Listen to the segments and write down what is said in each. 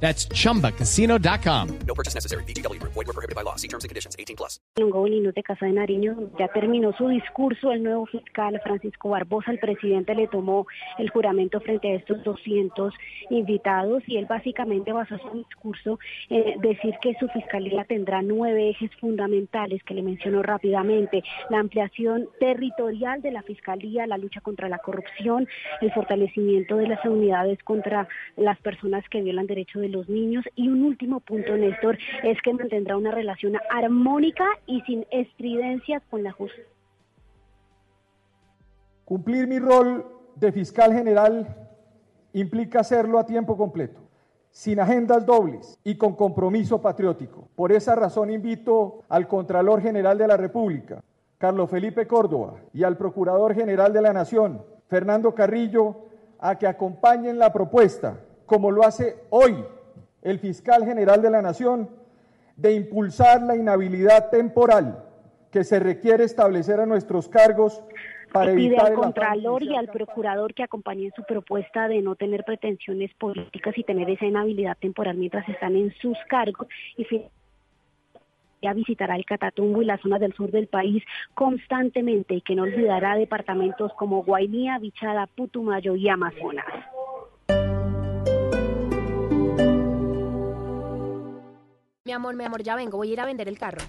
That's chumbacasino.com. No purchase necessary. BGW. Void were prohibited by law. See terms and conditions. 18 plus. De Casa de Nariño ya terminó su discurso el nuevo fiscal Francisco Barbosa. El presidente le tomó el juramento frente a estos 200 invitados y él básicamente basó su discurso en decir que su fiscalía tendrá nueve ejes fundamentales que le mencionó rápidamente. La ampliación territorial de la fiscalía, la lucha contra la corrupción, el fortalecimiento de las unidades contra las personas que violan derechos de los niños y un último punto, Néstor, es que mantendrá una relación armónica y sin estridencias con la justicia. Cumplir mi rol de fiscal general implica hacerlo a tiempo completo, sin agendas dobles y con compromiso patriótico. Por esa razón invito al Contralor General de la República, Carlos Felipe Córdoba, y al Procurador General de la Nación, Fernando Carrillo, a que acompañen la propuesta, como lo hace hoy el fiscal general de la Nación, de impulsar la inhabilidad temporal que se requiere establecer a nuestros cargos para pide evitar al Contralor y al Procurador que acompañen su propuesta de no tener pretensiones políticas y tener esa inhabilidad temporal mientras están en sus cargos y visitará el Catatumbo y las zonas del sur del país constantemente y que no olvidará departamentos como Guainía, Bichada, Putumayo y Amazonas. Mi amor, mi amor, ya vengo, voy a ir a vender el carro.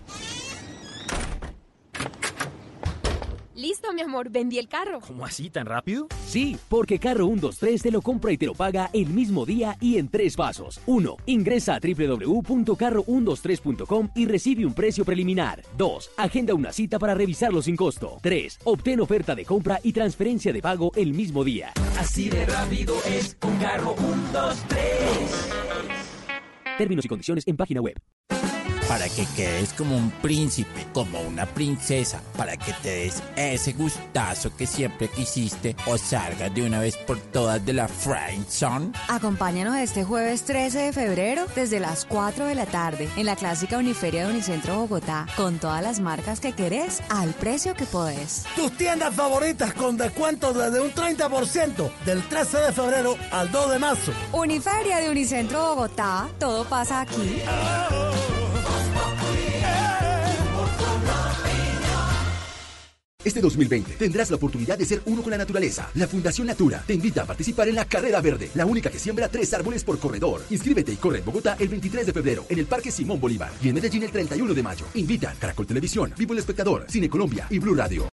Listo, mi amor, vendí el carro. ¿Cómo así tan rápido? Sí, porque Carro 123 te lo compra y te lo paga el mismo día y en tres pasos. 1. Ingresa a www.carro123.com y recibe un precio preliminar. 2. Agenda una cita para revisarlo sin costo. 3. Obtén oferta de compra y transferencia de pago el mismo día. Así de rápido es con carro 1, 2, 3. Términos y condiciones en página web. Para que quedes como un príncipe, como una princesa, para que te des ese gustazo que siempre quisiste o salgas de una vez por todas de la Friend Zone. Acompáñanos este jueves 13 de febrero desde las 4 de la tarde en la clásica Uniferia de Unicentro Bogotá con todas las marcas que querés al precio que podés. Tus tiendas favoritas con descuentos desde un 30% del 13 de febrero al 2 de marzo. Uniferia de Unicentro Bogotá, todo pasa aquí. Este 2020 tendrás la oportunidad de ser uno con la naturaleza. La Fundación Natura te invita a participar en la Carrera Verde, la única que siembra tres árboles por corredor. Inscríbete y corre en Bogotá el 23 de febrero en el Parque Simón Bolívar y en Medellín el 31 de mayo. Invitan Caracol Televisión, Vivo el Espectador, Cine Colombia y Blue Radio.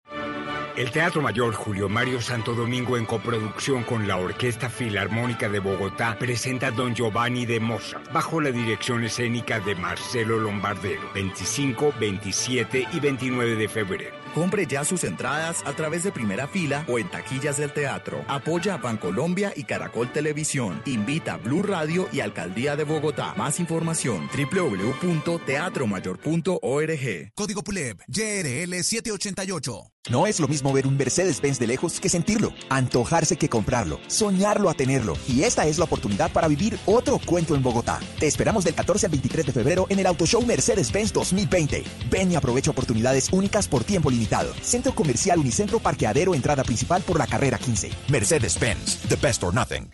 El Teatro Mayor Julio Mario Santo Domingo en coproducción con la Orquesta Filarmónica de Bogotá presenta Don Giovanni de Mozart bajo la dirección escénica de Marcelo Lombardero 25, 27 y 29 de febrero. Compre ya sus entradas a través de primera fila o en taquillas del teatro. Apoya a Bancolombia y Caracol Televisión. Invita a Blue Radio y Alcaldía de Bogotá. Más información www.teatromayor.org. Código PULEB, YRL 788. No es lo mismo ver un Mercedes-Benz de lejos que sentirlo, antojarse que comprarlo, soñarlo a tenerlo. Y esta es la oportunidad para vivir otro cuento en Bogotá. Te esperamos del 14 al 23 de febrero en el Auto Show Mercedes-Benz 2020. Ven y aprovecha oportunidades únicas por tiempo limitado. Centro Comercial Unicentro Parqueadero, entrada principal por la carrera 15. Mercedes-Benz, the best or nothing.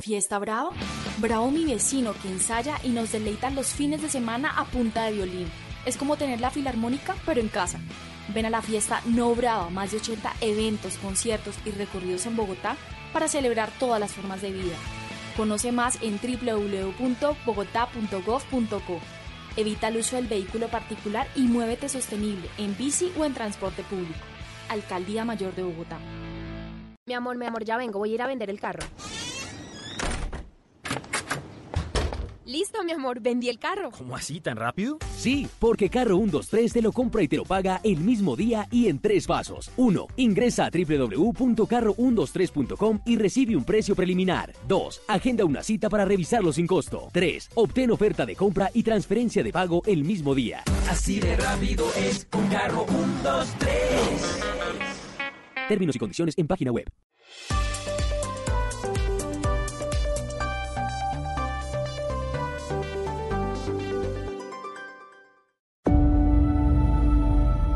¿Fiesta Bravo? Bravo mi vecino que ensaya y nos deleita los fines de semana a punta de violín. Es como tener la filarmónica, pero en casa. Ven a la fiesta No Brava, más de 80 eventos, conciertos y recorridos en Bogotá para celebrar todas las formas de vida. Conoce más en www.bogotá.gov.co. Evita el uso del vehículo particular y muévete sostenible en bici o en transporte público. Alcaldía Mayor de Bogotá. Mi amor, mi amor, ya vengo, voy a ir a vender el carro. Listo, mi amor, vendí el carro. ¿Cómo así, tan rápido? Sí, porque Carro 123 te lo compra y te lo paga el mismo día y en tres pasos. 1. Ingresa a www.carro123.com y recibe un precio preliminar. 2. Agenda una cita para revisarlo sin costo. 3. Obtén oferta de compra y transferencia de pago el mismo día. Así de rápido es con Carro 123. Términos y condiciones en página web.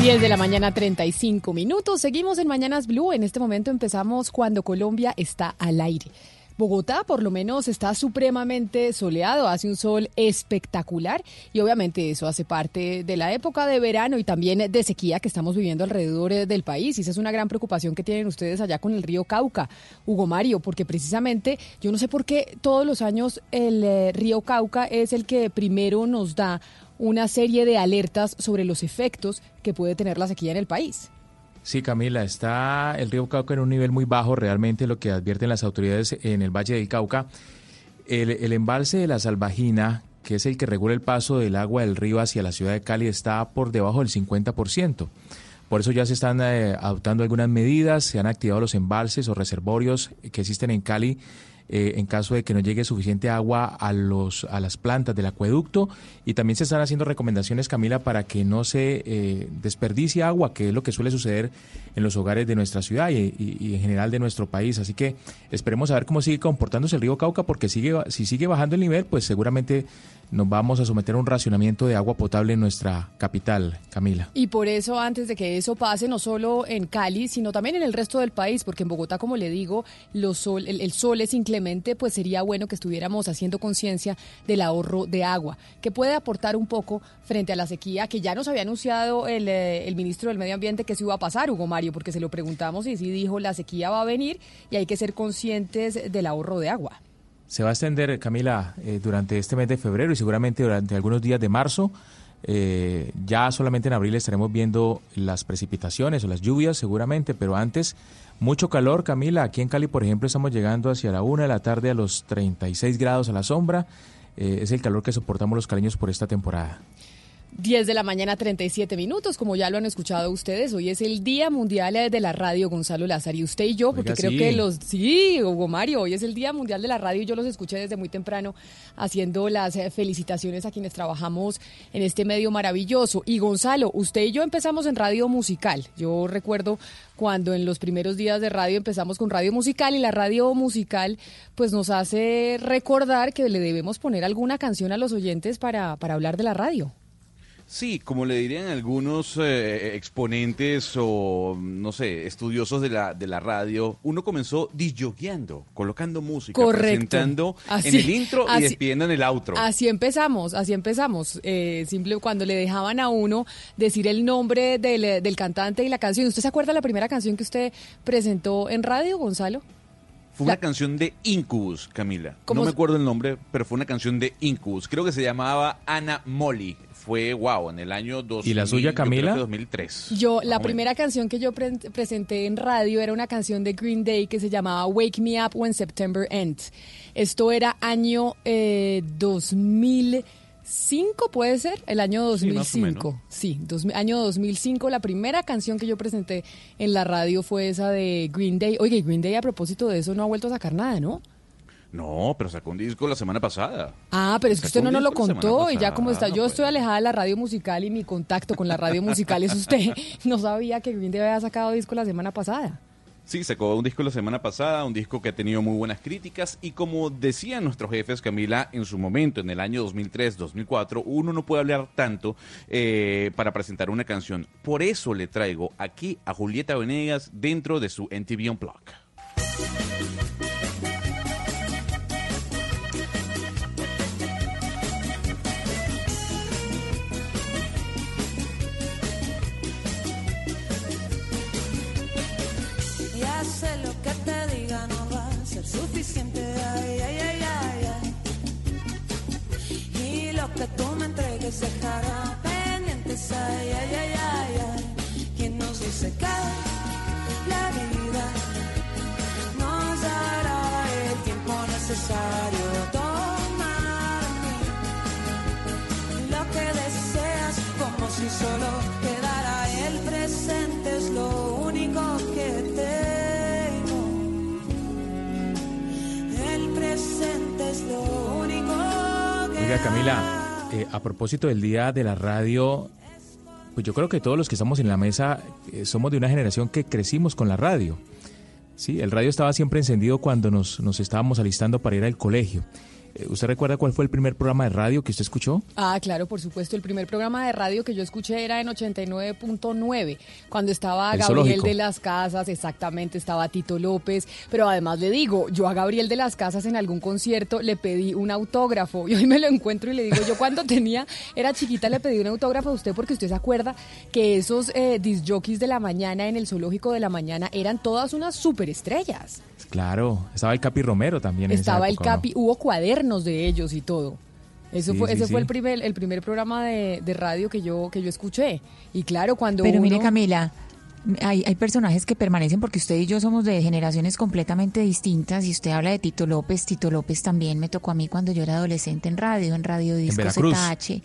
10 de la mañana, 35 minutos. Seguimos en Mañanas Blue. En este momento empezamos cuando Colombia está al aire. Bogotá por lo menos está supremamente soleado, hace un sol espectacular y obviamente eso hace parte de la época de verano y también de sequía que estamos viviendo alrededor eh, del país y esa es una gran preocupación que tienen ustedes allá con el río Cauca, Hugo Mario, porque precisamente yo no sé por qué todos los años el eh, río Cauca es el que primero nos da una serie de alertas sobre los efectos que puede tener la sequía en el país. Sí, Camila, está el río Cauca en un nivel muy bajo, realmente lo que advierten las autoridades en el Valle del Cauca. El, embalse de la Salvajina, que es el que regula el paso del agua del río hacia la ciudad de Cali, está por debajo del 50%. Por eso ya se están eh, adoptando algunas medidas, se han activado los embalses o reservorios que existen en Cali eh, en caso de que no llegue suficiente agua a, los, a las plantas del acueducto y también se están haciendo recomendaciones, Camila, para que no se eh, desperdicie agua, que es lo que suele suceder en los hogares de nuestra ciudad y, y, en general de nuestro país. Así que esperemos a ver cómo sigue comportándose el río Cauca, porque sigue, si sigue bajando el nivel, pues seguramente nos vamos a someter a un racionamiento de agua potable en nuestra capital, Camila. Y por eso, antes de que eso pase, no solo en Cali, sino también en el resto del país, porque en Bogotá, como le digo, sol, el, sol es inclemente, pues sería bueno que estuviéramos haciendo conciencia del ahorro de agua, que puede aportar un poco frente a la sequía, que ya nos había anunciado el, eh, el ministro del Medio Ambiente que se iba a pasar, Hugo Mario, porque se lo preguntamos y sí dijo, la sequía va a venir y hay que ser conscientes del ahorro de agua se va a extender, Camila, eh, durante este mes de febrero y seguramente durante algunos días de marzo. Eh, ya solamente en abril estaremos viendo las precipitaciones o las lluvias seguramente, pero antes mucho calor, Camila. Aquí en Cali, por ejemplo, estamos llegando hacia la una de la tarde a los 36 grados a la sombra. Eh, es el calor que soportamos los caleños por esta temporada. 10 de la mañana, 37 minutos. Como ya lo han escuchado ustedes, hoy es el Día Mundial de la Radio, Gonzalo Lázaro. Y usted y yo, porque creo que los. Sí, Hugo Mario, hoy es el Día Mundial de la Radio y yo los escuché desde muy temprano haciendo las eh, felicitaciones a quienes trabajamos en este medio maravilloso. Y Gonzalo, usted y yo empezamos en radio musical. Yo recuerdo cuando en los primeros días de radio empezamos con radio musical y la radio musical pues nos hace recordar que le debemos poner alguna canción a los oyentes para, para hablar de la radio. Sí, como le dirían algunos eh, exponentes o, no sé, estudiosos de la, de la radio, uno comenzó disjoqueando, colocando música, presentando en el intro y despidiendo en el outro. Así empezamos, así empezamos. Eh, simple cuando le dejaban a uno decir el nombre del, del cantante y la canción. ¿Usted se acuerda de la primera canción que usted presentó en radio, Gonzalo? Fue una canción de Incubus, Camila. No me acuerdo el nombre, pero fue una canción de Incubus. Creo que se llamaba Ana Molly fue wow, en el año 2000. ¿Y la suya, Camila? Yo 2003. Yo, la primera canción que yo presenté en radio era una canción de Green Day que se llamaba Wake Me Up When September Ends. Esto era año eh, 2005, puede ser, el año 2005. Sí, año 2005. La primera canción que yo presenté en la radio fue esa de Green Day. Oye, Green Day a propósito de eso no ha vuelto a sacar nada, ¿no? No, pero sacó un disco la semana pasada. Ah, pero es que usted no nos lo contó y ya como está, yo estoy alejada de la radio musical y mi contacto con la radio musical es usted. No sabía que Green Day había sacado disco la semana pasada. Sí, sacó un disco la semana pasada, un disco que ha tenido muy buenas críticas y como decían nuestros jefes, Camila, en su momento, en el año 2003-2004, uno no puede hablar tanto eh, para presentar una canción. Por eso le traigo aquí a Julieta Venegas dentro de su NTV Unplugged. Que tú me entregues dejará pendientes, ay, ay, ay, ay, ay. ¿Quién nos dice que la vida nos dará el tiempo necesario? Tomar lo que deseas como si solo quedara el presente es lo único que tengo. El presente es lo único que Oiga, Camila, eh, a propósito del Día de la Radio, pues yo creo que todos los que estamos en la mesa eh, somos de una generación que crecimos con la radio. Sí, el radio estaba siempre encendido cuando nos, nos estábamos alistando para ir al colegio. Eh, ¿Usted recuerda cuál fue el primer programa de radio que usted escuchó? Ah, claro, por supuesto. El primer programa de radio que yo escuché era en 89.9, cuando estaba El Gabriel zoológico. de las Casas, exactamente, estaba Tito López. Pero además le digo, yo a Gabriel de las Casas en algún concierto le pedí un autógrafo y hoy me lo encuentro y le digo, yo cuando tenía, era chiquita, le pedí un autógrafo a usted porque usted se acuerda que esos eh, disc jockeys de la mañana en el zoológico de la mañana eran todas unas superestrellas. Claro, estaba el Capi Romero también. en esa Estaba el ¿o no? Capi, hubo cuadernos de ellos y todo. Eso Sí, fue, sí, ese sí. fue el primer, el primer programa de, de radio que yo, que yo escuché. Y claro, cuando Pero mire, Camila, hay, hay personajes que permanecen porque usted y yo somos de generaciones completamente distintas. Y usted habla de Tito López. Tito López también me tocó a mí cuando yo era adolescente en radio, en Radio Disco Veracruz. ZH.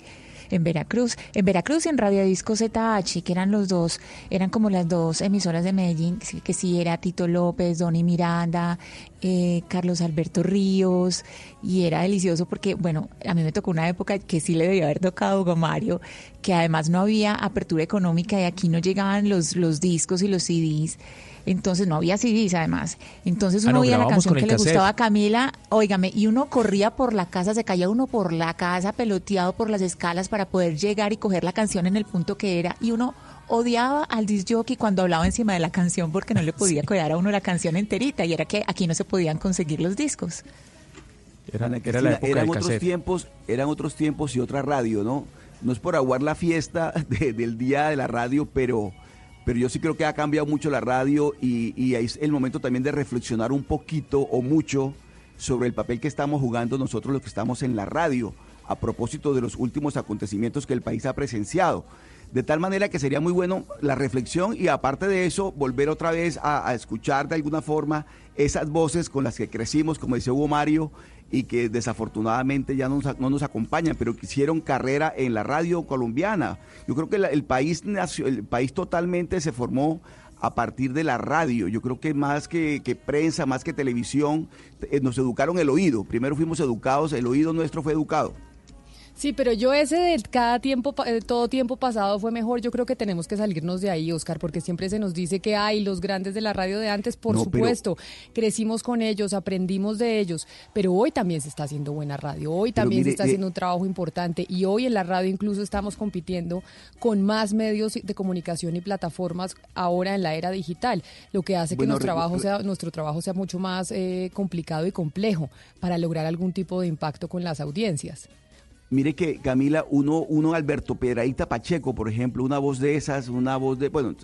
En Veracruz, en Veracruz y en Radio Disco ZH, que eran los dos, eran como las dos emisoras de Medellín, que sí- era Tito López, Donny Miranda, eh, Carlos Alberto Ríos, y era delicioso porque, bueno, a mí me tocó una época que sí le debía haber tocado Hugo Mario, que además no había apertura económica y aquí no llegaban los, los discos y los CDs. Entonces no había CDs además. Entonces Ah, uno no, oía la canción que le cassette. gustaba a Camila, óigame, y uno corría por la casa, se caía uno por la casa, peloteado por las escalas para poder llegar y coger la canción en el punto que era. Y uno odiaba al disc jockey cuando hablaba encima de la canción porque no le podía quedar a uno la canción enterita y era que aquí no se podían conseguir los discos. Era, la época eran del otros cassette. tiempos, eran otros tiempos y otra radio, ¿no? No es por aguar la fiesta de- del día de la radio, pero, pero yo sí creo que ha cambiado mucho la radio y, es el momento también de reflexionar un poquito o mucho sobre el papel que estamos jugando nosotros los que estamos en la radio a propósito de los últimos acontecimientos que el país ha presenciado. De tal manera que sería muy bueno la reflexión y aparte de eso, volver otra vez a, a escuchar de alguna forma esas voces con las que crecimos, como decía Hugo Mario, y que desafortunadamente ya no nos, no nos acompañan, pero que hicieron carrera en la radio colombiana. Yo creo que el, país el país totalmente se formó a partir de la radio. Yo creo que más que, que prensa, más que televisión, eh, nos educaron el oído. Primero fuimos educados, el oído nuestro fue educado. Sí, pero yo ese de cada tiempo, eh, todo tiempo pasado fue mejor. Yo creo que tenemos que salirnos de ahí, Oscar, porque siempre se nos dice que hay los grandes de la radio de antes, por No, pero- supuesto. Crecimos con ellos, aprendimos de ellos, pero hoy también se está haciendo buena radio. Hoy también se está eh, haciendo un trabajo importante y hoy en la radio incluso estamos compitiendo con más medios de comunicación y plataformas ahora en la era digital, lo que hace que nuestro trabajo sea nuestro trabajo sea mucho más eh, complicado y complejo para lograr algún tipo de impacto con las audiencias. Mire que Camila, uno, uno Alberto Piedraíta Pacheco, por ejemplo, una voz de esas, una voz de, bueno,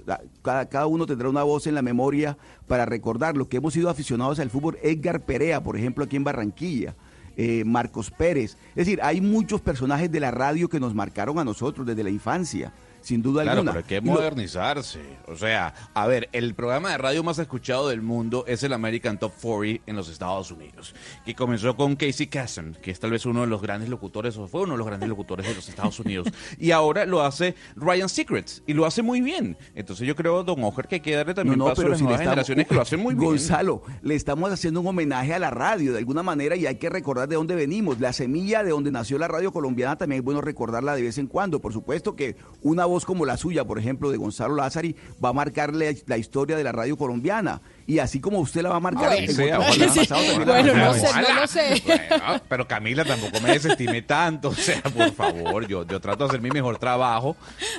cada, cada uno tendrá una voz en la memoria para recordar lo que hemos sido aficionados al fútbol. Edgar Perea, por ejemplo, aquí en Barranquilla. eh, Marcos Pérez. Es decir, hay muchos personajes de la radio que nos marcaron a nosotros desde la infancia, sin duda Claro, alguna. pero hay que modernizarse. O sea, a ver, el programa de radio más escuchado del mundo es el American Top 40 en los Estados Unidos, que comenzó con Casey Kasem, que es tal vez uno de los grandes locutores, o fue uno de los grandes locutores de los Estados Unidos, y ahora lo hace Ryan Secrets, y lo hace muy bien. Entonces yo creo, don Oscar, que hay que darle también paso a las si nuevas estamos- generaciones que lo hacen muy bien. Gonzalo, le estamos haciendo un homenaje a la radio de alguna manera y hay que recordar de dónde venimos. La semilla de donde nació la radio colombiana también es bueno recordarla de vez en cuando. Por supuesto que una voz como la suya, por ejemplo, de Gonzalo Lázari, va a marcar la, la historia de la radio colombiana. Y así como usted la va a marcar el sea, pasado, Bueno, no sé, no lo sé. Bueno, pero Camila tampoco me desestime tanto, o sea, por favor, yo, yo trato de hacer mi mejor trabajo,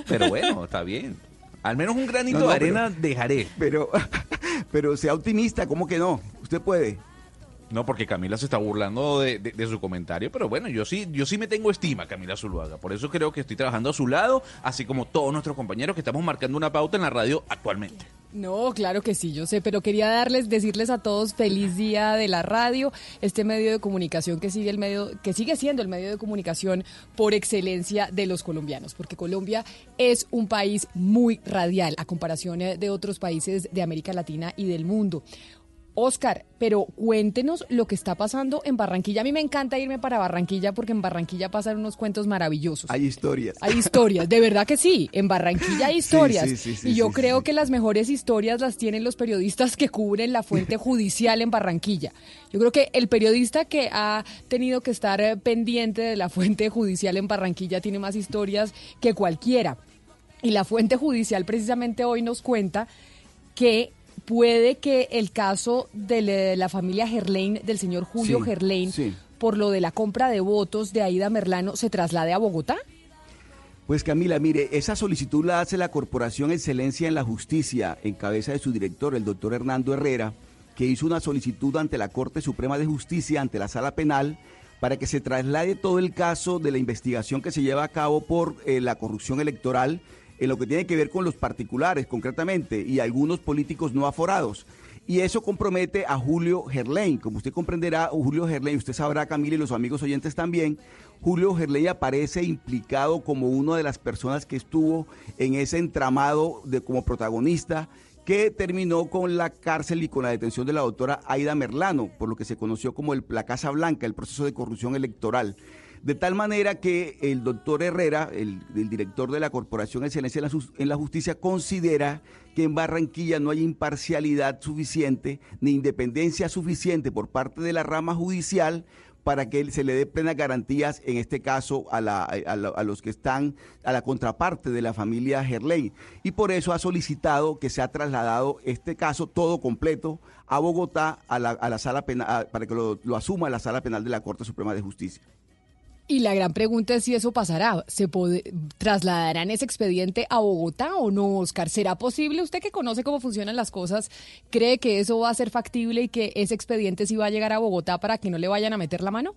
pero bueno, está bien. Al menos un granito No, no, de arena pero- dejaré. Pero, pero sea optimista, ¿cómo que no? Usted puede. No, porque Camila se está burlando de, su comentario, pero bueno, yo sí, yo sí me tengo estima, Camila Zuluaga. Por eso creo que estoy trabajando a su lado, así como todos nuestros compañeros que estamos marcando una pauta en la radio actualmente. No, claro que sí, yo sé, pero quería darles, decirles a todos feliz día de la radio, este medio de comunicación que sigue el medio, que sigue siendo el medio de comunicación por excelencia de los colombianos, porque Colombia es un país muy radial a comparación eh, de otros países de América Latina y del mundo. Oscar, pero cuéntenos lo que está pasando en Barranquilla. A mí me encanta irme para Barranquilla porque en Barranquilla pasan unos cuentos maravillosos. Hay historias. Hay historias, de verdad que sí. En Barranquilla hay historias. sí, sí, sí, y yo creo que las mejores historias las tienen los periodistas que cubren la fuente judicial en Barranquilla. Yo creo que el periodista que ha tenido que estar eh, pendiente de la fuente judicial en Barranquilla tiene más historias que cualquiera. Y la fuente judicial precisamente hoy nos cuenta que puede que el caso de la familia Gerlain, del señor Julio Sí, Gerlain, sí. por lo de la compra de votos de Aida Merlano, se traslade a Bogotá. Pues Camila, mire, esa solicitud la hace la Corporación Excelencia en la Justicia, en cabeza de su director, el doctor Hernando Herrera, que hizo una solicitud ante la Corte Suprema de Justicia, ante la Sala Penal, para que se traslade todo el caso de la investigación que se lleva a cabo por eh, la corrupción electoral en lo que tiene que ver con los particulares concretamente y algunos políticos no aforados. Y eso compromete a Julio Gerlain. Como usted comprenderá, Julio Gerlain, usted sabrá, Camila, y los amigos oyentes también, Julio Gerlain aparece implicado como una de las personas que estuvo en ese entramado de, como protagonista que terminó con la cárcel y con la detención de la doctora Aida Merlano, por lo que se conoció como el- la Casa Blanca, el proceso de corrupción electoral. De tal manera que el doctor Herrera, el, director de la Corporación Excelencia en la, Justicia, considera que en Barranquilla no hay imparcialidad suficiente ni independencia suficiente por parte de la rama judicial para que se le dé plenas garantías, en este caso, a, los que están a la contraparte de la familia Gerley. Y por eso ha solicitado que sea trasladado este caso todo completo a Bogotá, a la, sala penal, para que lo, lo asuma la Sala Penal de la Corte Suprema de Justicia. Y la gran pregunta es si eso pasará. ¿Se trasladarán ese expediente a Bogotá o no, Oscar? ¿Será posible? Usted que conoce cómo funcionan las cosas, ¿cree que eso va a ser factible y que ese expediente sí va a llegar a Bogotá para que no le vayan a meter la mano?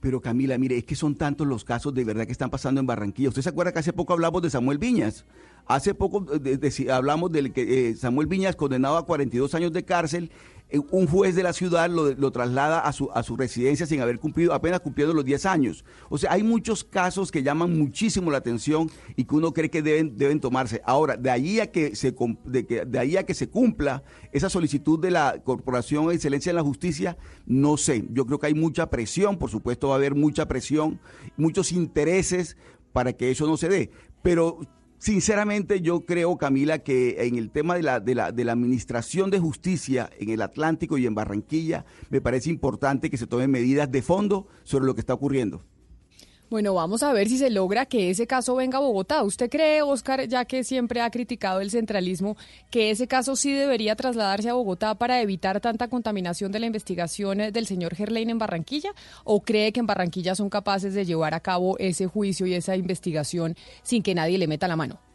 Pero Camila, mire, es que son tantos los casos de verdad que están pasando en Barranquilla. ¿Usted se acuerda que hace poco hablamos de Samuel Viñas? Hace poco eh, de- de- hablamos del que eh, Samuel Viñas condenado a 42 años de cárcel. Eh, un juez de la ciudad lo, lo traslada a su, a su residencia sin haber cumplido, apenas cumpliendo los 10 años. O sea, hay muchos casos que llaman muchísimo la atención y que uno cree que deben, deben tomarse. Ahora, de ahí a que se de, que, de ahí a que se cumpla esa solicitud de la Corporación de Excelencia en la Justicia, no sé. Yo creo que hay mucha presión, por supuesto va a haber mucha presión, muchos intereses para que eso no se dé. Pero sinceramente yo creo, Camila, que en el tema de la, de la, de la administración de justicia en el Atlántico y en Barranquilla, me parece importante que se tomen medidas de fondo sobre lo que está ocurriendo. Bueno, vamos a ver si se logra que ese caso venga a Bogotá. ¿Usted cree, Oscar, ya que siempre ha criticado el centralismo, que ese caso sí debería trasladarse a Bogotá para evitar tanta contaminación de la investigación eh, del señor Gerlain en Barranquilla? ¿O cree que en Barranquilla son capaces de llevar a cabo ese juicio y esa investigación sin que nadie le meta la mano?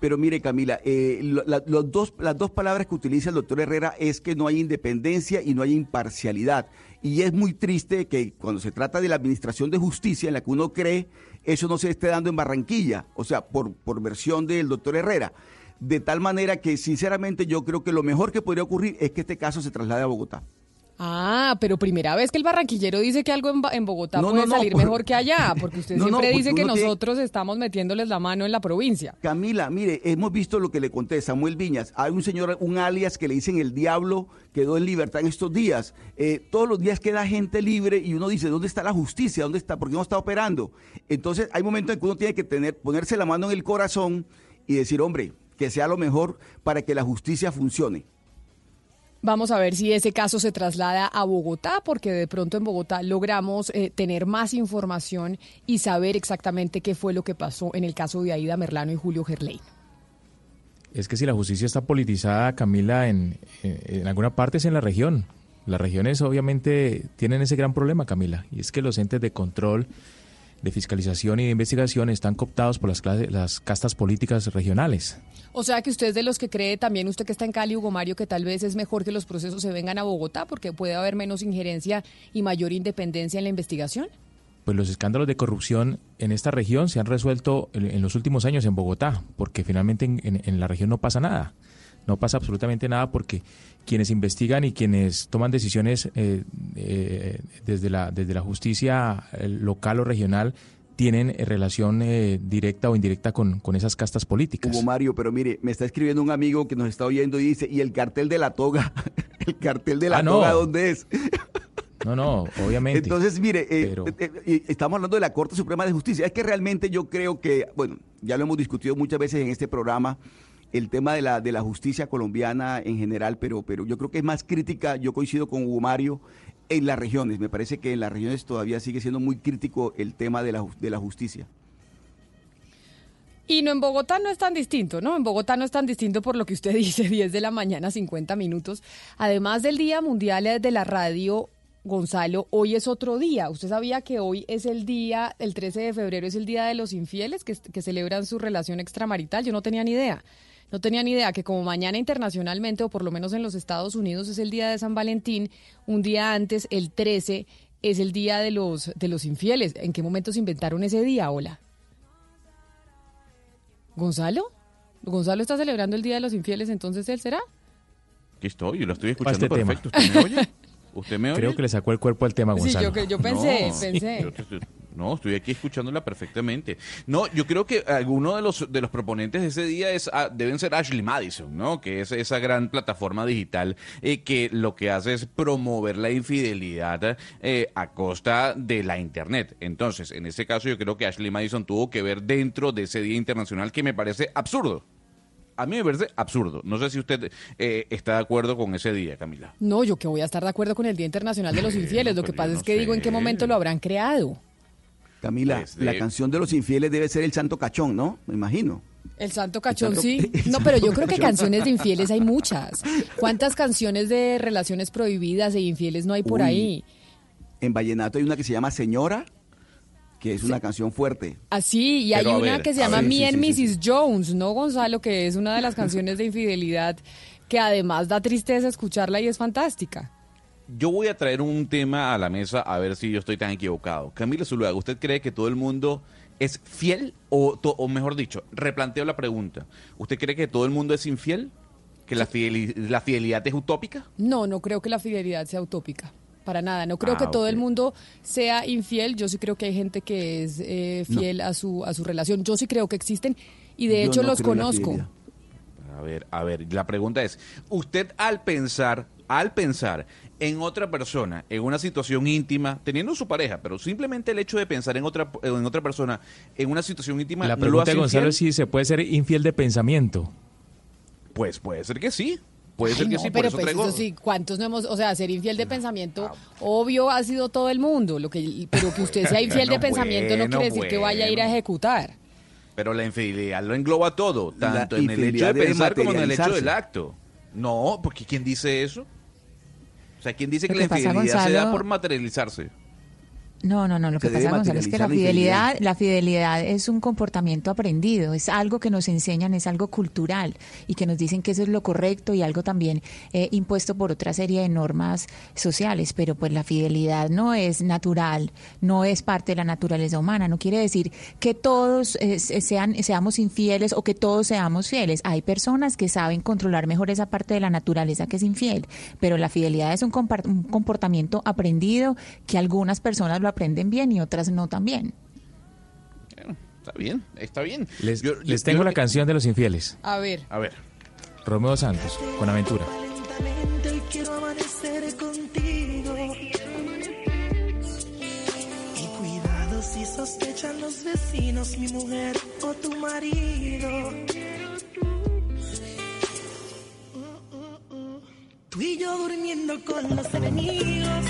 Pero mire, Camila, eh, la- los dos, las dos palabras que utiliza el doctor Herrera es que no hay independencia y no hay imparcialidad. Y es muy triste que cuando se trata de la administración de justicia en la que uno cree, eso no se esté dando en Barranquilla, o sea, por, por versión del doctor Herrera. De tal manera que, sinceramente, yo creo que lo mejor que podría ocurrir es que este caso se traslade a Bogotá. Ah, pero primera vez que el barranquillero dice que algo en, Bogotá No, puede no, no, salir por- mejor que allá, porque usted siempre porque dice que tiene- nosotros estamos metiéndoles la mano en la provincia. Camila, mire, hemos visto lo que le conté, Samuel Viñas. Hay un señor, un alias que le dicen el diablo, quedó en libertad en estos días. Eh, todos los días queda gente libre y uno dice, ¿dónde está la justicia? ¿Dónde está? ¿Por qué no está operando? Entonces, hay momentos en que uno tiene que tener, ponerse la mano en el corazón y decir, hombre, que sea lo mejor para que la justicia funcione. Vamos a ver si ese caso se traslada a Bogotá, porque de pronto en Bogotá logramos eh, tener más información y saber exactamente qué fue lo que pasó en el caso de Aida Merlano y Julio Gerlein. Es que si la justicia está politizada, Camila, en, en, en alguna parte es en la región. Las regiones obviamente tienen ese gran problema, Camila, y es que los entes de control de fiscalización y de investigación están cooptados por las, clases- las castas políticas regionales. O sea que usted es de los que cree también, usted que está en Cali, Hugo Mario, que tal vez es mejor que los procesos se vengan a Bogotá porque puede haber menos injerencia y mayor independencia en la investigación. Pues los escándalos de corrupción en esta región se han resuelto en, en los últimos años en Bogotá, porque finalmente en, en- en la región no pasa nada. No pasa absolutamente nada porque quienes investigan y quienes toman decisiones eh, eh, desde, la, desde la justicia eh, local o regional tienen relación eh, directa o indirecta con, con esas castas políticas. Hugo Mario, pero mire, me está escribiendo un amigo que nos está oyendo y dice, ¿y el cartel de la toga? ¿El cartel de la Ah, no. toga dónde es? No, no, obviamente. Entonces, mire, eh, Pero- eh, eh, estamos hablando de la Corte Suprema de Justicia. Es que realmente yo creo que, bueno, ya lo hemos discutido muchas veces en este programa, el tema de la, de la justicia colombiana en general, pero, pero yo creo que es más crítica, yo coincido con Hugo Mario, en las regiones. Me parece que en las regiones todavía sigue siendo muy crítico el tema de la, de la justicia. Y no en Bogotá no es tan distinto, ¿no? En Bogotá no es tan distinto por lo que usted dice, 10 de la mañana, 50 minutos. Además del Día Mundial de la Radio, Gonzalo, hoy es otro día. ¿Usted sabía que hoy es el día, el 13 de febrero es el Día de los Infieles, que, que celebran su relación extramarital? Yo no tenía ni idea. No tenía ni idea que como mañana internacionalmente, o por lo menos en los Estados Unidos, es el Día de San Valentín, un día antes, el 13, es el Día de los, de los Infieles. ¿En qué momento se inventaron ese día? Hola. ¿Gonzalo? ¿Gonzalo está celebrando el Día de los Infieles, entonces él será? Aquí estoy, yo lo estoy escuchando este tema. perfecto. ¿Usted me oye? ¿Usted me oye? Creo que le sacó el cuerpo al tema, Sí, Gonzalo. yo, yo pensé, No, pensé. yo no, estoy aquí escuchándola perfectamente. No, yo creo que alguno de los de los proponentes de ese día es ah, deben ser Ashley Madison, ¿no? Que es esa gran plataforma digital eh, que lo que hace es promover la infidelidad eh, a costa de la internet. Entonces, en ese caso, yo creo que Ashley Madison tuvo que ver dentro de ese día internacional que me parece absurdo. A mí me parece absurdo. No sé si usted eh, está de acuerdo con ese día, Camila. No, yo que voy a estar de acuerdo con el Día Internacional de los Infieles. Lo que pasa es que digo en qué momento lo habrán creado. Camila, Pues, de- la canción de los infieles debe ser el Santo Cachón, ¿no? Me imagino. El Santo Cachón, Santo- sí. No, pero yo creo que canciones de infieles hay muchas. ¿Cuántas canciones de relaciones prohibidas e infieles no hay por Uy. ahí? En Vallenato hay una que se llama Señora, que es una canción fuerte. Así, y hay Pero, una ver, que se llama ver, Me sí, and sí, sí, Mrs. Jones, ¿no, Gonzalo? Que es una de las canciones de infidelidad que además da tristeza escucharla y es fantástica. Yo voy a traer un tema a la mesa a ver si yo estoy tan equivocado. Camila Zuluaga, ¿usted cree que todo el mundo es fiel? O, to- o mejor dicho, replanteo la pregunta. ¿Usted cree que todo el mundo es infiel? ¿Que la, fideli- la fidelidad es utópica? No, no creo que la fidelidad sea utópica. Para nada. No creo Ah, que todo el mundo sea infiel. Yo sí creo que hay gente que es eh, fiel a su a su relación. Yo sí creo que existen y de Yo hecho no los conozco. A ver, a ver, la pregunta es, usted al pensar, al pensar en otra persona, en una situación íntima, teniendo su pareja, pero simplemente el hecho de pensar en otra en otra persona, en una situación íntima, La ¿no lo pregunta hace de Gonzalo infiel? es si se puede ser infiel de pensamiento. Pues puede ser que sí. Puede Ay, ser que no, sí, por pero eso pues traigo- eso sí, ¿cuántos no hemos, o sea, ser infiel de Ah, pensamiento, obvio ha sido todo el mundo, lo que, pero que usted sea infiel de Bueno, pensamiento no bueno, quiere decir que vaya a ir a ejecutar. Pero la infidelidad lo engloba todo, La tanto en el hecho de pensar como en el hecho del acto. No, porque ¿quién dice eso? O sea, ¿quién dice Lo que la que pasa, infidelidad se da por materializarse? No, no, no. Lo que pasa, Gonzalo, es que la fidelidad, la fidelidad es un comportamiento aprendido, es algo que nos enseñan, es algo cultural y que nos dicen que eso es lo correcto y algo también eh, impuesto por otra serie de normas sociales. Pero pues la fidelidad no es natural, no es parte de la naturaleza humana. No quiere decir que todos eh, se- sean, seamos infieles o que todos seamos fieles. Hay personas que saben controlar mejor esa parte de la naturaleza que es infiel, pero la fidelidad es un comportamiento aprendido que algunas personas lo aprenden bien y otras no también. Está bien, está bien. Les, Yo- les yo- tengo yo- la canción de los infieles. A ver. A ver. Romeo Santos, con aventura. Quiero amanecer contigo. Y cuidado si sospechan los vecinos, mi mujer o tu marido. Tú y yo durmiendo con los enemigos.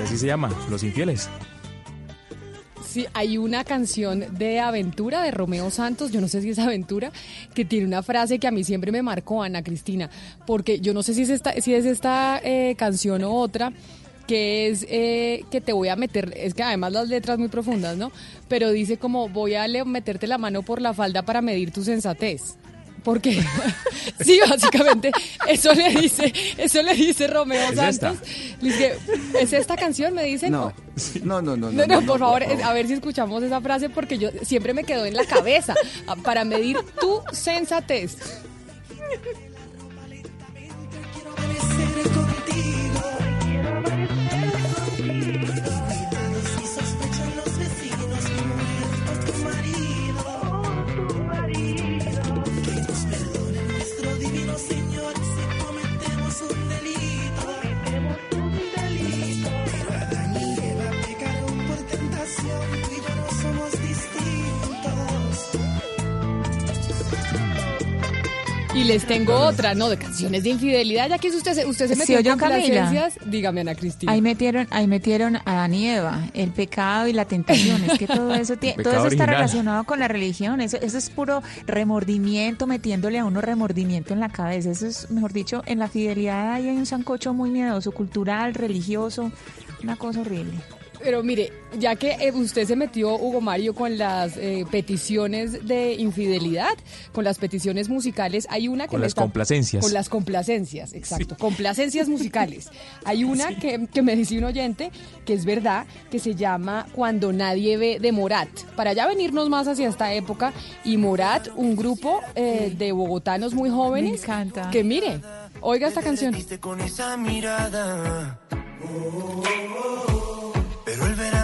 Así se llama, Los Infieles. Sí, hay una canción de Aventura de Romeo Santos, yo no sé si es Aventura, que tiene una frase que a mí siempre me marcó, Ana Cristina, porque yo no sé si es esta, si es esta eh, canción o otra, que es eh, que te voy a meter, es que además las letras muy profundas, ¿no? Pero dice como voy a meterte la mano por la falda para medir tu sensatez. Porque sí, básicamente eso le dice, eso le dice Romeo ¿Es Santos. Le dice, ¿es esta canción? Me dicen. No, no, no, no. No, no, por favor, a ver si escuchamos esa frase porque yo siempre me quedo en la cabeza para medir tu sensatez. Y les tengo otra, ¿no? De canciones de infidelidad, ya que usted se, usted se ¿Sí metió en complacencias, dígame Ana Cristina. Ahí metieron, ahí metieron a Adán y Eva, el pecado y la tentación. Es que todo eso, tie- todo eso está relacionado con la religión. Eso, eso es puro remordimiento, metiéndole a uno remordimiento en la cabeza. Eso es, mejor dicho, en la fidelidad ahí hay un sancocho muy miedoso, cultural, religioso, una cosa horrible. Pero mire, ya que eh, usted se metió, Hugo Mario, con las eh, peticiones de infidelidad, con las peticiones musicales, hay una que Con me las está- complacencias. Con las complacencias, exacto. Complacencias musicales. Hay una que, que me dice un oyente que es verdad, que se llama Cuando nadie ve de Morat. Para ya venirnos más hacia esta época, y Morat, un grupo eh, de bogotanos muy jóvenes. Me encanta. Que mire, oiga esta canción. con esa mirada. Pero el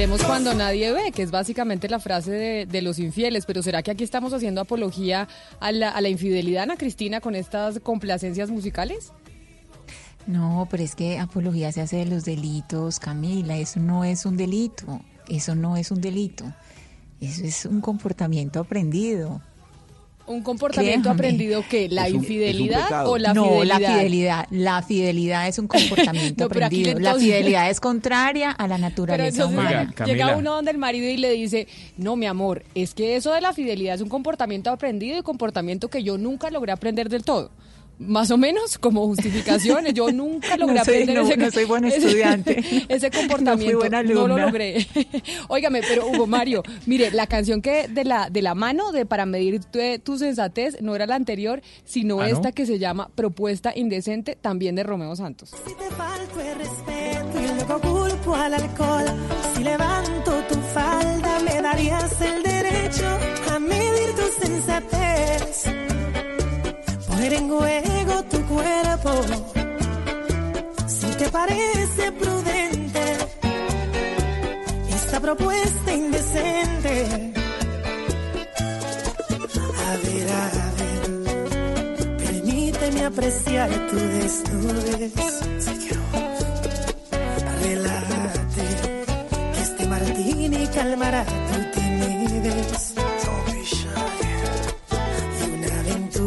queremos cuando nadie ve, que es básicamente la frase de, de los infieles. Pero ¿será que aquí estamos haciendo apología a la, a la infidelidad, Ana Cristina, con estas complacencias musicales? No, pero es que apología se hace de los delitos, Camila. Eso no es un delito. Eso no es un delito. Eso es un comportamiento aprendido. Un comportamiento aprendido que la un- infidelidad o la no, fidelidad. la fidelidad. La fidelidad es un comportamiento No, aprendido. La fidelidad es contraria a la Pero naturaleza entonces humana. llega uno donde el marido y le dice, no, mi amor, es que eso de la fidelidad es un comportamiento aprendido y comportamiento que yo nunca logré aprender del todo. Más o menos como justificaciones. Yo nunca logré No soy- aprender no- ese, no soy buena ese- estudiante. ese comportamiento. buena no lo logré. Óigame, pero Hugo Mario, mire, la canción que de la, de la mano de para medir tu, tu sensatez no era la anterior, sino ¿Ah, no? esta que se llama Propuesta Indecente, también de Romeo Santos. Si te falto el respeto y luego culpo al alcohol, si levanto tu falda me darías el derecho a medir tu sensatez. Poner en juego tu cuerpo, si te parece prudente, esta propuesta indecente. A ver, a ver, permíteme apreciar tu desnudez. Relájate, que este martini calmará tu timidez.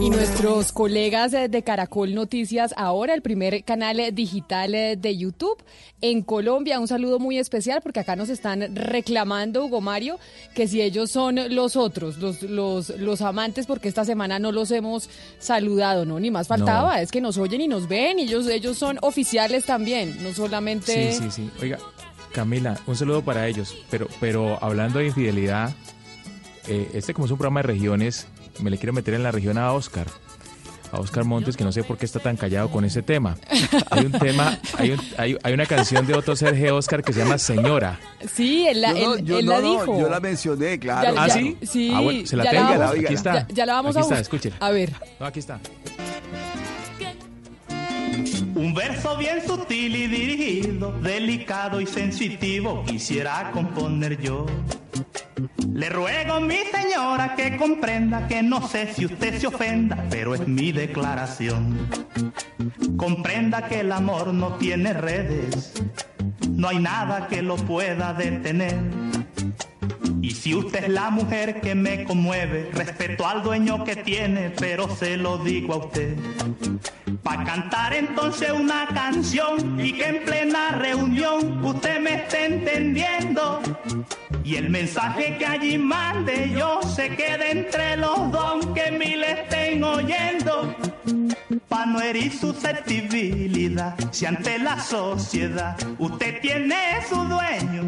Y nuestros colegas de Caracol Noticias, ahora el primer canal eh, digital eh, de YouTube en Colombia. Un saludo muy especial porque acá nos están reclamando, Hugo Mario, que si ellos son los otros, los, los, los amantes, porque esta semana no los hemos saludado, ¿no? Ni más faltaba, No. es que nos oyen y nos ven, y ellos, ellos son oficiales también, no solamente... Sí, sí, sí. Oiga, Camila, un saludo para ellos. Pero, pero hablando de infidelidad, eh, este como es un programa de regiones, me le quiero meter en la región a Oscar. A Oscar Montes, que no sé por qué está tan callado con ese tema. Hay un tema, hay, un- hay, hay una canción de Otto Sergio Oscar que se llama Señora. Sí, él, la- Yo no- él- yo él no, la no, dijo. yo la mencioné, claro. Ya- ¿Ah, ya- sí? Sí, Ah, bueno, se la ya tengo. vamos- Aquí está. Ya, ya la vamos Aquí a está, escúchela. A ver. No, aquí está. Un verso bien sutil y dirigido, delicado y sensitivo, quisiera componer yo. Le ruego, mi señora, que comprenda que no sé si usted se ofenda, pero es mi declaración. Comprenda que el amor no tiene redes, no hay nada que lo pueda detener. Y si usted es la mujer que me conmueve, respeto al dueño que tiene, pero se lo digo a usted. Pa' cantar entonces una canción y que en plena reunión usted me esté entendiendo. Y el mensaje que allí mande yo se quede entre los dos que mil estén oyendo. Pa' no herir susceptibilidad, si ante la sociedad usted tiene su dueño.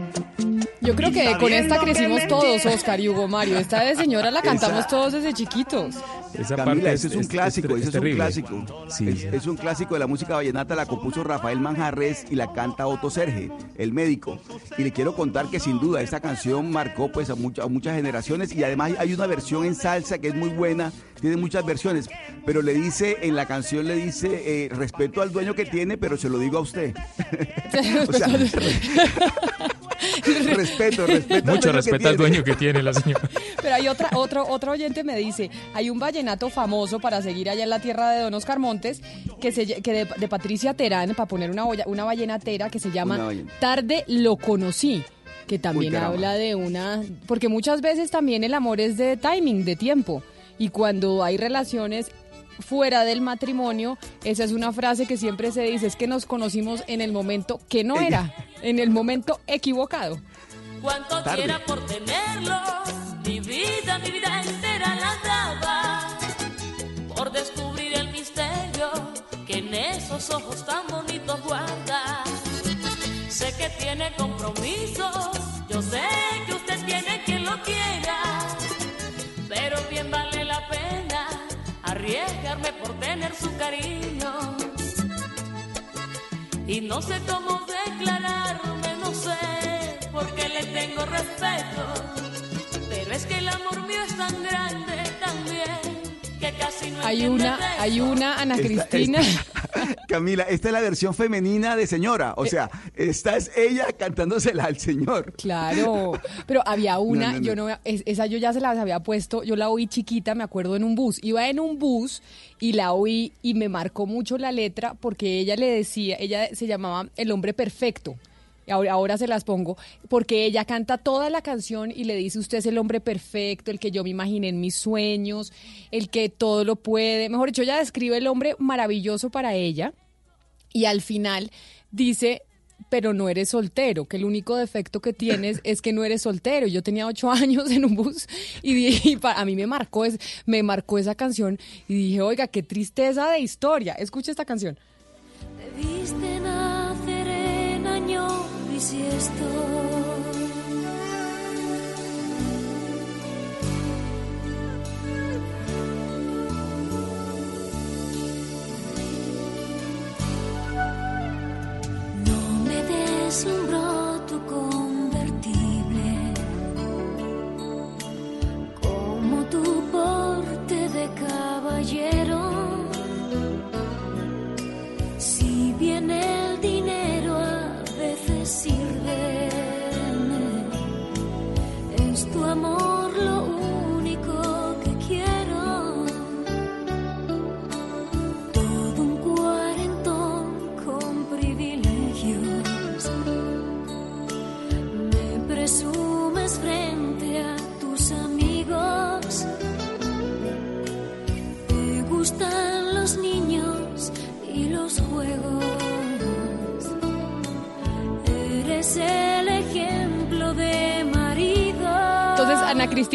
Yo creo que con esta que crecimos todos. Oscar y Hugo Mario. Esta de señora la cantamos Esa- todos desde chiquitos. Esa Camila, parte ese es, un es- clásico, es- ese es es, un clásico. Sí. Es, es un clásico de la música vallenata, la compuso Rafael Manjarres y la canta Otto Serge, el médico. Y le quiero contar que sin duda esta canción marcó pues a, mucha- a muchas generaciones y además hay una versión en salsa que es muy buena, tiene muchas versiones, pero le dice, en la canción le dice, eh, respeto al dueño que tiene, pero se lo digo a usted. o sea, respeto, respeto. Mucho respeto al dueño que tiene la señora. Pero hay otra, otro, otro oyente me dice, hay un vallenato famoso para seguir allá en la tierra de Don Oscar Montes, que, se, que de, de Patricia Terán, para poner una, olla- una vallenatera que se llama Tarde lo conocí, que también habla de una... Porque muchas veces también el amor es de timing, de tiempo, y cuando hay relaciones fuera del matrimonio, esa es una frase que siempre se dice, es que nos conocimos en el momento que no era, en el momento equivocado. Cuanto Tarde. quiera por tenerlo, mi vida, mi vida entera la daba por descubrir el misterio que en esos ojos tan bonitos guarda. Sé que tiene compromiso, yo sé arriesgarme por tener su cariño. Y no sé cómo declararme, no sé, porque le tengo respeto. Pero es que el amor mío es tan grande Hay una, hay una Ana Esta- Cristina. Camila, esta es la versión femenina de señora. O sea, esta es ella cantándosela al señor. Claro, pero había una, No, no, no. yo no, es- esa yo ya se las había puesto, yo la oí chiquita, me acuerdo en un bus, iba en un bus y la oí y me marcó mucho la letra porque ella le decía, ella se llamaba El hombre perfecto. Y Ahora, ahora se las pongo, porque ella canta toda la canción y le dice, usted es el hombre perfecto, el que yo me imaginé en mis sueños, el que todo lo puede. Mejor dicho, ella describe el hombre maravilloso para ella y al final dice, pero no eres soltero, que el único defecto que tienes es que no eres soltero. Yo tenía ocho años en un bus y, a mí me marcó, es, me marcó esa canción y dije, oiga, qué tristeza de historia. Escucha esta canción. Te viste nacer en año No me deslumbró tu convertible como tu porte de caballero. Si bien el dinero a veces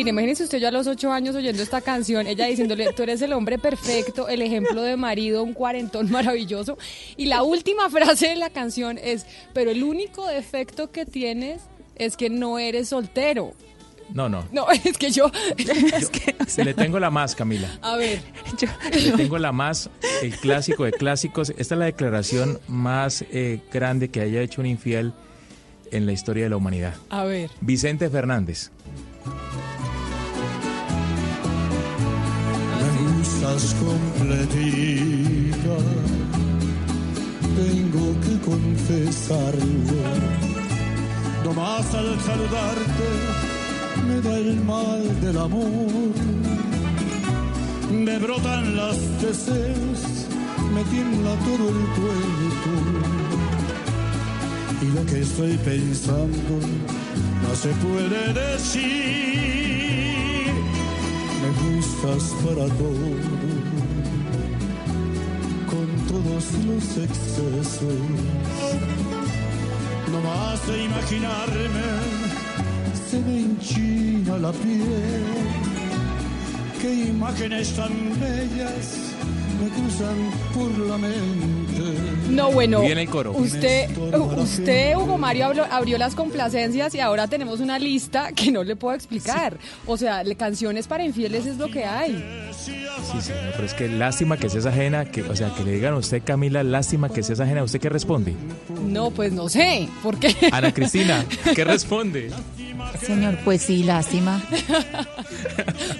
Cristina, imagínese usted yo a los ocho años oyendo esta canción, ella diciéndole, tú eres el hombre perfecto, el ejemplo de marido, un cuarentón maravilloso. Y la última frase de la canción es, pero el único defecto que tienes es que no eres soltero. No, no. No, es que yo... es que, o sea, Le tengo la más, Camila. a ver, Le tengo la más, el clásico de clásicos. Esta es la declaración más eh, grande que haya hecho un infiel en la historia de la humanidad. a ver. Vicente Fernández. Completita, tengo que confesarlo. Nomás al saludarte me da el mal del amor. Me brotan los deseos, me tiembla todo el cuerpo. Y lo que estoy pensando no se puede decir. Me gustas para todo, con todos los excesos. No más de imaginarme, se me enchina la piel. Qué imágenes tan bellas me cruzan por la mente. No, bueno, Viene el coro. usted, usted, Hugo Mario, abrió, abrió las complacencias y ahora tenemos una lista que no le puedo explicar. O sea, canciones para infieles es lo que hay. Sí, señor, pero es que lástima que seas ajena, que, o sea, que le digan a usted, Camila, lástima que seas ajena. ¿Usted qué responde? No, pues no sé, ¿por qué? Ana Cristina, ¿qué responde? Señor, pues sí, lástima.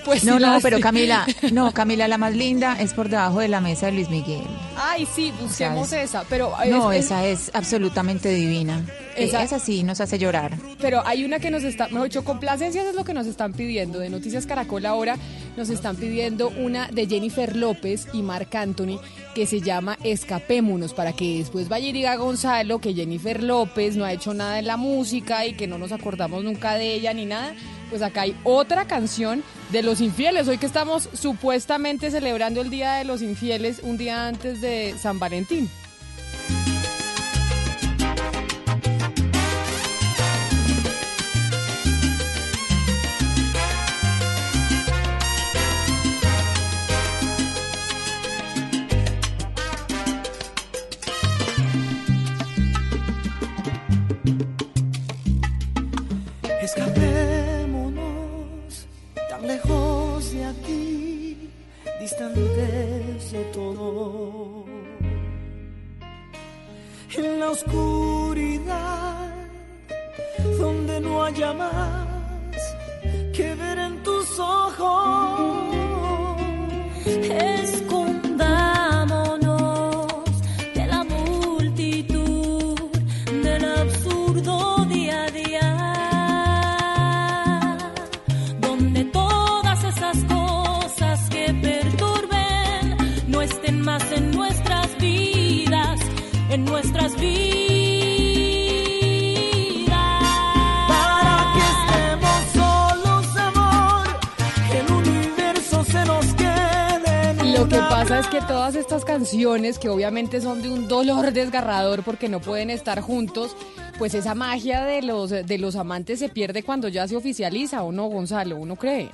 Pues no, sí, no, lástima. pero Camila, no, Camila, la más linda es por debajo de la mesa de Luis Miguel. Ay, sí, busquemos ¿Sabes? esa, pero es- No, es- esa es absolutamente divina. Esa- Esa, sí nos hace llorar. Pero hay una que nos está, mejor dicho, complacencias es lo que nos están pidiendo. De Noticias Caracol ahora nos están pidiendo una de Jennifer López y Marc Anthony que se llama Escapémonos, para que después vaya y diga Gonzalo que Jennifer López no ha hecho nada en la música y que no nos acordamos nunca de ella ni nada. Pues acá hay otra canción de los infieles. Hoy que estamos supuestamente celebrando el Día de los Infieles, un día antes de San Valentín. En la oscuridad, donde no haya más que ver en tus ojos. Es que todas estas canciones, que obviamente son de un dolor desgarrador porque no pueden estar juntos, pues esa magia de los, de los amantes se pierde cuando ya se oficializa, ¿o no, Gonzalo? ¿Uno cree?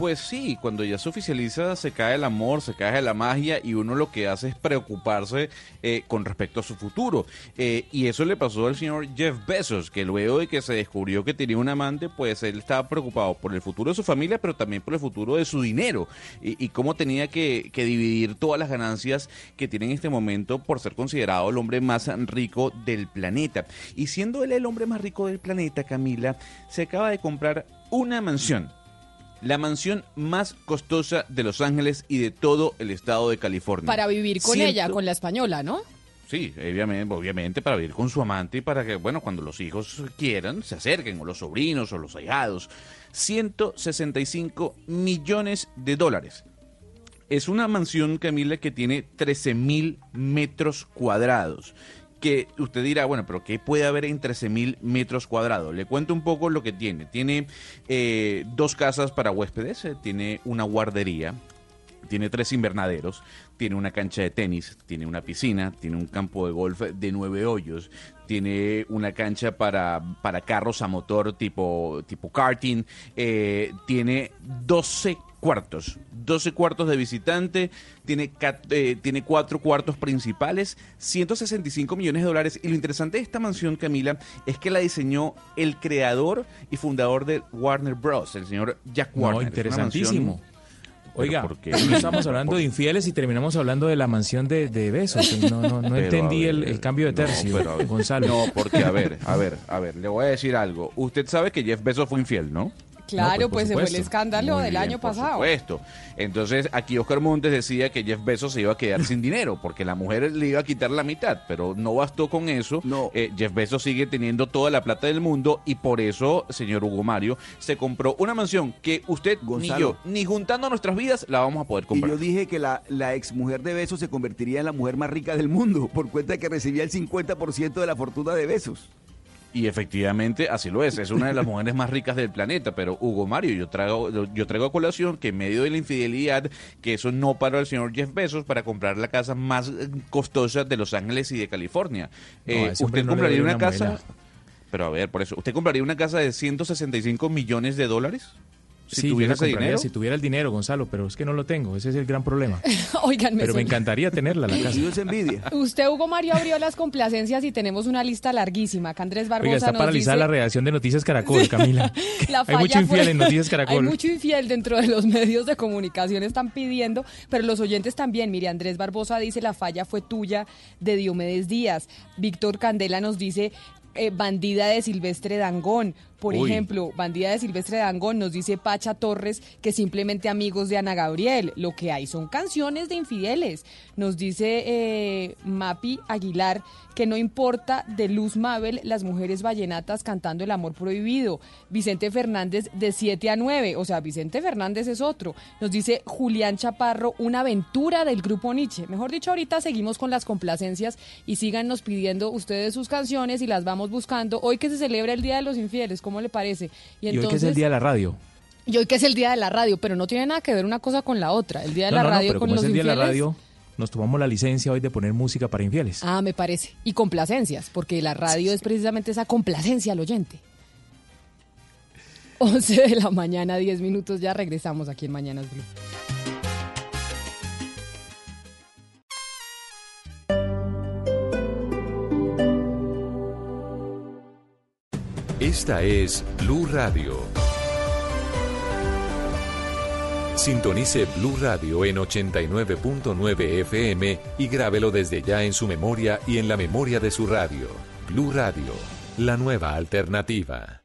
Pues sí, cuando ya se oficializa se cae el amor, se cae la magia y uno lo que hace es preocuparse eh, con respecto a su futuro. Eh, y eso le pasó al señor Jeff Bezos, que luego de que se descubrió que tenía un amante, pues él estaba preocupado por el futuro de su familia, pero también por el futuro de su dinero y, y cómo tenía que, que dividir todas las ganancias que tiene en este momento por ser considerado el hombre más rico del planeta. Y siendo él el hombre más rico del planeta, Camila, se acaba de comprar una mansión la mansión más costosa de Los Ángeles y de todo el estado de California. Para vivir con Ciento- ella, con la española, ¿no? Sí, obviamente, obviamente para vivir con su amante y para que, bueno, cuando los hijos quieran, se acerquen, o los sobrinos o los ahijados. 165 millones de dólares. Es una mansión, Camila, que tiene 13 mil metros cuadrados. Que usted dirá, bueno, pero ¿qué puede haber en 13 mil metros cuadrados? Le cuento un poco lo que tiene. Tiene eh, dos casas para huéspedes, eh, tiene una guardería, tiene tres invernaderos, tiene una cancha de tenis, tiene una piscina, tiene un campo de golf de nueve hoyos, tiene una cancha para, para carros a motor tipo, tipo karting, eh, tiene 12 cuartos, 12 cuartos de visitante, tiene, eh, tiene cuatro cuartos principales, 165 millones de dólares. Y lo interesante de esta mansión, Camila, es que la diseñó el creador y fundador de Warner Bros., el señor Jack No, Warner. Una interesantísimo. Oiga, no estamos hablando de infieles y terminamos hablando de la mansión de, de besos. No, no, no entendí el, el cambio de no, tercio, pero, ver. Gonzalo. No, porque a ver, a ver, a ver, le voy a decir algo. Usted sabe que Jeff Bezos fue infiel, ¿no? Claro, por pues se fue el escándalo Muy del bien, año por pasado. supuesto. Entonces, aquí Oscar Montes decía que Jeff Bezos se iba a quedar sin dinero porque la mujer le iba a quitar la mitad, pero no bastó con eso. Eh, Jeff Bezos sigue teniendo toda la plata del mundo y por eso, señor Hugo Mario, se compró una mansión que usted ni Gonzalo. yo, ni juntando nuestras vidas, la vamos a poder Y comprar. yo dije que la, la exmujer de Besos se convertiría en la mujer más rica del mundo por cuenta de que recibía el 50% de la fortuna de Besos. Y efectivamente así lo es, es una de las mujeres más ricas del planeta, pero Hugo Mario, yo traigo, yo traigo a colación que en medio de la infidelidad, que eso no paró al señor Jeff Bezos para comprar la casa más eh, costosa de Los Ángeles y de California. No, Eh, ¿Usted no compraría una una casa? Pero a ver, por eso, ¿usted compraría una casa de 165 millones de dólares? Si sí, yo tuviera la ese compraría dinero. si tuviera el dinero, Gonzalo, pero es que no lo tengo, ese es el gran problema. Oigan, Pero me encantaría tenerla la casa. es envidia. Usted, Hugo Mario, abrió las complacencias y tenemos una lista larguísima. Que Andrés Barbosa Oiga, está nos paralizada dice- la redacción de Noticias Caracol, Camila. La Hay mucho falla infiel fue- en Noticias Caracol. Hay mucho infiel dentro de los medios de comunicación, están pidiendo, pero los oyentes también. Mire, Andrés Barbosa dice la falla fue tuya de Diomedes Díaz. Víctor Candela nos dice eh, bandida de Silvestre Dangón. Por Uy. ejemplo, bandida de Silvestre Dangón nos dice Pacha Torres que simplemente amigos de Ana Gabriel. Lo que hay son canciones de infieles. Nos dice eh, Mapi Aguilar que no importa de Luz Mabel las mujeres vallenatas cantando el amor prohibido. Vicente Fernández de 7 a 9, o sea, Vicente Fernández es otro. Nos dice Julián Chaparro, una aventura del grupo Nietzsche. Mejor dicho, ahorita seguimos con las complacencias y síganos pidiendo ustedes sus canciones y las vamos buscando. Hoy que se celebra el Día de los Infieles, ¿cómo le parece? Y hoy que es el día de la radio. y hoy que es el Día de la Radio, pero no tiene nada que ver una cosa con la otra. El Día de No, la no, no, Radio pero con como los es el día de la infieles. radio, nos tomamos la licencia hoy de poner música para infieles. Ah, me parece. Y complacencias, porque la radio es precisamente esa complacencia al oyente. 11 de la mañana, 10 minutos, ya regresamos aquí en Mañanas Blue. Esta es Blue Radio. Sintonice Blue Radio en 89.9 FM y grábelo desde ya en su memoria y en la memoria de su radio. Blue Radio, la nueva alternativa.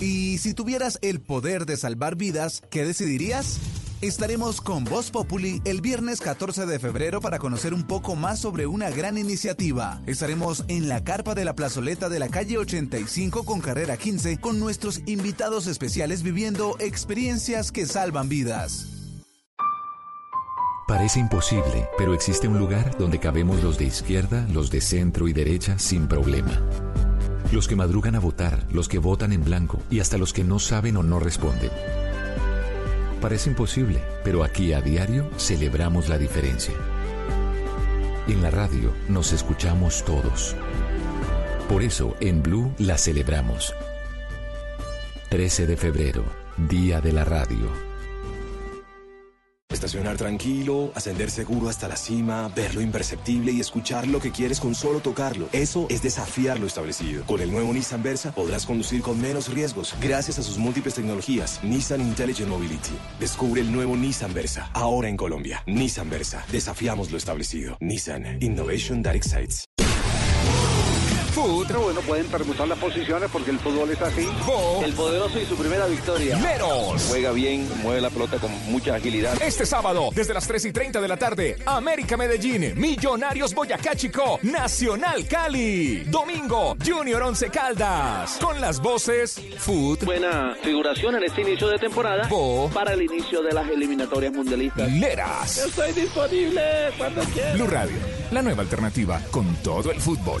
Y si tuvieras el poder de salvar vidas, ¿qué decidirías? Estaremos con Voz Populi el viernes 14 de febrero para conocer un poco más sobre una gran iniciativa. Estaremos en la carpa de la plazoleta de la calle 85 con carrera 15 con nuestros invitados especiales viviendo experiencias que salvan vidas. Parece imposible, pero existe un lugar donde cabemos los de izquierda, los de centro y derecha sin problema. Los que madrugan a votar, los que votan en blanco y hasta los que no saben o no responden. Parece imposible, pero aquí a diario celebramos la diferencia. En la radio nos escuchamos todos. Por eso en Blue la celebramos. 13 de febrero, Día de la Radio. Estacionar tranquilo, ascender seguro hasta la cima, ver lo imperceptible y escuchar lo que quieres con solo tocarlo. Eso es desafiar lo establecido. Con el nuevo Nissan Versa podrás conducir con menos riesgos gracias a sus múltiples tecnologías. Nissan Intelligent Mobility. Descubre el nuevo Nissan Versa, ahora en Colombia. Nissan Versa. Desafiamos lo establecido. Nissan. Innovation that excites. Food. Pero bueno, pueden permutar las posiciones porque el fútbol es así. El poderoso y su primera victoria. Meros. Juega bien, mueve la pelota con mucha agilidad. Este sábado, desde las 3 y 30 de la tarde, América Medellín, Millonarios Boyacá Chico, Nacional Cali. Domingo, Junior Once Caldas. Con las voces Food. Buena figuración en este inicio de temporada para el inicio de las eliminatorias mundialistas. Leras. Estoy disponible cuando quieras. Blue Radio, la nueva alternativa con todo el fútbol.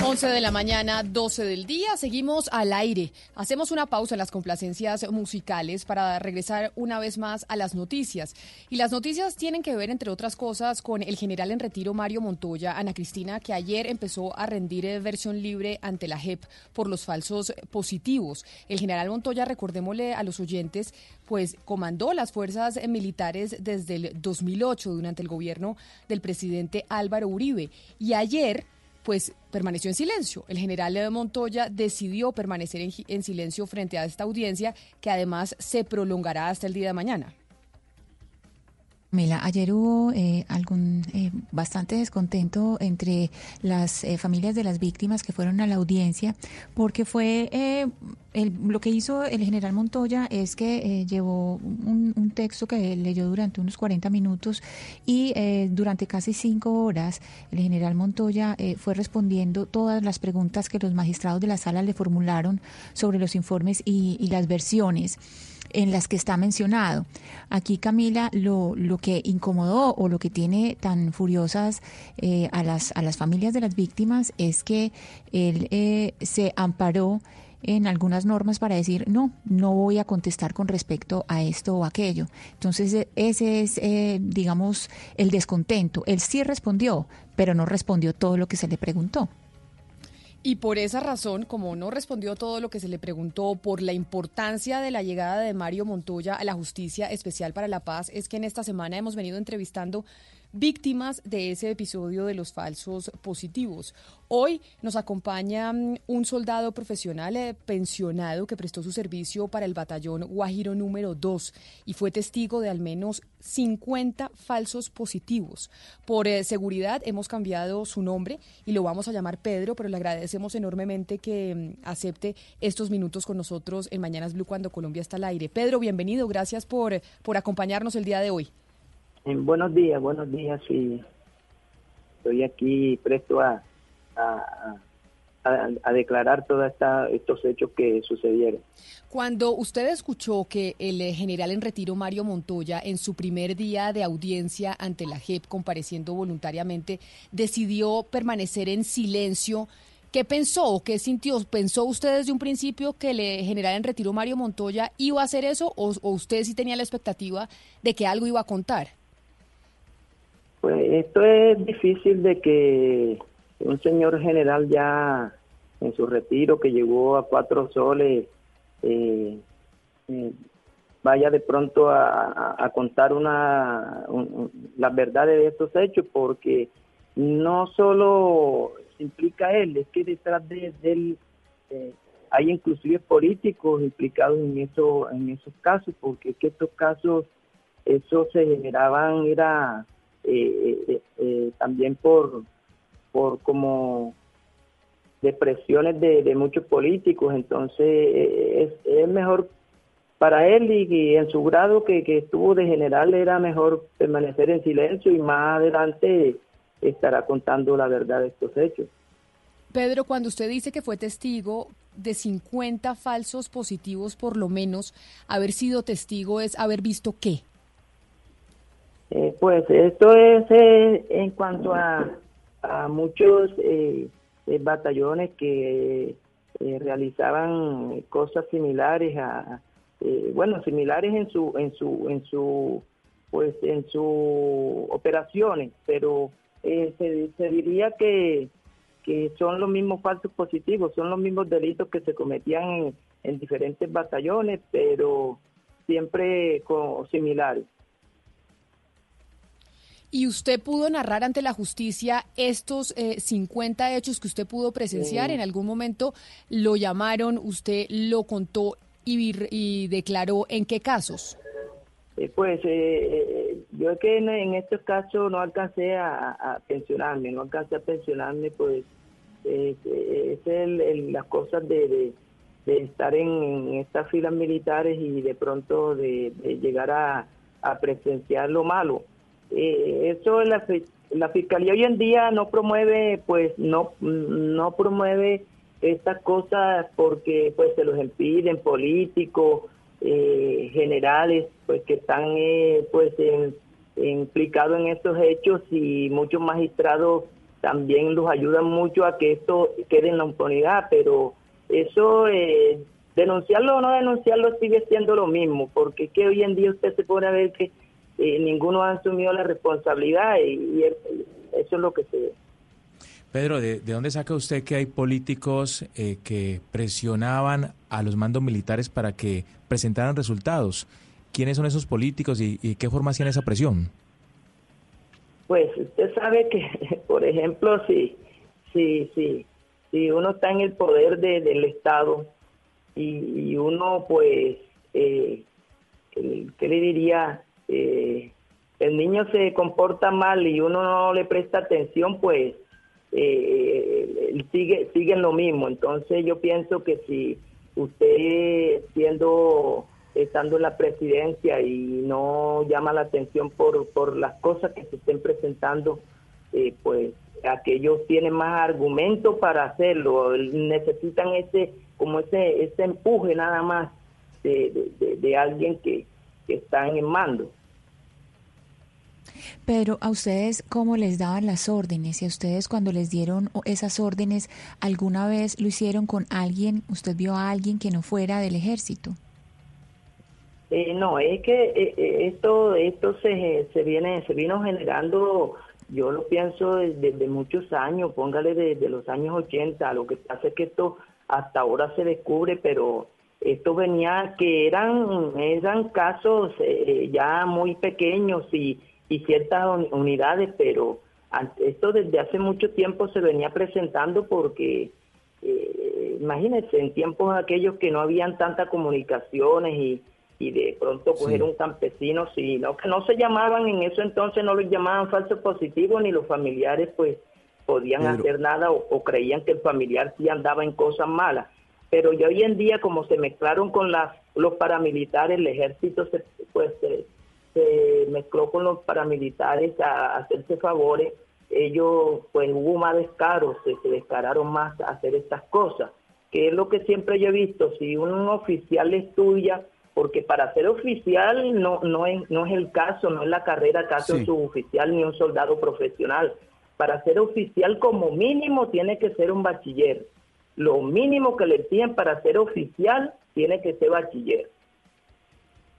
11 de la mañana, 12 del día, seguimos al aire. Hacemos una pausa en las complacencias musicales para regresar una vez más a las noticias. Y las noticias tienen que ver, entre otras cosas, con el general en retiro Mario Montoya, Ana Cristina, que ayer empezó a rendir eh, versión libre ante la JEP por los falsos positivos. El general Montoya, recordémosle a los oyentes, pues comandó las fuerzas militares desde el 2008 durante el gobierno del presidente Álvaro Uribe. Y ayer pues permaneció en silencio. El general Montoya decidió permanecer en, en silencio frente a esta audiencia que además se prolongará hasta el día de mañana. Mila, ayer hubo eh, algún eh, bastante descontento entre las eh, familias de las víctimas que fueron a la audiencia, porque fue el, lo que hizo el general Montoya es que llevó un, un, texto que leyó durante unos 40 minutos y durante casi cinco horas el general Montoya fue respondiendo todas las preguntas que los magistrados de la sala le formularon sobre los informes y, y las versiones en las que está mencionado. Aquí, Camila, lo, lo que incomodó o lo que tiene tan furiosas eh, a, las, a las familias de las víctimas es que él eh, se amparó en algunas normas para decir, no, no voy a contestar con respecto a esto o aquello. Entonces, e, ese es, eh, digamos, el descontento. Él sí respondió, pero no respondió todo lo que se le preguntó. Y por esa razón, como no respondió todo lo que se le preguntó por la importancia de la llegada de Mario Montoya a la Justicia Especial para la Paz, es que en esta semana hemos venido entrevistando víctimas de ese episodio de los falsos positivos. Hoy nos acompaña mm, un soldado profesional eh, pensionado que prestó su servicio para el batallón Guajiro número 2 y fue testigo de al menos 50 falsos positivos. Por eh, seguridad hemos cambiado su nombre y lo vamos a llamar Pedro, pero le agradecemos enormemente que mm, acepte estos minutos con nosotros en Mañanas Blue cuando Colombia está al aire. Pedro, bienvenido, gracias por, por acompañarnos el día de hoy buenos días, buenos días. Sí, estoy aquí presto a, a, a, declarar todos estos hechos que sucedieron. Cuando usted escuchó que el general en retiro Mario Montoya, en su primer día de audiencia ante la JEP, compareciendo voluntariamente, decidió permanecer en silencio, ¿Qué pensó o qué sintió? ¿Pensó usted desde un principio que el general en retiro Mario Montoya iba a hacer eso o, o, usted sí tenía la expectativa de que algo iba a contar? Pues esto es difícil de que un señor general ya en su retiro que llegó a cuatro soles eh, eh, vaya de pronto a, contar una las verdades de estos hechos porque no solo implica él es que detrás de, él eh, hay inclusive políticos implicados en eso en esos casos porque que estos casos eso se generaban era eh, eh, eh, también por, por como de, de muchos políticos, entonces es, mejor para él y, en su grado que, que, estuvo de general era mejor permanecer en silencio y más adelante estará contando la verdad de estos hechos. Pedro, cuando usted dice que fue testigo de 50 falsos positivos por lo menos, haber sido testigo es haber visto qué? Eh, pues esto es eh, en cuanto a, a muchos eh, batallones que realizaban cosas similares a bueno similares en su en su en su pues en sus operaciones pero se, se diría que que son los mismos falsos positivos son los mismos delitos que se cometían en, en diferentes batallones pero siempre con similares ¿Y usted pudo narrar ante la justicia estos 50 eh, hechos que usted pudo presenciar? ¿En algún momento lo llamaron, usted lo contó y, declaró en qué casos? Eh, pues eh, yo es que en, estos casos no alcancé a, pensionarme, no alcancé a pensionarme, pues es el, las cosas de, estar en, estas filas militares y de pronto de, llegar a presenciar lo malo eh, eso la, la fiscalía hoy en día no promueve pues no no promueve estas cosas porque pues se los impiden políticos eh, generales pues que están eh, pues implicados en estos hechos y muchos magistrados también los ayudan mucho a que esto quede en la impunidad pero eso eh, denunciarlo o no denunciarlo sigue siendo lo mismo porque es que hoy en día usted se pone a ver que eh, ninguno ha asumido la responsabilidad y, eso es lo que se ve. Pedro, ¿de, dónde saca usted que hay políticos eh, que presionaban a los mandos militares para que presentaran resultados? ¿Quiénes son esos políticos y, y qué forma hacían esa presión? Pues usted sabe que, por ejemplo, si, Sí, sí. Sí, uno está en el poder de, del Estado y, y uno, pues, eh, ¿qué le diría? Eh, el niño se comporta mal y uno no le presta atención, pues, eh, sigue, sigue en lo mismo. Entonces yo pienso que si usted siendo estando en la presidencia y no llama la atención por, por las cosas que se estén presentando, eh, pues aquellos tienen más argumentos para hacerlo, necesitan ese como ese ese empuje nada más de- de- de alguien que, que está en el mando. Pero a ustedes, ¿cómo les daban las órdenes? Y a ustedes cuando les dieron esas órdenes, ¿alguna vez lo hicieron con alguien? ¿Usted vio a alguien que no fuera del ejército? Eh, no, es que eh, eh, esto esto se, se viene se vino generando, yo lo pienso desde, desde muchos años, póngale desde los años 80, lo que pasa es que esto hasta ahora se descubre, pero esto venía que eran eran casos eh, ya muy pequeños y, y ciertas uni- unidades, pero esto desde hace mucho tiempo se venía presentando porque eh, imagínense, en tiempos aquellos que no habían tantas comunicaciones y, y de pronto coger un campesino, si no, que no se llamaban en eso entonces, no los llamaban falsos positivos, ni los familiares pues podían Pedro. hacer nada o, o creían que el familiar sí andaba en cosas malas. Pero ya hoy en día, como se mezclaron con las, los paramilitares, el ejército se, pues, se, se mezcló con los paramilitares a, hacerse favores, ellos, pues hubo más descaro, se, se descararon más a hacer estas cosas, que es lo que siempre yo he visto, si un oficial estudia, porque para ser oficial no, no, es, no es el caso, no es la carrera caso Sí. un suboficial ni un soldado profesional. Para ser oficial como mínimo tiene que ser un bachiller. Lo mínimo que le piden para ser oficial tiene que ser bachiller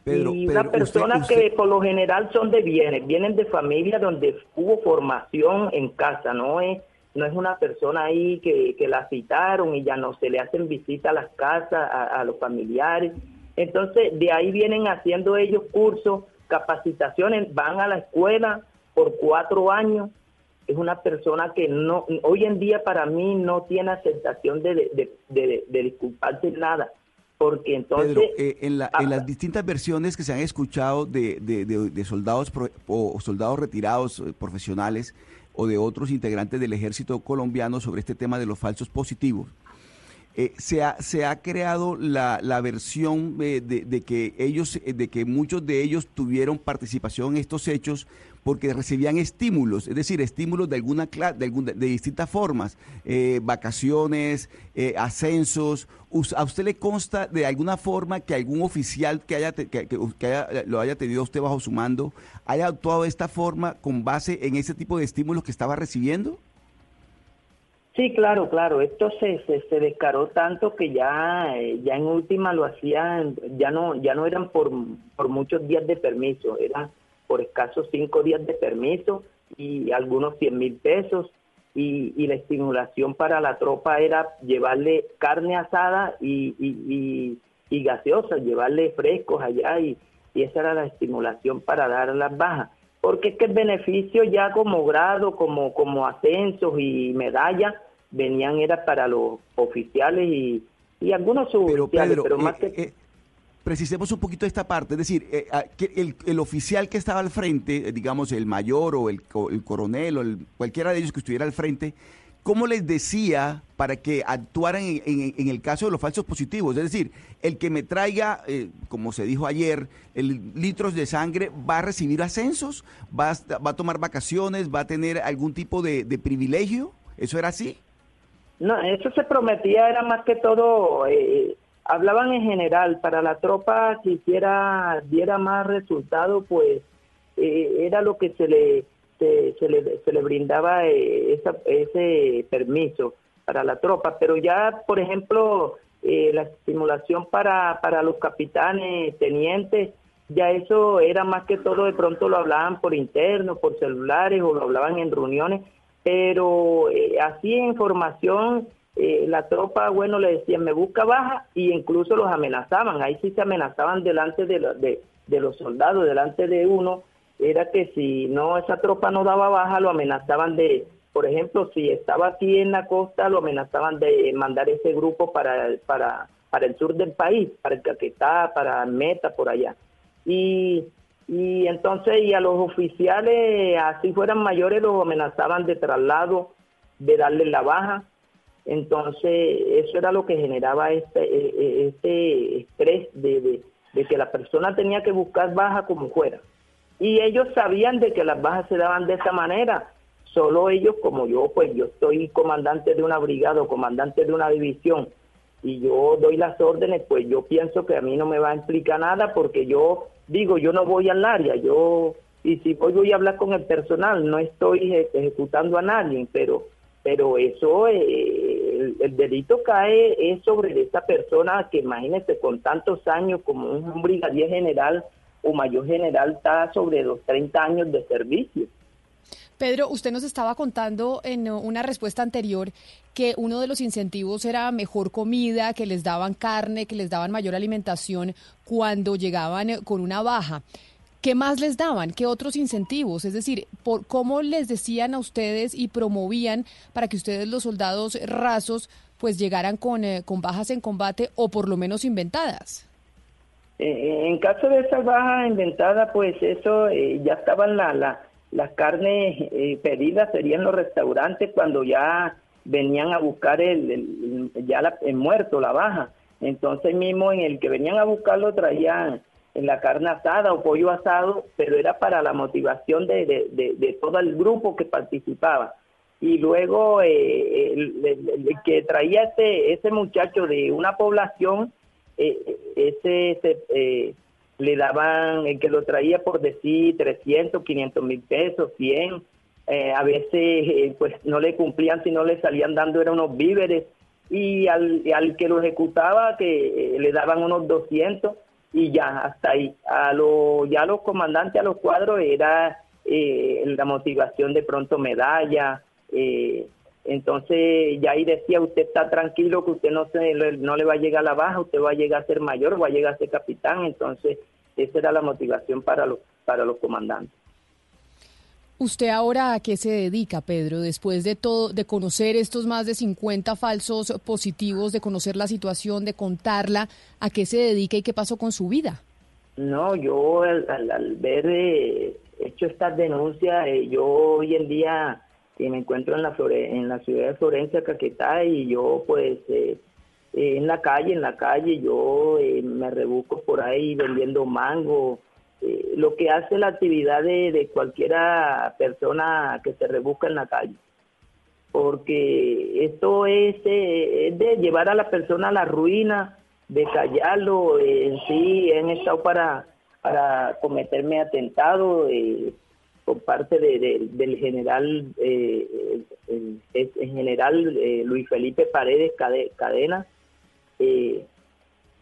Pedro, y Pedro, una persona usted- que por lo general son de bienes, vienen de familia donde hubo formación en casa, no es no es una persona ahí que, que la citaron y ya no se le hacen visita a las casas, a, a los familiares. Entonces, de ahí vienen haciendo ellos cursos, capacitaciones, van a la escuela por cuatro años. Es una persona que no, hoy en día para mí no tiene aceptación de, de, de, de- de disculparse en nada, porque entonces... Pedro, eh, en, la- en las distintas versiones que se han escuchado de, de- de- de soldados pro- o soldados retirados eh, profesionales o de otros integrantes del ejército colombiano sobre este tema de los falsos positivos, eh, se, ha, se ha creado la, la versión eh, de, de que ellos, eh, de que muchos de ellos tuvieron participación en estos hechos porque recibían estímulos, es decir, estímulos de alguna de, alguna- de distintas formas, eh, vacaciones, ascensos. ¿A usted le consta de alguna forma que algún oficial que haya, que, haya- lo haya tenido usted bajo su mando haya actuado de esta forma con base en ese tipo de estímulos que estaba recibiendo? Sí, claro, claro. Esto se, se, se descaró tanto que ya, eh, ya en última lo hacían, ya no, ya no eran por, por muchos días de permiso, eran por escasos cinco días de permiso y algunos 100 mil pesos. Y, y la estimulación para la tropa era llevarle carne asada y, y, y, gaseosa, llevarle frescos allá y, y esa era la estimulación para dar las bajas. Porque es que el beneficio ya como grado, como, como ascensos y medallas, venían era para los oficiales y, y algunos suboficiales, Pedro, pero eh, más que... eh, precisemos un poquito esta parte, es decir, eh, a- que el, el oficial que estaba al frente, eh, digamos el mayor o el, el coronel o el- cualquiera de ellos que estuviera al frente, ¿cómo les decía para que actuaran en, en- en el caso de los falsos positivos? Es decir, el que me traiga, eh, como se dijo ayer, el, litros de sangre va a recibir ascensos, va a, va a tomar vacaciones, va a tener algún tipo de, de privilegio, ¿eso era así? No, eso se prometía, era más que todo, eh, hablaban en general, para la tropa si hiciera, diera más resultado, pues eh, era lo que se le, se, le, se le brindaba eh, ese permiso para la tropa, pero ya, por ejemplo, eh, la estimulación para, para los capitanes, tenientes, ya eso era más que todo, de pronto lo hablaban por interno, por celulares o lo hablaban en reuniones, pero eh, así en formación eh, la tropa, bueno, le decían, me busca baja y incluso los amenazaban, ahí sí se amenazaban delante de, de, de los soldados, delante de uno, era que si no esa tropa no daba baja, lo amenazaban de por ejemplo, si estaba aquí en la costa, lo amenazaban de mandar ese grupo para, para, para el sur del país, para el Caquetá, para Meta, por allá. Y, y entonces, y a los oficiales, así fueran mayores, los amenazaban de traslado, de darle la baja. Entonces, eso era lo que generaba este, eh, eh, este estrés de, de, de que la persona tenía que buscar baja como fuera. Y ellos sabían de que las bajas se daban de esa manera. Solo ellos, como yo, pues yo estoy comandante de una brigada o comandante de una división y yo doy las órdenes, pues yo pienso que a mí no me va a implicar nada porque yo digo, yo no voy al área, yo, y si voy, voy a hablar con el personal, no estoy ejecutando a nadie, pero, pero eso, eh, el, delito cae es sobre esa persona que imagínese con tantos años como un brigadier general o mayor general está sobre los 30 años de servicio. Pedro, usted nos estaba contando en una respuesta anterior que uno de los incentivos era mejor comida, que les daban carne, que les daban mayor alimentación cuando llegaban eh, con una baja. ¿Qué más les daban? ¿Qué otros incentivos? Es decir, por ¿cómo les decían a ustedes y promovían para que ustedes los soldados rasos pues llegaran con, eh, con bajas en combate o por lo menos inventadas? Eh, en caso de esas bajas inventadas, pues eso ya estaban la, la, las carnes eh, pedidas serían los restaurantes cuando ya venían a buscar el, ya el muerto, la baja. Entonces mismo en el que venían a buscarlo traían en la carne asada o pollo asado, pero era para la motivación de, de, todo el grupo que participaba. Y luego eh, el, que traía ese, ese muchacho de una población, eh, ese, ese le daban, el que lo traía por decir 300, 500 mil pesos, 100, eh, a veces eh, pues no le cumplían, si no le salían dando eran unos víveres, y al, al que lo ejecutaba que eh, le daban unos 200 y ya, hasta ahí. A lo, ya los comandantes, a los cuadros, era la motivación de pronto medalla, entonces ya ahí decía, usted está tranquilo que usted no, se, no le va a llegar a la baja, usted va a llegar a ser mayor, va a llegar a ser capitán, entonces esa era la motivación para los, para los comandantes. ¿Usted ahora a qué se dedica, Pedro? Después de todo, de conocer estos más de 50 falsos positivos, de conocer la situación, de contarla, ¿a qué se dedica y qué pasó con su vida? No, yo al, ver eh, hecho estas denuncias, eh, yo hoy en día me encuentro en la, en la ciudad de Florencia, Caquetá, y yo pues eh, eh, en la calle, en la calle, yo eh, me rebusco por ahí vendiendo mango, lo que hace la actividad de, de cualquiera persona que se rebusca en la calle. Porque esto es, es de llevar a la persona a la ruina, de callarlo, en sí, han estado para, para cometerme atentado, por parte de, del general eh, el, general eh, Luis Felipe Paredes Cadena eh,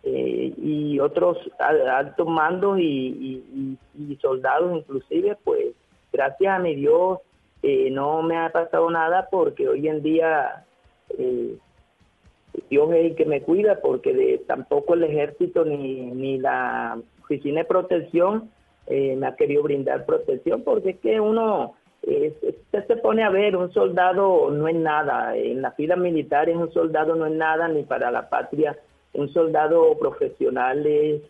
y otros altos mandos y, soldados inclusive pues gracias a mi Dios no me ha pasado nada porque hoy en día Dios es el que me cuida porque de, tampoco el ejército ni, ni la oficina de protección eh, me ha querido brindar protección, porque es que uno, eh, se pone a ver, un soldado no es nada, en la fila militar un soldado no es nada, ni para la patria, un soldado profesional es,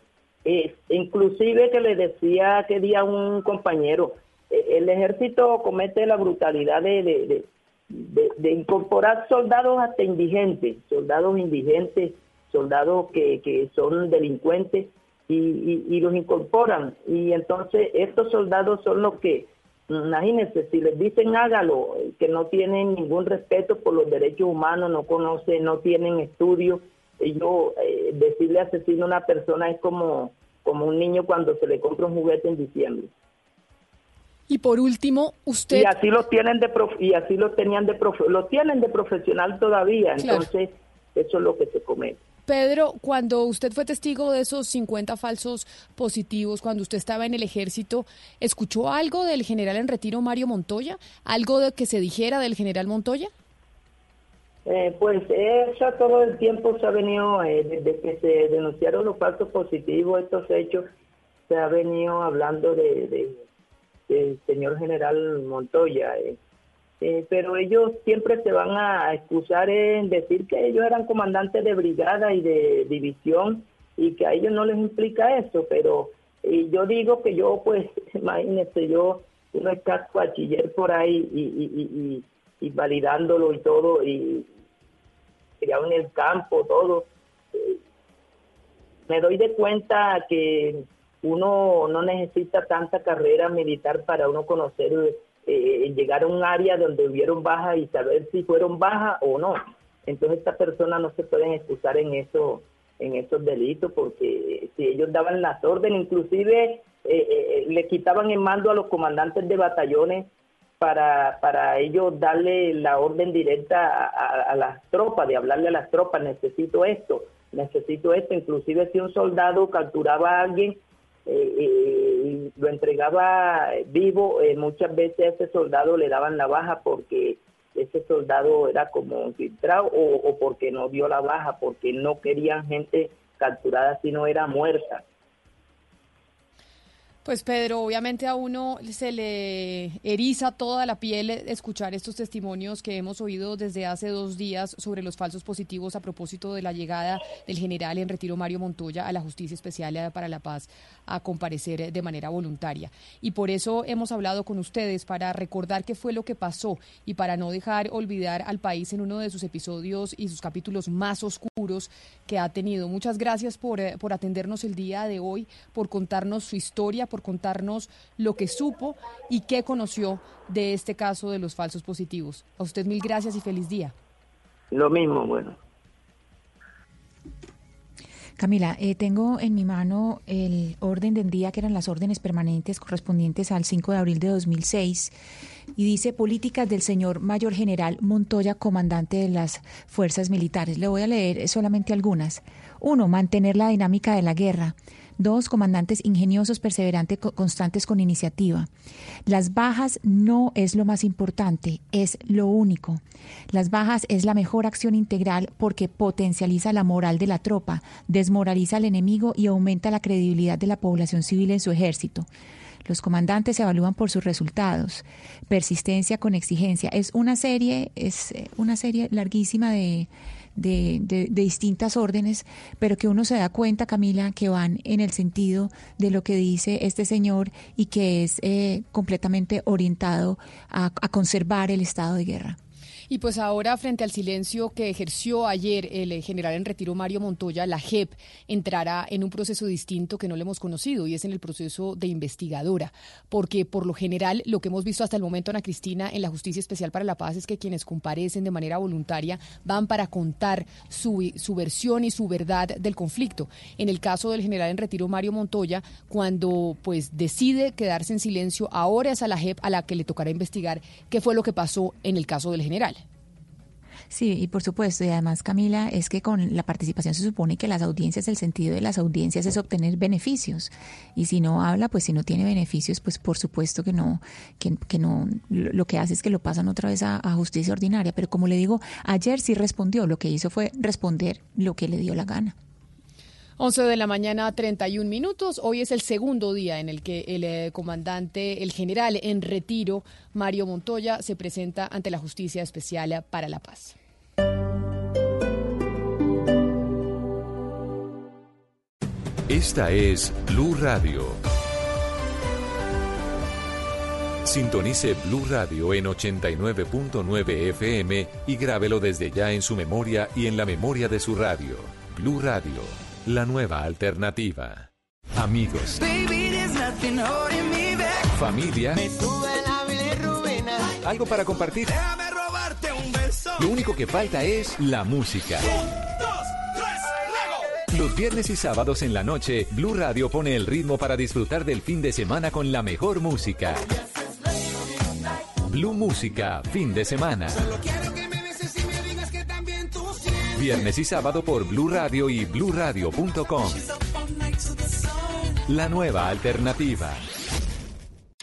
inclusive que le decía que día un compañero, eh, el ejército comete la brutalidad de, de, incorporar soldados hasta indigentes, soldados indigentes, soldados que, que son delincuentes, y, los incorporan. Y entonces estos soldados son los que, imagínense, si les dicen hágalo, que no tienen ningún respeto por los derechos humanos, no conocen, no tienen estudio, ellos, eh, decirle asesino a una persona es como, como un niño cuando se le compra un juguete en diciembre. Y por último, usted y así lo tienen de y así lo tenían de lo tienen de profesional todavía, entonces eso es lo que se comete. Pedro, cuando usted fue testigo de esos 50 falsos positivos, cuando usted estaba en el ejército, ¿escuchó algo del general en retiro Mario Montoya? ¿Algo de que se dijera del general Montoya? Eh, pues eso todo el tiempo se ha venido, eh, desde que se denunciaron los falsos positivos, estos hechos, se ha venido hablando de, del señor general Montoya. Eh, Eh, pero ellos siempre se van a excusar en decir que ellos eran comandantes de brigada y de división y que a ellos no les implica eso, pero y yo digo que yo, pues, imagínese, yo, uno está bachiller por ahí y, y, y, validándolo y todo, y criado en el campo, todo. Me doy de cuenta que uno no necesita tanta carrera militar para uno conocer, eh, llegar a un área donde hubieron bajas y saber si fueron bajas o no. Entonces estas personas no se pueden excusar en eso en esos delitos, porque si ellos daban las órdenes, inclusive eh, eh, le quitaban el mando a los comandantes de batallones para, para ellos darle la orden directa a, las tropas, de hablarle a las tropas, necesito esto, necesito esto, inclusive si un soldado capturaba a alguien eh, y lo entregaba vivo, muchas veces a ese soldado le daban la baja porque ese soldado era como infiltrado o, o porque no dio la baja, porque no querían gente capturada si no era muerta. Pues Pedro, obviamente a uno se le eriza toda la piel escuchar estos testimonios que hemos oído desde hace dos días sobre los falsos positivos a propósito de la llegada del general en retiro Mario Montoya a la Justicia Especial para la Paz a comparecer de manera voluntaria. Y por eso hemos hablado con ustedes para recordar qué fue lo que pasó y para no dejar olvidar al país en uno de sus episodios y sus capítulos más oscuros que ha tenido. Muchas gracias por, eh, por atendernos el día de hoy, por contarnos su historia, por contarnos lo que supo y qué conoció de este caso de los falsos positivos. A usted mil gracias y feliz día. Lo mismo, bueno. Camila, eh, tengo en mi mano el orden del día, que eran las órdenes permanentes correspondientes al 5 de abril de 2006, y dice políticas del señor Mayor General Montoya, comandante de las fuerzas militares. Le voy a leer solamente algunas. Uno, mantener la dinámica de la guerra. Dos, comandantes ingeniosos, perseverantes, constantes con iniciativa. Las bajas no es lo más importante, es lo único. Las bajas es la mejor acción integral porque potencializa la moral de la tropa, desmoraliza al enemigo y aumenta la credibilidad de la población civil en su ejército. Los comandantes se evalúan por sus resultados. Persistencia con exigencia. Es una serie, es eh, una serie larguísima de, de, distintas órdenes, pero que uno se da cuenta, Camila, que van en el sentido de lo que dice este señor y que es eh, completamente orientado a conservar el estado de guerra. Y pues ahora, frente al silencio que ejerció ayer el eh, general en retiro Mario Montoya, la JEP entrará en un proceso distinto que no le hemos conocido y es en el proceso de investigadora, porque por lo general lo que hemos visto hasta el momento, Ana Cristina, en la Justicia Especial para la Paz es que quienes comparecen de manera voluntaria van para contar su, su versión y su verdad del conflicto. En el caso del general en retiro Mario Montoya, cuando pues decide quedarse en silencio, ahora es a la JEP a la que le tocará investigar qué fue lo que pasó en el caso del general. Sí, y por supuesto, y además Camila, es que con la participación se supone que las audiencias, el sentido de las audiencias es obtener beneficios. Y si no habla, pues si no tiene beneficios, pues por supuesto que no, que, no, lo que hace es que lo pasan otra vez a, a justicia ordinaria. Pero como le digo, ayer sí respondió, lo que hizo fue responder lo que le dio la gana. 11 de la mañana, 31 minutos. Hoy es el segundo día en el que el eh, comandante, el general en retiro, Mario Montoya, se presenta ante la Justicia Especial para la Paz. Esta es Blue Radio. Sintonice Blue Radio en 89.9 FM y grábelo desde ya en su memoria y en la memoria de su radio. Blue Radio la nueva alternativa. Amigos. Familia. Algo para compartir. Lo único que falta es la música. Los viernes y sábados en la noche, Blue Radio pone el ritmo para disfrutar del fin de semana con la mejor música. Blue Música, fin de semana. Viernes y sábado por Blue Radio y bluradio.com. La nueva alternativa.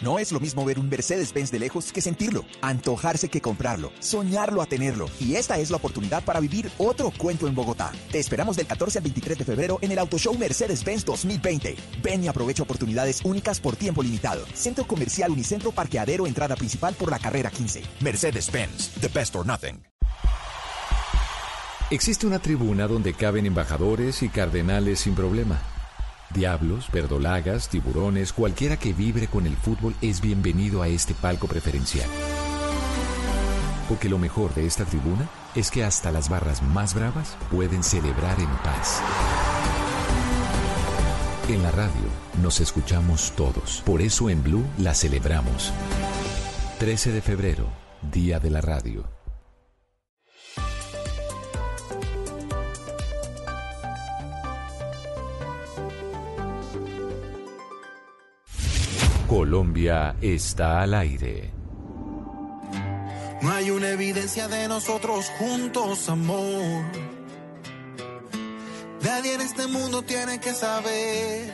No es lo mismo ver un Mercedes-Benz de lejos que sentirlo, antojarse que comprarlo, soñarlo a tenerlo. Y esta es la oportunidad para vivir otro cuento en Bogotá. Te esperamos del 14 al 23 de febrero en el Auto Show Mercedes-Benz 2020. Ven y aprovecha oportunidades únicas por tiempo limitado. Centro Comercial Unicentro Parqueadero, entrada principal por la carrera 15. Mercedes-Benz, the best or nothing. Existe una tribuna donde caben embajadores y cardenales sin problema. Diablos, verdolagas, tiburones, cualquiera que vibre con el fútbol es bienvenido a este palco preferencial. Porque lo mejor de esta tribuna es que hasta las barras más bravas pueden celebrar en paz. En la radio nos escuchamos todos, por eso en Blue la celebramos. 13 de febrero, Día de la Radio. Colombia está al aire. No hay una evidencia de nosotros juntos, amor. Nadie en este mundo tiene que saber.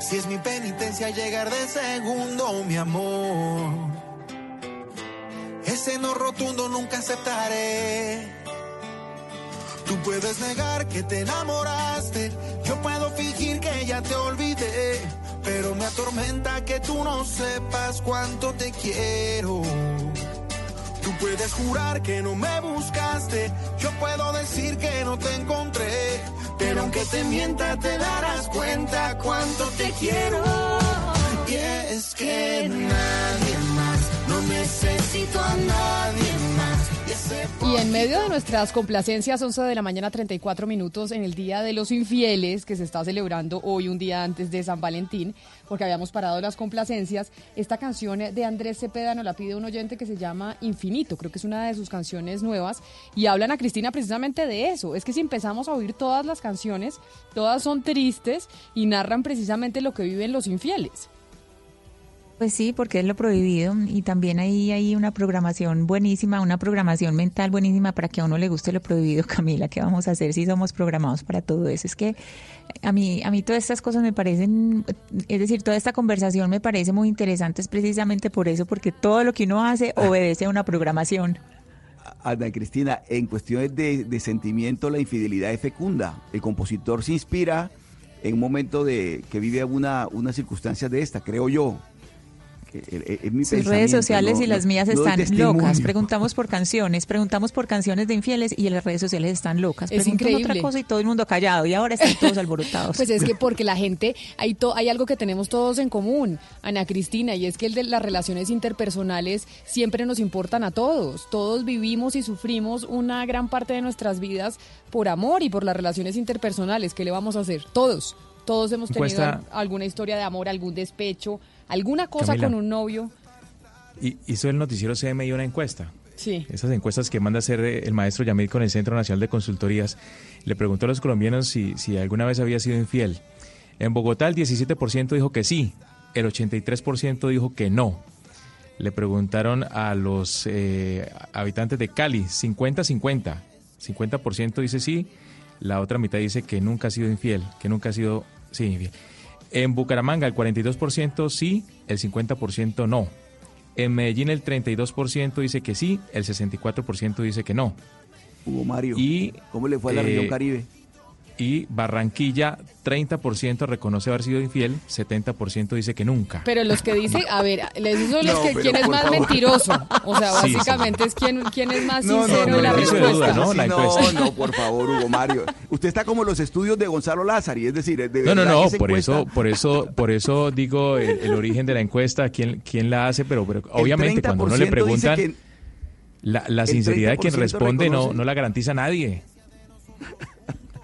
Si es mi penitencia llegar de segundo, mi amor. Ese no rotundo nunca aceptaré. Tú puedes negar que te enamoraste, yo puedo fingir que ya te olvidé, pero me atormenta que tú no sepas cuánto te quiero. Tú puedes jurar que no me buscaste, yo puedo decir que no te encontré, pero aunque te mienta te darás cuenta cuánto te quiero. Y es que nadie más, no necesito a nadie. Y en medio de nuestras complacencias, 11 de la mañana, 34 minutos, en el Día de los Infieles, que se está celebrando hoy, un día antes de San Valentín, porque habíamos parado las complacencias, esta canción de Andrés Cepeda nos la pide un oyente que se llama Infinito, creo que es una de sus canciones nuevas, y hablan a Cristina precisamente de eso. Es que si empezamos a oír todas las canciones, todas son tristes y narran precisamente lo que viven los infieles. Pues sí, porque es lo prohibido y también ahí hay una programación buenísima, una programación mental buenísima para que a uno le guste lo prohibido, Camila. ¿Qué vamos a hacer si somos programados para todo eso? Es que a mí, a mí todas estas cosas me parecen, es decir, toda esta conversación me parece muy interesante es precisamente por eso, porque todo lo que uno hace obedece a una programación. Ana Cristina, en cuestiones de, de sentimiento, la infidelidad es fecunda. El compositor se inspira en un momento de que vive una, una circunstancia de esta, creo yo. Sus redes sociales no- y las mías están testimonio. locas. Preguntamos por canciones, preguntamos por canciones de infieles y en las redes sociales están locas. Es Preguntan increíble. otra cosa y todo el mundo callado y ahora están todos alborotados. Pues es que porque la gente, hay, to- hay algo que tenemos todos en común, Ana Cristina, y es que el de las relaciones interpersonales siempre nos importan a todos. Todos vivimos y sufrimos una gran parte de nuestras vidas por amor y por las relaciones interpersonales. ¿Qué le vamos a hacer? Todos. Todos hemos tenido alguna historia de amor, algún despecho, alguna cosa Camila. con un novio. Y hizo el noticiero CMI una encuesta. Sí. Esas encuestas que manda hacer eh, el maestro Yamil con el Centro Nacional de Consultorías. Le preguntó a los colombianos si, si alguna vez había sido infiel. En Bogotá el 17% dijo que sí, el 83% dijo que no. Le preguntaron a los eh, habitantes de Cali, 50-50. 50% dice sí, la otra mitad dice que nunca ha sido infiel, que nunca ha sido sí, infiel. En Bucaramanga el 42% sí, el 50% no. En Medellín el 32% dice que sí, el 64% dice que no. Hugo Mario, y, ¿cómo le fue a la eh, región Caribe? Y Barranquilla 30% reconoce haber sido infiel, 70% dice que nunca. Pero los que dicen, a ver, les los No, que quién es más favor. mentiroso. O sea, Sí, sí. básicamente es quién, quién es más No, no, sincero no, en la no, respuesta. duda, ¿no? La no, encuesta. no, por favor, Hugo Mario. Usted está como los estudios de Gonzalo Lázari, es decir, de No, no, no, por encuesta- eso, por eso, por eso digo el, el origen de la encuesta, quién, quién la hace, pero, pero obviamente cuando uno le 30% dice preguntan, que- la, la sinceridad de quien 30% responde no, no la garantiza nadie.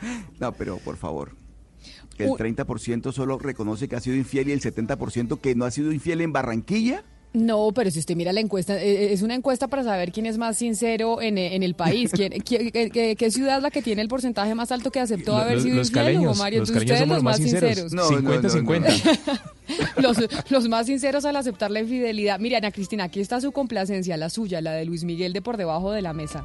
No, pero por favor. El U- 30% solo reconoce que ha sido infiel y el 70% que no ha sido infiel en Barranquilla. No, pero si usted mira la encuesta, eh, es una encuesta para saber quién es más sincero en, eh, en el país. ¿Quién, quién- qué, qué- qué ciudad es la que tiene el porcentaje más alto que aceptó haber los- sido los infiel, caleños, Hugo Mario? los ustedes somos los más sinceros. sinceros. No, no, no, 50-50. los, los más sinceros al aceptar la infidelidad. Mire, Ana Cristina, aquí está su complacencia, la suya, la de Luis Miguel de por debajo de la mesa.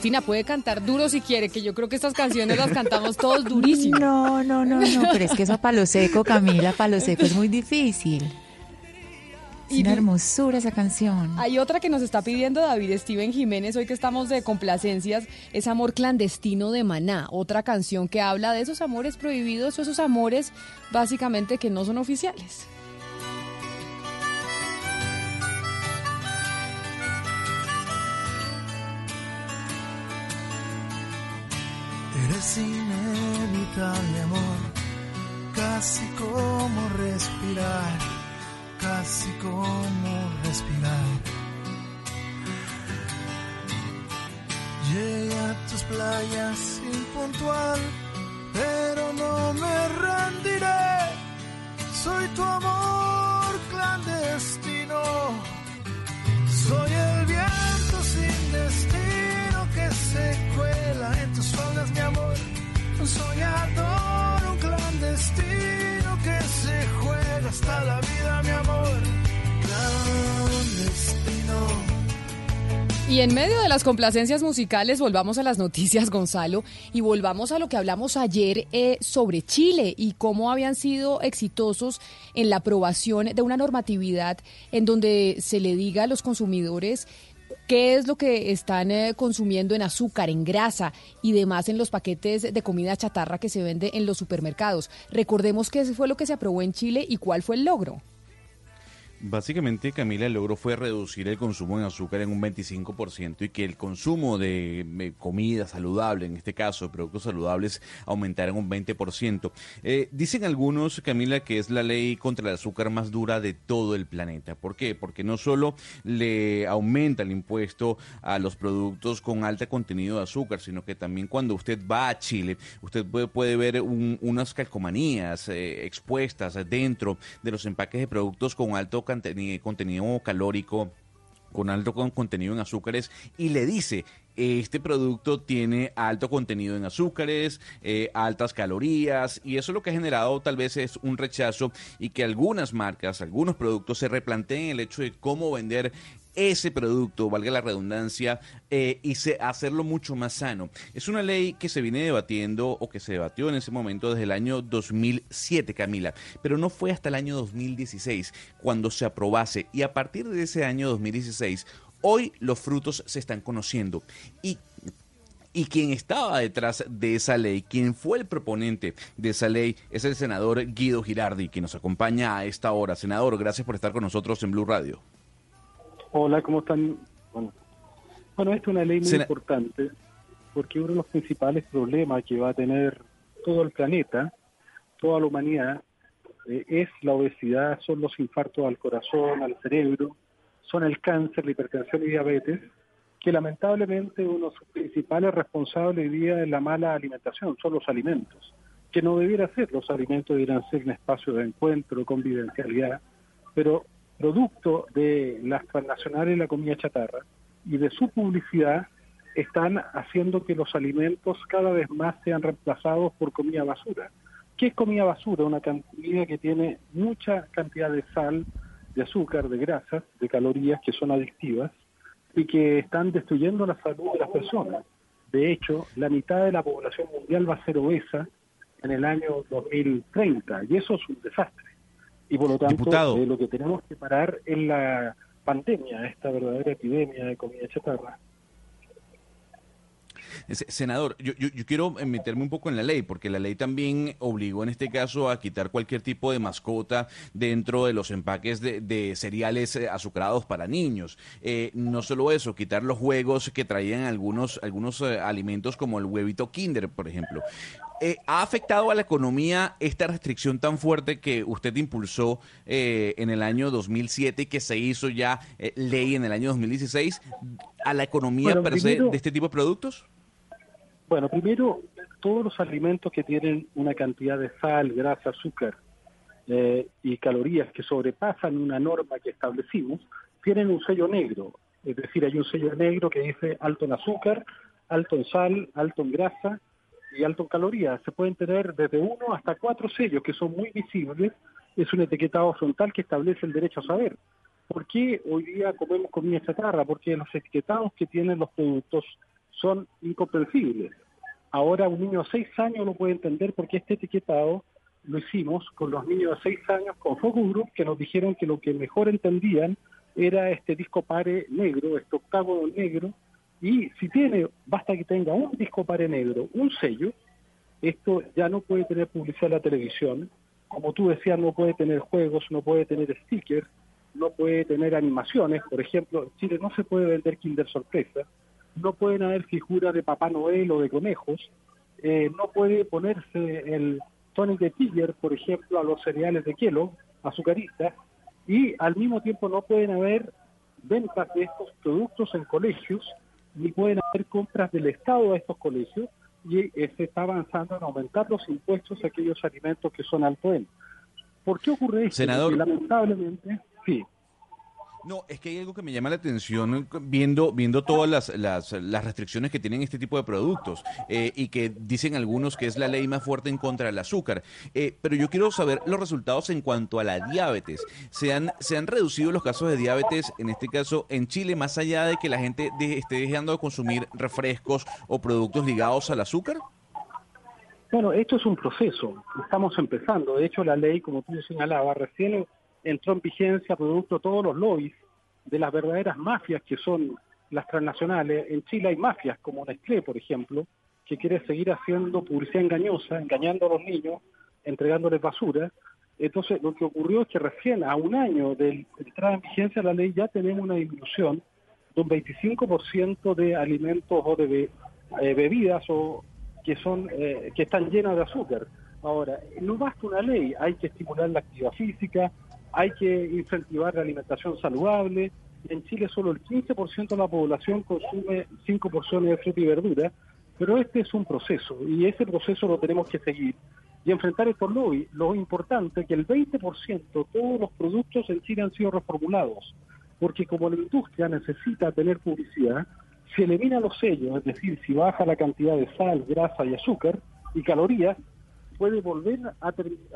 Cristina puede cantar duro si quiere, que yo creo que estas canciones las cantamos todos durísimo. No, no, no, no, pero es que eso a palo seco, Camila, palo seco es muy difícil. Es Y una hermosura esa canción. Hay otra que nos está pidiendo David Steven Jiménez, hoy que estamos de complacencias, es Amor Clandestino de Maná, otra canción que habla de esos amores prohibidos, o esos amores básicamente que no son oficiales. Eres inevitable, amor, casi como respirar, casi como respirar. Llegué a tus playas impuntual, soñador, un clandestino que se juega hasta la vida, mi amor. Clandestino. Y en medio de las complacencias musicales, volvamos a las noticias, Gonzalo, y volvamos a lo que hablamos ayer eh, sobre Chile y cómo habían sido exitosos en la aprobación de una normatividad en donde se le diga a los consumidores qué es lo que están eh, consumiendo en azúcar, en grasa y demás en los paquetes de comida chatarra que se vende en los supermercados. Recordemos qué fue lo que se aprobó en Chile y cuál fue el logro. Básicamente, Camila, el logro fue reducir el consumo de azúcar en un 25% y que el consumo de comida saludable, en este caso de productos saludables, aumentara en un 20%. Eh, dicen algunos, Camila, que es la ley contra el azúcar más dura de todo el planeta. ¿Por qué? Porque no solo le aumenta el impuesto a los productos con alto contenido de azúcar, sino que también cuando usted va a Chile, usted puede, ver un- unas calcomanías eh, expuestas dentro de los empaques de productos con alto contenido calórico con alto con- contenido en azúcares y le dice este producto tiene alto contenido en azúcares, eh, altas calorías y eso lo que ha generado tal vez es un rechazo y que algunas marcas, algunos productos se replanteen el hecho de cómo vender ese producto, valga la redundancia, eh, y hacerlo mucho más sano. Es una ley que se viene debatiendo o que se debatió en ese momento desde el año 2007, Camila, pero no fue hasta el año 2016 cuando se aprobase y a partir de ese año 2016, hoy los frutos se están conociendo y y quien estaba detrás de esa ley, quien fue el proponente de esa ley, es el senador Guido Girardi, que nos acompaña a esta hora. Senador, gracias por estar con nosotros en Blue Radio. Hola, ¿cómo están? Bueno, bueno, esta es una ley muy Sena- importante porque uno de los principales problemas que va a tener todo el planeta, toda la humanidad, eh, es la obesidad, son los infartos al corazón, al cerebro, son el cáncer, la hipertensión y diabetes, que lamentablemente uno de sus principales responsables hoy día es la mala alimentación, son los alimentos, que no debiera ser, los alimentos debieran ser un espacio de encuentro, convivencialidad, pero producto de las transnacionales y la comida chatarra y de su publicidad están haciendo que los alimentos cada vez más sean reemplazados por comida basura. ¿Qué es comida basura? Una comida que tiene mucha cantidad de sal, de azúcar, de grasas, de calorías que son adictivas y que están destruyendo la salud de las personas. De hecho, la mitad de la población mundial va a ser obesa en el año 2030 y eso es un desastre. Y por lo tanto, eh, lo que tenemos que parar es la pandemia, esta verdadera epidemia de comida chatarra. Senador, yo, yo, quiero meterme un poco en la ley, porque la ley también obligó en este caso a quitar cualquier tipo de mascota dentro de los empaques de, cereales eh, azucarados para niños. Eh, no solo eso, quitar los juegos que traían algunos, algunos eh, alimentos como el huevito Kinder, por ejemplo. ¿Ha afectado a la economía esta restricción tan fuerte que usted impulsó en el año 2007 y que se hizo ya ley en el año 2016 a la economía per se de este tipo de productos? Bueno, primero, todos los alimentos que tienen una cantidad de sal, grasa, azúcar eh, y calorías que sobrepasan una norma que establecimos, tienen un sello negro. Es decir, hay un sello negro que dice alto en azúcar, alto en sal, alto en grasa y alto en calorías. Se pueden tener desde uno hasta cuatro sellos que son muy visibles. Es un etiquetado frontal que establece el derecho a saber. ¿Por qué hoy día comemos comida chatarra? Porque los etiquetados que tienen los productos son incomprensibles. Ahora un niño de 6 años no puede entender por qué este etiquetado lo hicimos con los niños de 6 años con Focus Group que nos dijeron que lo que mejor entendían era este disco pare negro, este octavo negro, y si tiene, basta que tenga un disco pare negro, un sello, esto ya no puede tener publicidad en la televisión, como tú decías, no puede tener juegos, no puede tener stickers, no puede tener animaciones, por ejemplo, en Chile no se puede vender Kinder Sorpresa, no pueden haber figuras de Papá Noel o de conejos, eh, no puede ponerse el tonic de Tiger, por ejemplo, a los cereales de Kielo, azucaristas, y al mismo tiempo no pueden haber ventas de estos productos en colegios, ni pueden haber compras del Estado a estos colegios, y se está avanzando en aumentar los impuestos a aquellos alimentos que son alto en. ¿Por qué ocurre esto? Senador. lamentablemente, sí. No, es que hay algo que me llama la atención viendo, viendo todas las, las, restricciones que tienen este tipo de productos eh, y que dicen algunos que es la ley más fuerte en contra del azúcar. Eh, pero yo quiero saber los resultados en cuanto a la diabetes. ¿Se han, ¿Se han reducido los casos de diabetes, en este caso en Chile, más allá de que la gente esté dejando de consumir refrescos o productos ligados al azúcar? Bueno, esto es un proceso. Estamos empezando. De hecho, la ley, como tú señalabas, recién entró en vigencia producto de todos los lobbies de las verdaderas mafias que son las transnacionales. En Chile hay mafias como Nestlé, por ejemplo, que quiere seguir haciendo publicidad engañosa, engañando a los niños, entregándoles basura. Entonces, lo que ocurrió es que recién a un año de entrada en vigencia de la ley ya tenemos una disminución de un 25% de alimentos o de eh, bebidas o que son eh, que están llenas de azúcar. Ahora, no basta una ley, hay que estimular la actividad física, hay que incentivar la alimentación saludable. En Chile solo el 15% de la población consume 5 porciones de fruta y verdura, pero este es un proceso y ese proceso lo tenemos que seguir y enfrentar estos lobbies. Lo importante es que el 20% de todos los productos en Chile han sido reformulados, porque como la industria necesita tener publicidad, si elimina los sellos, es decir, si baja la cantidad de sal, grasa y azúcar y calorías, puede volver a,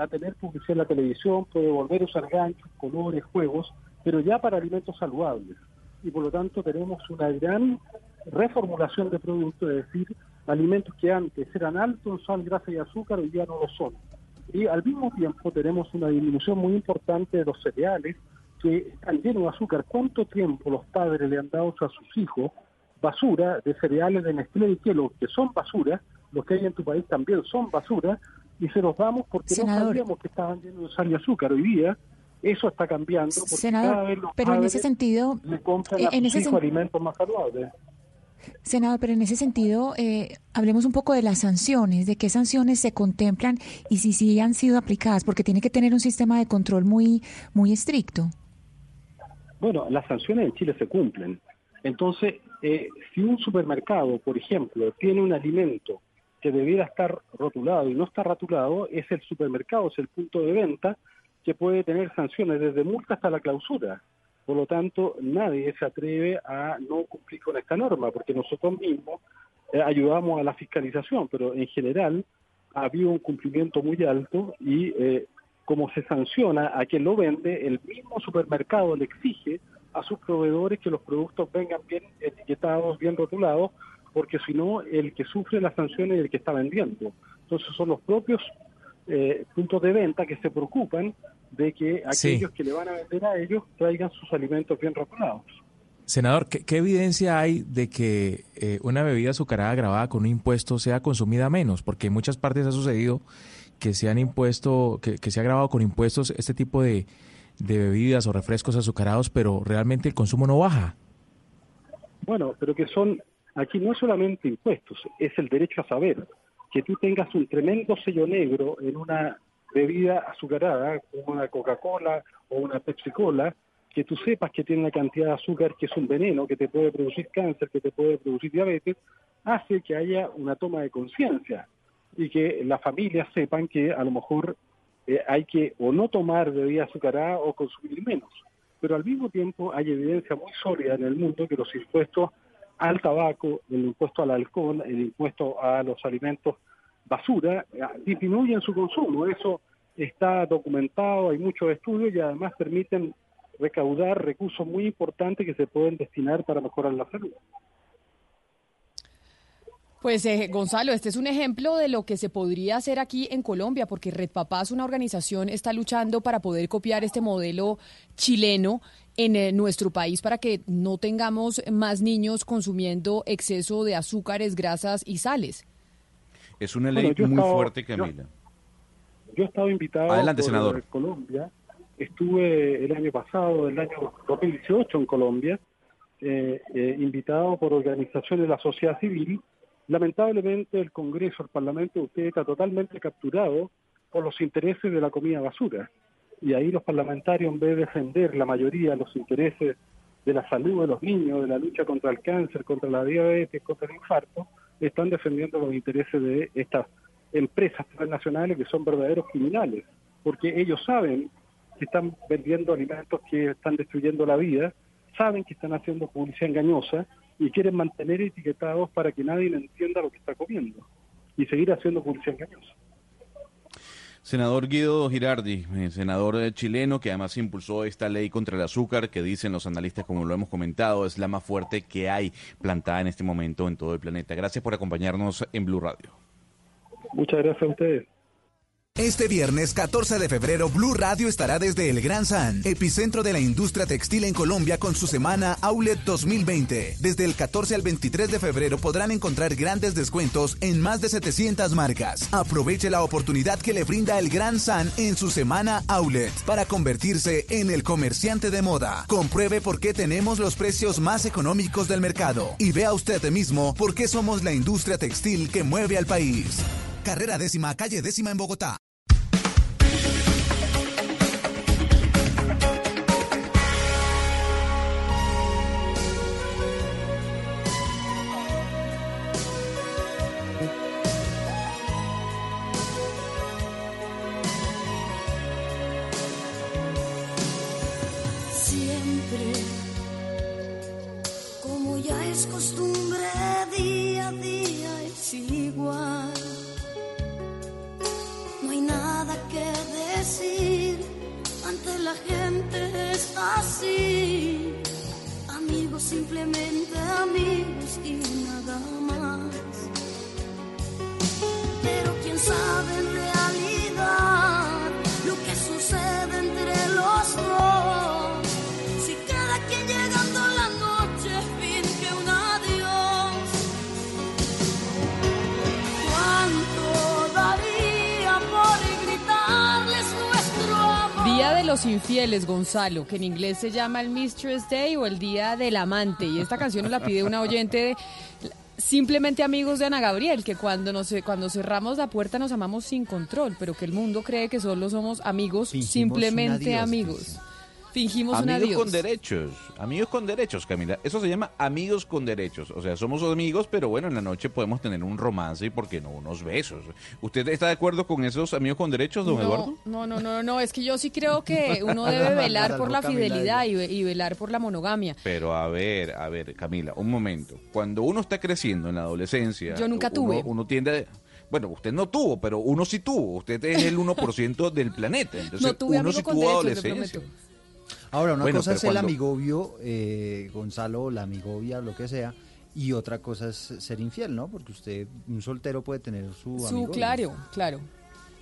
tener publicidad en la televisión, puede volver a usar ganchos, colores, juegos, pero ya para alimentos saludables. Y por lo tanto tenemos una gran reformulación de productos, es decir, alimentos que antes eran altos en sal, grasa y azúcar, hoy ya no lo son. Y al mismo tiempo tenemos una disminución muy importante de los cereales que están llenos de azúcar. ¿Cuánto tiempo los padres le han dado a sus hijos basura de cereales de Nestlé y Kellogg, que son basura, los que hay en tu país también son basura, y se los damos porque no sabíamos que estaban llenos de sal y azúcar. Hoy día eso está cambiando porque cada vez los pero en ese sentido, le compran a en alimentos más saludables. Senador, pero en ese sentido, eh, hablemos un poco de las sanciones, de qué sanciones se contemplan y si sí han sido aplicadas, porque tiene que tener un sistema de control muy, muy estricto. Bueno, las sanciones en Chile se cumplen. Entonces, eh, si un supermercado, por ejemplo, tiene un alimento que debiera estar rotulado y no está rotulado es el supermercado, es el punto de venta que puede tener sanciones desde multa hasta la clausura. Por lo tanto, nadie se atreve a no cumplir con esta norma, porque nosotros mismos eh, ayudamos a la fiscalización, pero en general ha habido un cumplimiento muy alto y eh, como se sanciona a quien lo vende, el mismo supermercado le exige a sus proveedores que los productos vengan bien etiquetados, bien rotulados, porque si no, el que sufre las sanciones es el que está vendiendo. Entonces son los propios eh, puntos de venta que se preocupan de que aquellos que le van a vender a ellos traigan sus alimentos bien rotulados. Senador, ¿qué, qué evidencia hay de que eh, una bebida azucarada grabada con un impuesto sea consumida menos? Porque en muchas partes ha sucedido que se han impuesto, que, que se ha grabado con impuestos este tipo de, de bebidas o refrescos azucarados, pero realmente el consumo no baja. Bueno, pero que son, aquí no es solamente impuestos, es el derecho a saber. Que tú tengas un tremendo sello negro en una bebida azucarada, como una Coca-Cola o una Pepsi-Cola, que tú sepas que tiene una cantidad de azúcar que es un veneno, que te puede producir cáncer, que te puede producir diabetes, hace que haya una toma de conciencia y que las familias sepan que a lo mejor eh, hay que o no tomar bebida azucarada o consumir menos. Pero al mismo tiempo hay evidencia muy sólida en el mundo que los impuestos al tabaco, el impuesto al alcohol, el impuesto a los alimentos basura, eh, disminuyen su consumo. Eso está documentado, hay muchos estudios y además permiten recaudar recursos muy importantes que se pueden destinar para mejorar la salud. Pues eh, Gonzalo, este es un ejemplo de lo que se podría hacer aquí en Colombia, porque Red Papás, una organización, está luchando para poder copiar este modelo chileno en eh, nuestro país para que no tengamos más niños consumiendo exceso de azúcares, grasas y sales. Es una ley yo muy estaba- fuerte, yo- Camila. Yo he estado invitado Adelante, por senador. eh, Colombia, estuve el año pasado, el año 2018 en Colombia, eh, eh, invitado por organizaciones de la sociedad civil. Lamentablemente el Congreso, el Parlamento de usted está totalmente capturado por los intereses de la comida basura. Y ahí los parlamentarios, en vez de defender la mayoría los intereses de la salud de los niños, de la lucha contra el cáncer, contra la diabetes, contra el infarto, están defendiendo los intereses de estas empresas transnacionales que son verdaderos criminales, porque ellos saben que están vendiendo alimentos que están destruyendo la vida, saben que están haciendo publicidad engañosa y quieren mantener etiquetados para que nadie entienda lo que está comiendo y seguir haciendo publicidad engañosa. Senador Guido Girardi, eh, senador eh, chileno que además impulsó esta ley contra el azúcar que dicen los analistas, como lo hemos comentado, es la más fuerte que hay plantada en este momento en todo el planeta. Gracias por acompañarnos en Blue Radio. Muchas gracias a ustedes. Este viernes 14 de febrero, Blue Radio estará desde el Gran San, epicentro de la industria textil en Colombia con su semana Outlet 2020. Desde el 14 al 23 de febrero podrán encontrar grandes descuentos en más de 700 marcas. Aproveche la oportunidad que le brinda el Gran San en su semana Outlet para convertirse en el comerciante de moda. Compruebe por qué tenemos los precios más económicos del mercado y vea usted mismo por qué somos la industria textil que mueve al país. Carrera décima, calle décima en Bogotá. Igual. No hay nada que decir, ante la gente es así. Amigos, simplemente amigos y nada más. Pero quién sabe en realidad los infieles, Gonzalo, que en inglés se llama el Mistress Day o el Día del Amante. Y esta canción nos la pide una oyente de simplemente amigos de Ana Gabriel, que cuando, nos, cuando cerramos la puerta nos amamos sin control, pero que el mundo cree que solo somos amigos, Fingimos simplemente un adiós, amigos. Fingimos un amigos adiós. con derechos, amigos con derechos, Camila. Eso se llama amigos con derechos. O sea, somos amigos, pero bueno, en la noche podemos tener un romance y, ¿por qué no, unos besos? ¿Usted está de acuerdo con esos amigos con derechos, don Eduardo? No, no, no, no, es que yo sí creo que uno debe velar por la fidelidad y, ve- y velar por la monogamia. Pero a ver, a ver, Camila, un momento. Cuando uno está creciendo en la adolescencia... Yo nunca tuve. Uno tiende a... Bueno, usted no tuvo, pero uno sí tuvo. Usted es el 1% del planeta. Entonces, No tuve uno sí tuvo adolescencia. Ahora, una Bueno, cosa es el cuando- amigobio, eh, Gonzalo, la amigovia, lo que sea, y otra cosa es ser infiel, ¿no? Porque usted, un soltero puede tener su Su, amigovio. claro, claro.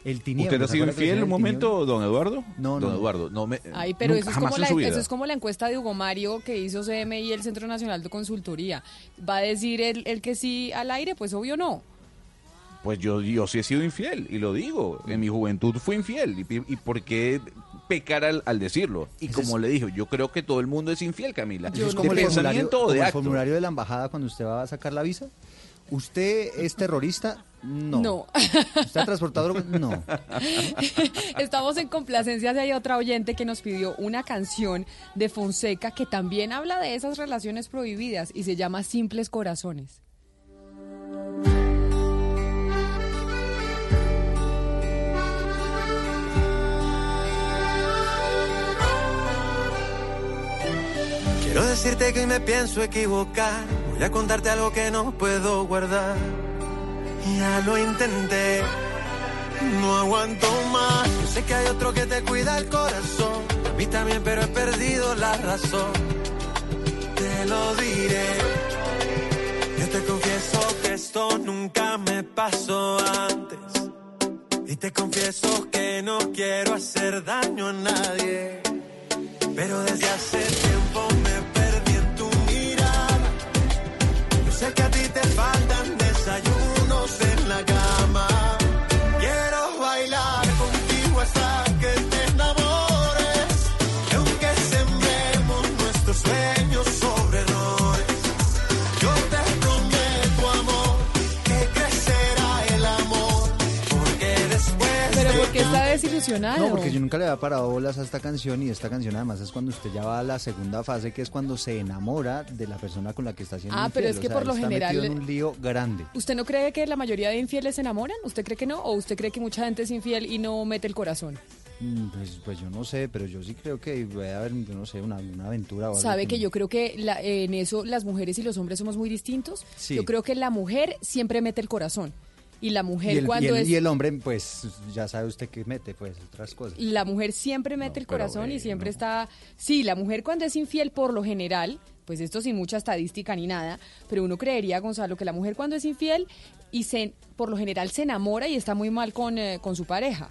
El ¿Usted tinieblas, ha sido ¿se acuerda que infiel un momento, don Eduardo? No, Don no. Eduardo, no me. Ay, pero nunca- eso es, como la, su vida. eso es como la encuesta de Hugo Mario que hizo CMI, el Centro Nacional de Consultoría. ¿Va a decir el, el que sí al aire? Pues obvio no. Pues yo, yo sí he sido infiel, y lo digo. En mi juventud fui infiel. ¿Y, y por qué pecar al, al decirlo? Y como le dije, yo creo que todo el mundo es infiel, Camila. Eso es de como el formulario, pensamiento o como de el acto. formulario de la embajada cuando usted va a sacar la visa. ¿Usted es terrorista? No. No. ¿Usted ha transportado drogas? No. Estamos en complacencias y hay otra oyente que nos pidió una canción de Fonseca que también habla de esas relaciones prohibidas y se llama Simples Corazones. Quiero decirte que hoy me pienso equivocar. Voy a contarte algo que no puedo guardar. Ya lo intenté, no aguanto más. Yo sé que hay otro que te cuida el corazón. A mí también, pero he perdido la razón. Te lo diré. Yo te confieso que esto nunca me pasó antes. Y te confieso que no quiero hacer daño a nadie. Pero desde hace tiempo sé que a ti te faltan desayunos en la cama. Quiero bailar contigo hasta No, porque yo nunca le había parado bolas a esta canción y esta canción además es cuando usted ya va a la segunda fase, que es cuando se enamora de la persona con la que está haciendo Ah, pero es que O sea, por lo está general- en un lío grande. ¿Usted no cree que la mayoría de infieles se enamoran? ¿Usted cree que no? ¿O usted cree que mucha gente es infiel y no mete el corazón? Mm, Pues, pues yo no sé, pero yo sí creo que puede haber, yo no sé, una, una aventura o algo Sabe que yo creo que la- en eso las mujeres y los hombres somos muy distintos. Sí. Yo creo que la mujer siempre mete el corazón. Y la mujer y el, cuando y el- es... y el hombre, pues ya sabe usted que mete, pues otras cosas. La mujer siempre mete el pero, corazón y eh, siempre está... Sí, la mujer cuando es infiel por lo general, pues esto sin mucha estadística ni nada, pero uno creería, Gonzalo, que la mujer cuando es infiel y se, por lo general se enamora y está muy mal con, eh, con su pareja.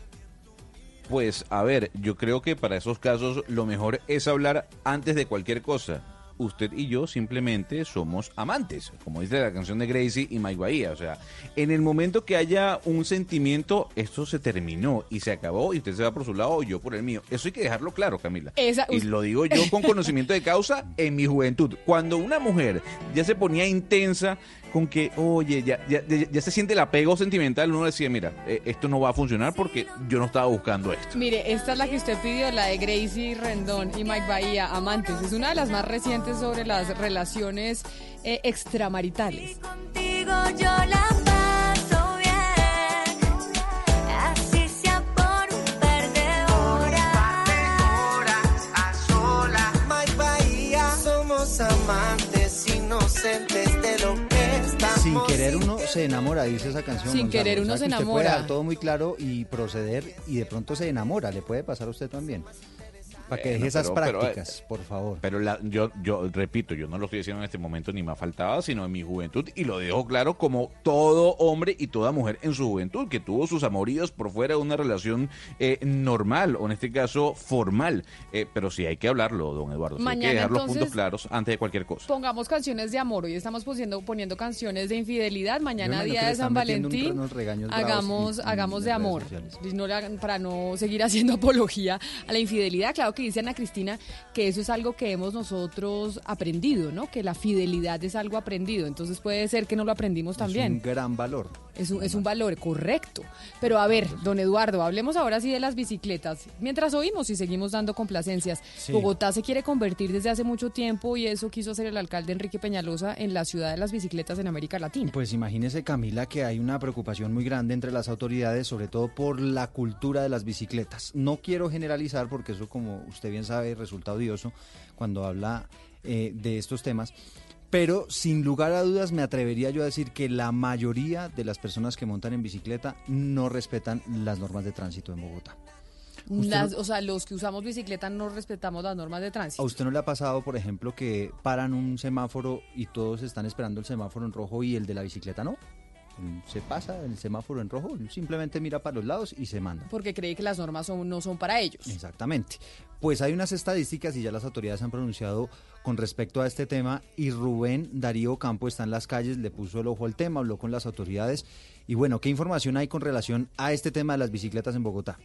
Pues a ver, yo creo que para esos casos lo mejor es hablar antes de cualquier cosa. Usted y yo simplemente somos amantes, como dice la canción de Gracie y Mike Bahía. O sea, en el momento que haya un sentimiento, esto se terminó y se acabó y usted se va por su lado o yo por el mío. Eso hay que dejarlo claro, Camila. Esa- y lo digo yo con conocimiento de causa en mi juventud. Cuando una mujer ya se ponía intensa con que, oye, ya, ya, ya- ya se siente el apego sentimental, uno decía, mira, eh, esto no va a funcionar porque yo no estaba buscando esto. Mire, esta es la que usted pidió, la de Gracie Rendón y Mike Bahía, Amantes. Es una de las más recientes sobre las relaciones eh, extramaritales. Contigo yo la paso bien, así sea por un par de horas. a solas. Mike Bahía, somos amantes inocentes querer uno se enamora, dice esa canción. Sin Gonzalo. querer O uno sea, se que usted puede enamora. dejar todo muy claro y proceder y de pronto se enamora. Le puede pasar a usted también. Para que deje esas pero- pero, eh, prácticas, por favor. Pero la- yo, yo repito, yo no lo estoy diciendo en este momento ni me faltaba, sino en mi juventud y lo dejo claro como todo hombre y toda mujer en su juventud que tuvo sus amoríos por fuera de una relación eh, normal o en este caso formal. Eh, pero sí hay que hablarlo, don Eduardo. sí hay que dejar los puntos claros antes de cualquier cosa. Pongamos canciones de amor. Hoy estamos poniendo, poniendo canciones de infidelidad. Mañana, día de San un- Valentín. Hagamos, hagamos de amor. la- para no seguir haciendo apología a la infidelidad. Claro que dice Ana Cristina que eso es algo que hemos nosotros aprendido, ¿no? Que la fidelidad es algo aprendido. Entonces puede ser que no lo aprendimos también. Es un gran valor. Es un, es un valor correcto. Pero a ver, don Eduardo, hablemos ahora sí de las bicicletas. Mientras oímos y seguimos dando complacencias. Sí. Bogotá se quiere convertir desde hace mucho tiempo y eso quiso hacer el alcalde Enrique Peñalosa en la ciudad de las bicicletas en América Latina. Pues imagínese, Camila, que hay una preocupación muy grande entre las autoridades, sobre todo por la cultura de las bicicletas. No quiero generalizar porque eso, como usted bien sabe, resulta odioso cuando habla eh, de estos temas. Pero sin lugar a dudas me atrevería yo a decir que la mayoría de las personas que montan en bicicleta no respetan las normas de tránsito en Bogotá. Usted Las- no- o sea, los que usamos bicicleta no respetamos las normas de ¿A tránsito. usted no le ha pasado, por ejemplo, que paran un semáforo y todos están esperando el semáforo en rojo y el de la bicicleta no? Se pasa el semáforo en rojo, simplemente mira para los lados y se manda. Porque cree que las normas son, no son para ellos. Exactamente. Pues hay unas estadísticas y ya las autoridades han pronunciado con respecto a este tema y Rubén Darío Campo está en las calles, le puso el ojo al tema, habló con las autoridades y bueno, ¿qué información hay con relación a este tema de las bicicletas en Bogotá?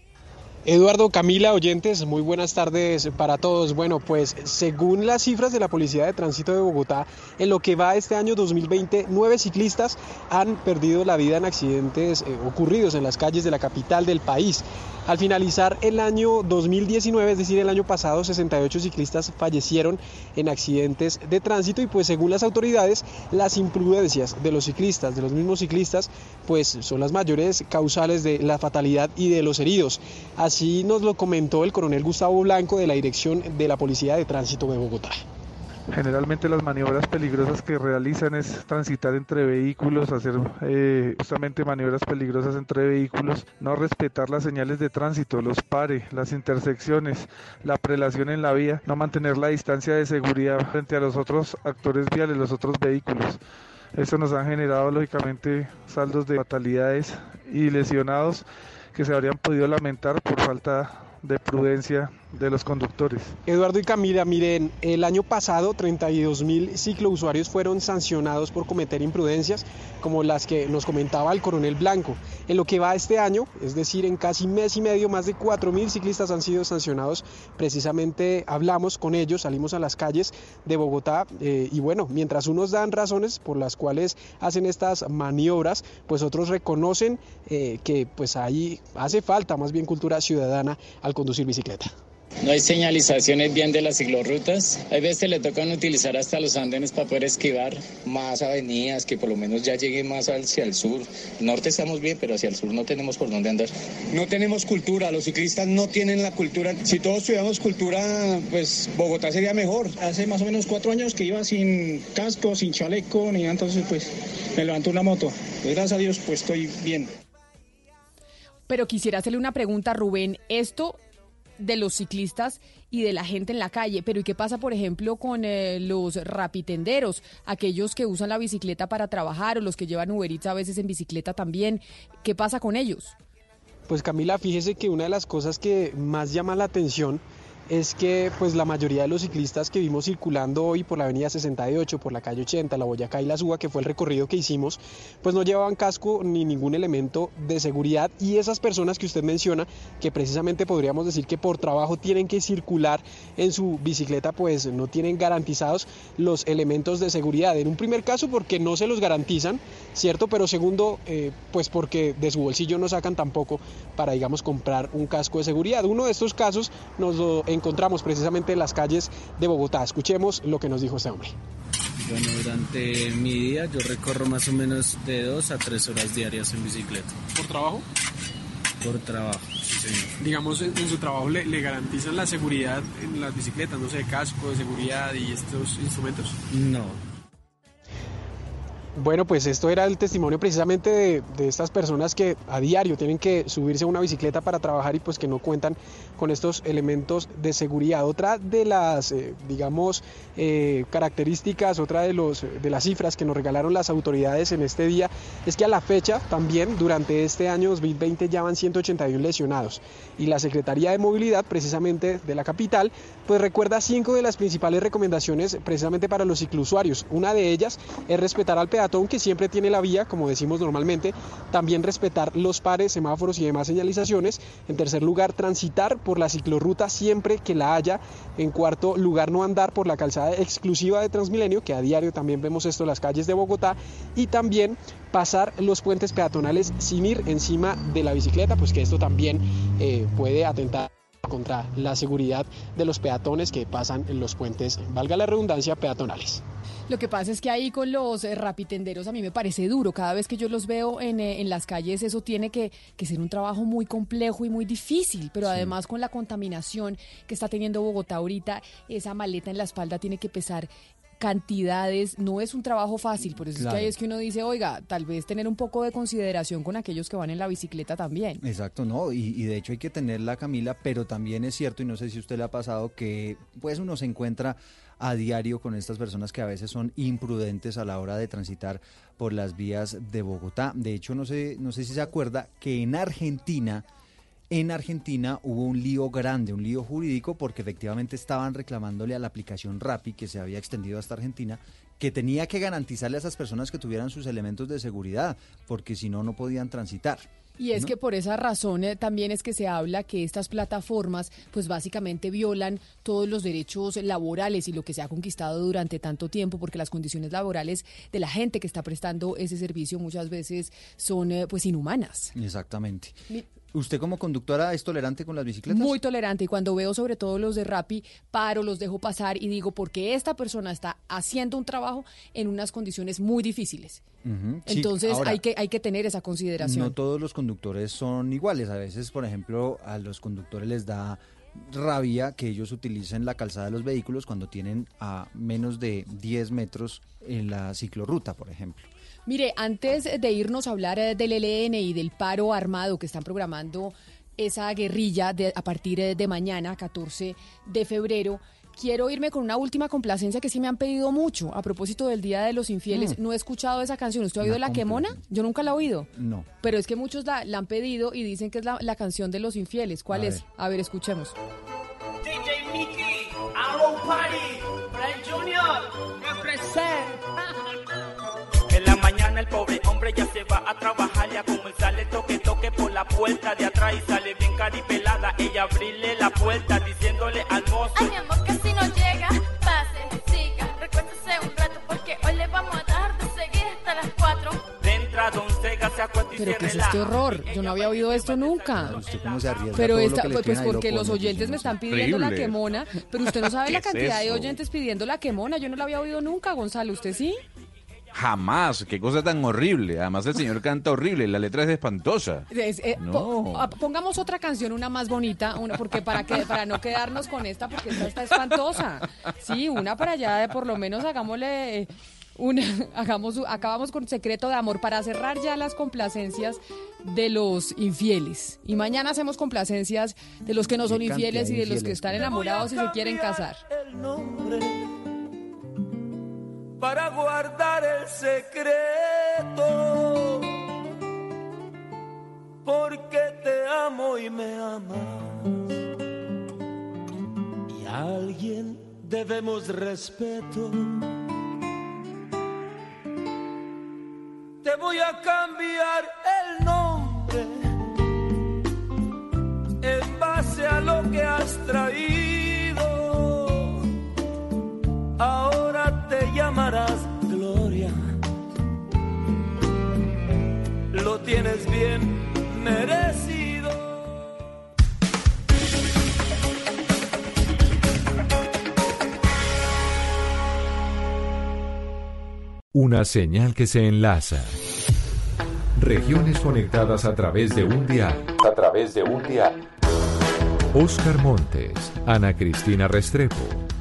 Eduardo, Camila, oyentes, muy buenas tardes para todos. Bueno, pues según las cifras de la Policía de Tránsito de Bogotá, en lo que va este año 2020, nueve ciclistas han perdido la vida en accidentes eh, ocurridos en las calles de la capital del país. Al finalizar el año 2019, es decir, el año pasado, 68 ciclistas fallecieron en accidentes de tránsito y pues según las autoridades, las imprudencias de los ciclistas, de los mismos ciclistas, pues son las mayores causales de la fatalidad y de los heridos. Así nos lo comentó el coronel Gustavo Blanco de la Dirección de la Policía de Tránsito de Bogotá. Generalmente las maniobras peligrosas que realizan es transitar entre vehículos, hacer eh, justamente maniobras peligrosas entre vehículos, no respetar las señales de tránsito, los pares, las intersecciones, la prelación en la vía, no mantener la distancia de seguridad frente a los otros actores viales, los otros vehículos. Eso nos ha generado lógicamente saldos de fatalidades y lesionados que se habrían podido lamentar por falta de prudencia de los conductores. Eduardo y Camila, miren, el año pasado 32 mil ciclousuarios fueron sancionados por cometer imprudencias como las que nos comentaba el coronel Blanco. En lo que va este año, es decir, en casi mes y medio, más de 4 mil ciclistas han sido sancionados. Precisamente hablamos con ellos, salimos a las calles de Bogotá eh, y bueno, mientras unos dan razones por las cuales hacen estas maniobras, pues otros reconocen eh, que pues ahí hace falta más bien cultura ciudadana al conducir bicicleta. No hay señalizaciones bien de las ciclorrutas. Hay veces le tocan utilizar hasta los andenes para poder esquivar. Más avenidas que por lo menos ya lleguen más hacia el sur. Norte estamos bien, pero hacia el sur no tenemos por dónde andar. No tenemos cultura, los ciclistas no tienen la cultura. Si todos tuviéramos cultura, pues Bogotá sería mejor. Hace más o menos cuatro años que iba sin casco, sin chaleco, ni nada, entonces pues me levantó una moto. Pues, gracias a Dios pues estoy bien. Pero quisiera hacerle una pregunta, Rubén. ¿Esto de los ciclistas y de la gente en la calle. Pero ¿y qué pasa, por ejemplo, con eh, los rapitenderos, aquellos que usan la bicicleta para trabajar o los que llevan Uber a veces en bicicleta también? ¿Qué pasa con ellos? Pues Camila, fíjese que una de las cosas que más llama la atención es que pues la mayoría de los ciclistas que vimos circulando hoy por la avenida 68, por la calle 80, la Boyacá y la Suba, que fue el recorrido que hicimos, pues no llevaban casco ni ningún elemento de seguridad y esas personas que usted menciona, que precisamente podríamos decir que por trabajo tienen que circular en su bicicleta, pues no tienen garantizados los elementos de seguridad. En un primer caso porque no se los garantizan, ¿cierto? Pero segundo, eh, pues porque de su bolsillo no sacan tampoco para, digamos, comprar un casco de seguridad. Uno de estos casos nos lo encontramos precisamente en las calles de Bogotá. Escuchemos lo que nos dijo este hombre. Bueno, durante mi día yo recorro más o menos de dos a tres horas diarias en bicicleta. ¿Por trabajo? Por trabajo, sí señor. Digamos, en, en su trabajo le, le garantizan la seguridad en las bicicletas, no sé, casco de seguridad y estos instrumentos. No, Bueno, pues esto era el testimonio precisamente de, de estas personas que a diario tienen que subirse a una bicicleta para trabajar y pues que no cuentan con estos elementos de seguridad. Otra de las, eh, digamos, eh, características, otra de, los, de las cifras que nos regalaron las autoridades en este día es que a la fecha también durante este año 2020 ya van 181 lesionados y la Secretaría de Movilidad precisamente de la capital pues recuerda cinco de las principales recomendaciones precisamente para los ciclusuarios. Una de ellas es respetar al peatón que siempre tiene la vía, como decimos normalmente, también respetar los pares, semáforos y demás señalizaciones. En tercer lugar, transitar por la ciclorruta siempre que la haya. En cuarto lugar, no andar por la calzada exclusiva de Transmilenio, que a diario también vemos esto en las calles de Bogotá. Y también pasar los puentes peatonales sin ir encima de la bicicleta, pues que esto también eh, puede atentar contra la seguridad de los peatones que pasan en los puentes, valga la redundancia, peatonales. Lo que pasa es que ahí con los eh, rapitenderos a mí me parece duro. Cada vez que yo los veo en, eh, en las calles, eso tiene que, que ser un trabajo muy complejo y muy difícil. Pero además con la contaminación que está teniendo Bogotá ahorita, esa maleta en la espalda tiene que pesar cantidades, no es un trabajo fácil, por eso es que ahí es que uno dice, oiga, tal vez tener un poco de consideración con aquellos que van en la bicicleta también. Exacto, no, y, y de hecho hay que tenerla, Camila, pero también es cierto, y no sé si usted le ha pasado, que pues uno se encuentra a diario con estas personas que a veces son imprudentes a la hora de transitar por las vías de Bogotá. De hecho, no sé, no sé si se acuerda que en Argentina en Argentina hubo un lío grande, un lío jurídico, porque efectivamente estaban reclamándole a la aplicación Rappi, que se había extendido hasta Argentina, que tenía que garantizarle a esas personas que tuvieran sus elementos de seguridad, porque si no, no podían transitar. Y es que por esa razón eh, también es que se habla que estas plataformas pues básicamente violan todos los derechos laborales y lo que se ha conquistado durante tanto tiempo porque las condiciones laborales de la gente que está prestando ese servicio muchas veces son eh, pues inhumanas. Exactamente. ¿Usted como conductora es tolerante con las bicicletas? Muy tolerante y cuando veo sobre todo los de Rappi, paro, los dejo pasar y digo porque esta persona está haciendo un trabajo en unas condiciones muy difíciles. Entonces hay, que, hay que tener esa consideración. No todos los conductores son iguales. A veces, por ejemplo, a los conductores les da rabia que ellos utilicen la calzada de los vehículos cuando tienen a menos de 10 metros en la ciclorruta, por ejemplo. Mire, antes de irnos a hablar eh, del ELN y del paro armado que están programando esa guerrilla a partir eh, de mañana, 14 de febrero, quiero irme con una última complacencia que sí me han pedido mucho a propósito del Día de los Infieles. Mm. No he escuchado esa canción. ¿Usted ha oído La Quemona? Yo nunca la he oído. No. Pero es que muchos la, han pedido y dicen que es la, canción de los infieles. ¿Cuál es? A ver, escuchemos. DJ Mickey, Party, Junior, represent. Hombre ya se va a trabajar, ya como él sale toque toque por la puerta de atrás y sale bien caripelada, ella abrirle la puerta diciéndole al mozo. Ay mi amor casi no llega, pase, siga, recuérdese un rato porque hoy le vamos a dar de seguir hasta las cuatro. Entra Don Sega, se acuesta y Pero ¿qué es este horror? Yo no había oído esto nunca. ¿Usted cómo se arriesga Pero todo esta, lo que le pues, porque lo los oyentes me están pidiendo la quemona, pero usted no sabe ¿Qué la es cantidad de oyentes pidiendo la quemona. Yo no la había oído nunca, Gonzalo. ¿Usted sí? Jamás, qué cosa tan horrible. Además el señor canta horrible, la letra es espantosa. Es- eh, No. po- a- pongamos otra canción, una más bonita, una, porque para que para no quedarnos con esta, porque esta está espantosa. Sí, una para allá, de por lo menos hagámosle eh, una, hagamos, acabamos con secreto de amor para cerrar ya las complacencias de los infieles. Y mañana hacemos complacencias de los que no son infieles y de los que están enamorados y se quieren casar. el nombre para guardar el secreto. Porque te amo y me amas. Y a alguien debemos respeto. Te voy a cambiar el nombre en base a lo que has traído. Ahora te llamarás Gloria. Lo tienes bien merecido. Una señal que se enlaza. Regiones conectadas a través de un dial. A través de un dial. Oscar Montes, Ana Cristina Restrepo,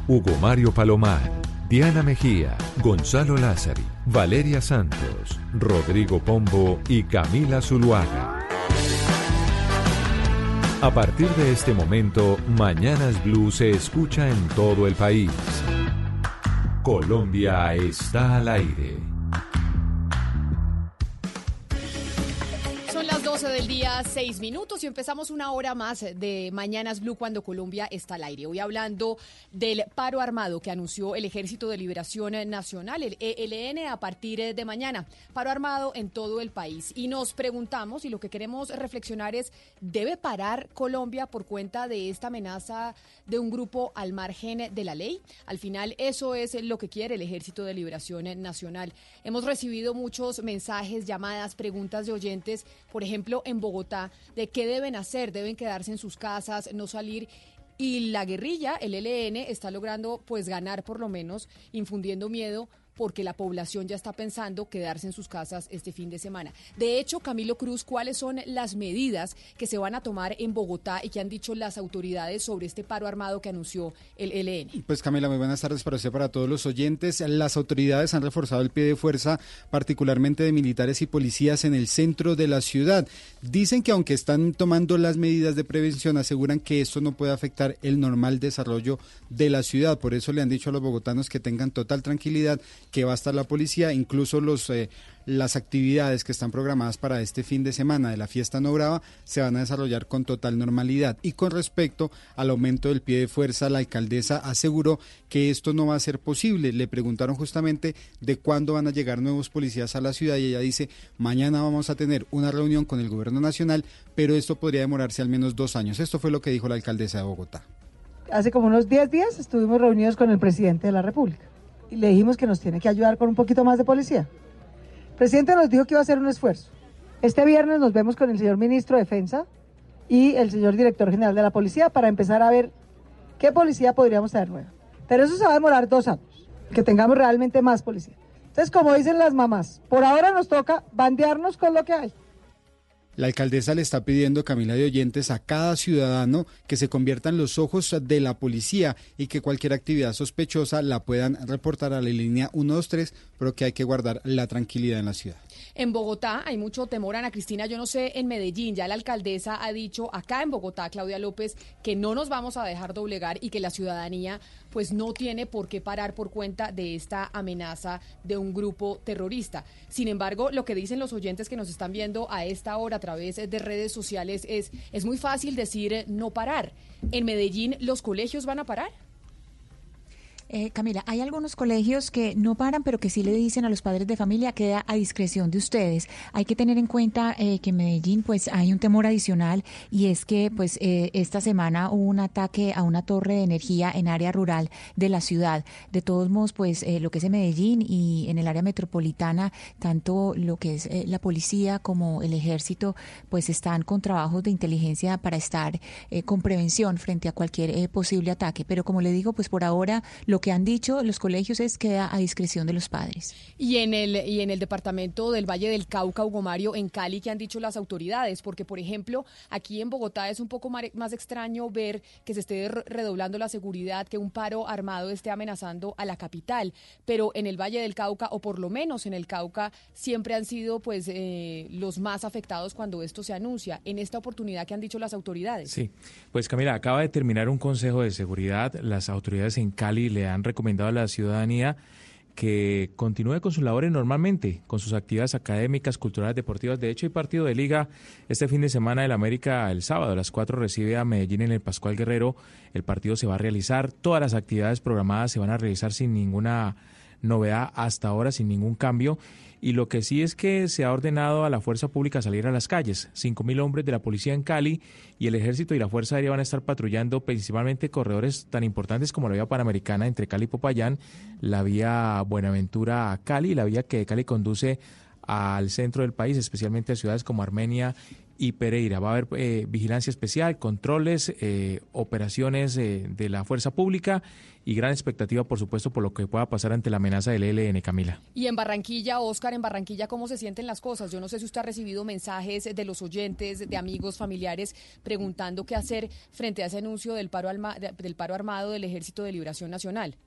Hugo Mario Palomar, Diana Mejía, Gonzalo Lázari, Valeria Santos, Rodrigo Pombo y Camila Zuluaga. A partir de este momento, Mañanas Blue se escucha en todo el país. Colombia está al aire. 12 del día, 6 minutos y empezamos una hora más de Mañanas Blue cuando Colombia está al aire. Hoy hablando del paro armado que anunció el Ejército de Liberación Nacional, el ELN, a partir de mañana. Paro armado en todo el país. Y nos preguntamos, y lo que queremos reflexionar es, ¿debe parar Colombia por cuenta de esta amenaza de un grupo al margen de la ley? Al final, eso es lo que quiere el Ejército de Liberación Nacional. Hemos recibido muchos mensajes, llamadas, preguntas de oyentes, por ejemplo, en Bogotá, de qué deben hacer, deben quedarse en sus casas, no salir. Y la guerrilla, el ELN, está logrando pues ganar por lo menos, infundiendo miedo porque la población ya está pensando quedarse en sus casas este fin de semana. De hecho, Camilo Cruz, ¿cuáles son las medidas que se van a tomar en Bogotá y que han dicho las autoridades sobre este paro armado que anunció el ELN? Pues Camila, muy buenas tardes para usted, para todos los oyentes. Las autoridades han reforzado el pie de fuerza, particularmente de militares y policías en el centro de la ciudad. Dicen que aunque están tomando las medidas de prevención, aseguran que esto no puede afectar el normal desarrollo de la ciudad. Por eso le han dicho a los bogotanos que tengan total tranquilidad, que va a estar la policía, incluso los eh, las actividades que están programadas para este fin de semana de la fiesta no brava se van a desarrollar con total normalidad. Y con respecto al aumento del pie de fuerza, la alcaldesa aseguró que esto no va a ser posible. Le preguntaron justamente de cuándo van a llegar nuevos policías a la ciudad y ella dice, mañana vamos a tener una reunión con el gobierno nacional, pero esto podría demorarse al menos dos años. Esto fue lo que dijo la alcaldesa de Bogotá. Hace como unos 10 días estuvimos reunidos con el presidente de la República y le dijimos que nos tiene que ayudar con un poquito más de policía. Presidente nos dijo que iba a hacer un esfuerzo. Este viernes nos vemos con el señor ministro de Defensa y el señor director general de la policía para empezar a ver qué policía podríamos tener nueva. Pero eso se va a demorar dos años, que tengamos realmente más policía. Entonces, como dicen las mamás, por ahora nos toca bandearnos con lo que hay. La alcaldesa le está pidiendo, Camila de Oyentes, a cada ciudadano que se conviertan los ojos de la policía y que cualquier actividad sospechosa la puedan reportar a la línea 123, pero que hay que guardar la tranquilidad en la ciudad. En Bogotá hay mucho temor, Ana Cristina. Yo no sé, en Medellín ya la alcaldesa ha dicho, acá en Bogotá, Claudia López, que no nos vamos a dejar doblegar y que la ciudadanía pues no tiene por qué parar por cuenta de esta amenaza de un grupo terrorista. Sin embargo, lo que dicen los oyentes que nos están viendo a esta hora a través de redes sociales es, es muy fácil decir eh, no parar. En Medellín, ¿los colegios van a parar? Eh, Camila, hay algunos colegios que no paran, pero que sí le dicen a los padres de familia queda a discreción de ustedes. Hay que tener en cuenta eh, que en Medellín, pues, hay un temor adicional y es que, pues, eh, esta semana hubo un ataque a una torre de energía en área rural de la ciudad. De todos modos, pues, lo que es en Medellín y en el área metropolitana, tanto lo que es la policía como el ejército, pues, están con trabajos de inteligencia para estar con prevención frente a cualquier posible ataque. Pero como le digo, pues, por ahora lo que han dicho los colegios es que queda a discreción de los padres. Y en el y en el departamento del Valle del Cauca, Hugo Mario, en Cali, ¿qué han dicho las autoridades? Porque, por ejemplo, aquí en Bogotá es un poco más extraño ver que se esté redoblando la seguridad, que un paro armado esté amenazando a la capital. Pero en el Valle del Cauca, o por lo menos en el Cauca, siempre han sido pues eh, los más afectados cuando esto se anuncia. En esta oportunidad, ¿qué han dicho las autoridades? Sí, pues Camila, acaba de terminar un consejo de seguridad. Las autoridades en Cali le han recomendado a la ciudadanía que continúe con sus labores normalmente, con sus actividades académicas, culturales, deportivas. De hecho, hay partido de liga este fin de semana del América el sábado a las 4 recibe a Medellín en el Pascual Guerrero. El partido se va a realizar, todas las actividades programadas se van a realizar sin ninguna novedad hasta ahora, sin ningún cambio. Y lo que sí es que se ha ordenado a la fuerza pública salir a las calles. Cinco mil hombres de la policía en Cali y el ejército y la fuerza aérea van a estar patrullando principalmente corredores tan importantes como la vía panamericana entre Cali y Popayán, la vía Buenaventura a Cali, la vía que de Cali conduce al centro del país, especialmente a ciudades como Armenia y Pereira. Va a haber eh, vigilancia especial, controles, eh, operaciones eh, de la fuerza pública y gran expectativa, por supuesto, por lo que pueda pasar ante la amenaza del ELN, Camila. Y en Barranquilla, Oscar, en Barranquilla, ¿cómo se sienten las cosas? Yo no sé si usted ha recibido mensajes de los oyentes, de amigos, familiares, preguntando qué hacer frente a ese anuncio del paro, del paro armado del Ejército de Liberación Nacional.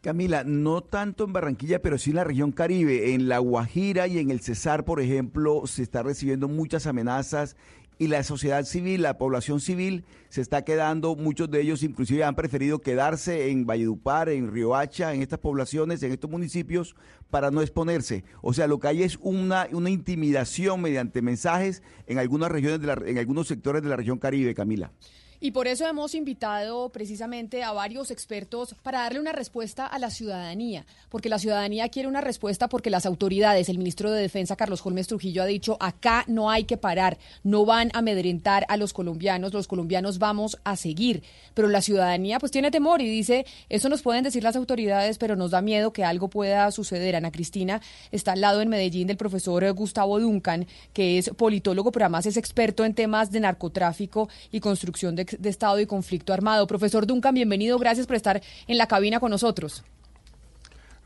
Camila, no tanto en Barranquilla, pero sí en la región Caribe. En La Guajira y en el Cesar, por ejemplo, se está recibiendo muchas amenazas y la sociedad civil, la población civil se está quedando, muchos de ellos inclusive han preferido quedarse en Valledupar, en Riohacha, en estas poblaciones, en estos municipios, para no exponerse. O sea, lo que hay es una, una intimidación mediante mensajes en algunas regiones, de la, en algunos sectores de la región Caribe, Camila. Y por eso hemos invitado precisamente a varios expertos para darle una respuesta a la ciudadanía, porque la ciudadanía quiere una respuesta porque las autoridades, el ministro de Defensa Carlos Holmes Trujillo ha dicho, acá no hay que parar, no van a amedrentar a los colombianos, los colombianos vamos a seguir, pero la ciudadanía pues tiene temor y dice, eso nos pueden decir las autoridades, pero nos da miedo que algo pueda suceder. Ana Cristina está al lado en Medellín del profesor Gustavo Duncan, que es politólogo, pero además es experto en temas de narcotráfico y construcción de de Estado y conflicto armado. Profesor Duncan, bienvenido, gracias por estar en la cabina con nosotros.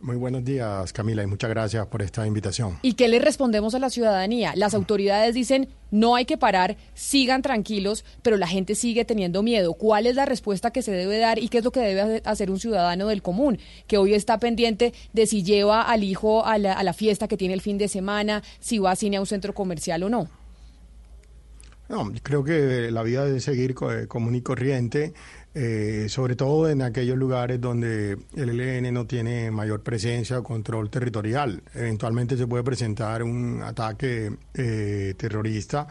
Muy buenos días, Camila, y muchas gracias por esta invitación. ¿Y qué le respondemos a la ciudadanía? Las autoridades dicen, no hay que parar, sigan tranquilos, pero la gente sigue teniendo miedo. ¿Cuál es la respuesta que se debe dar y qué es lo que debe hacer un ciudadano del común, que hoy está pendiente de si lleva al hijo a la, a la fiesta que tiene el fin de semana, si va a cine a un centro comercial o no? No, creo que la vida debe seguir co- común y corriente, eh, sobre todo en aquellos lugares donde el ELN no tiene mayor presencia o control territorial. Eventualmente se puede presentar un ataque eh, terrorista,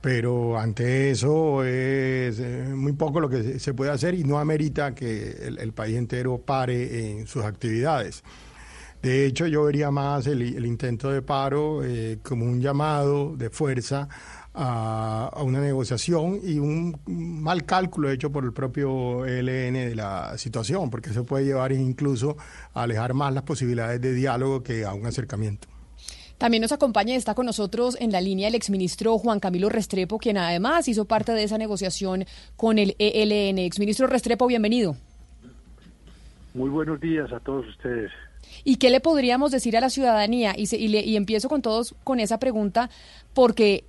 pero ante eso es eh, muy poco lo que se- puede hacer y no amerita que el, país entero pare en sus actividades. De hecho, yo vería más el, intento de paro eh, como un llamado de fuerza a, a una negociación y un mal cálculo hecho por el propio ELN de la situación, porque eso puede llevar incluso a alejar más las posibilidades de diálogo que a un acercamiento. También nos acompaña y está con nosotros en la línea el exministro Juan Camilo Restrepo, quien además hizo parte de esa negociación con el ELN. Exministro Restrepo, bienvenido. Muy buenos días a todos ustedes. ¿Y qué le podríamos decir a la ciudadanía? Y, se- y le- y empiezo con todos con esa pregunta, porque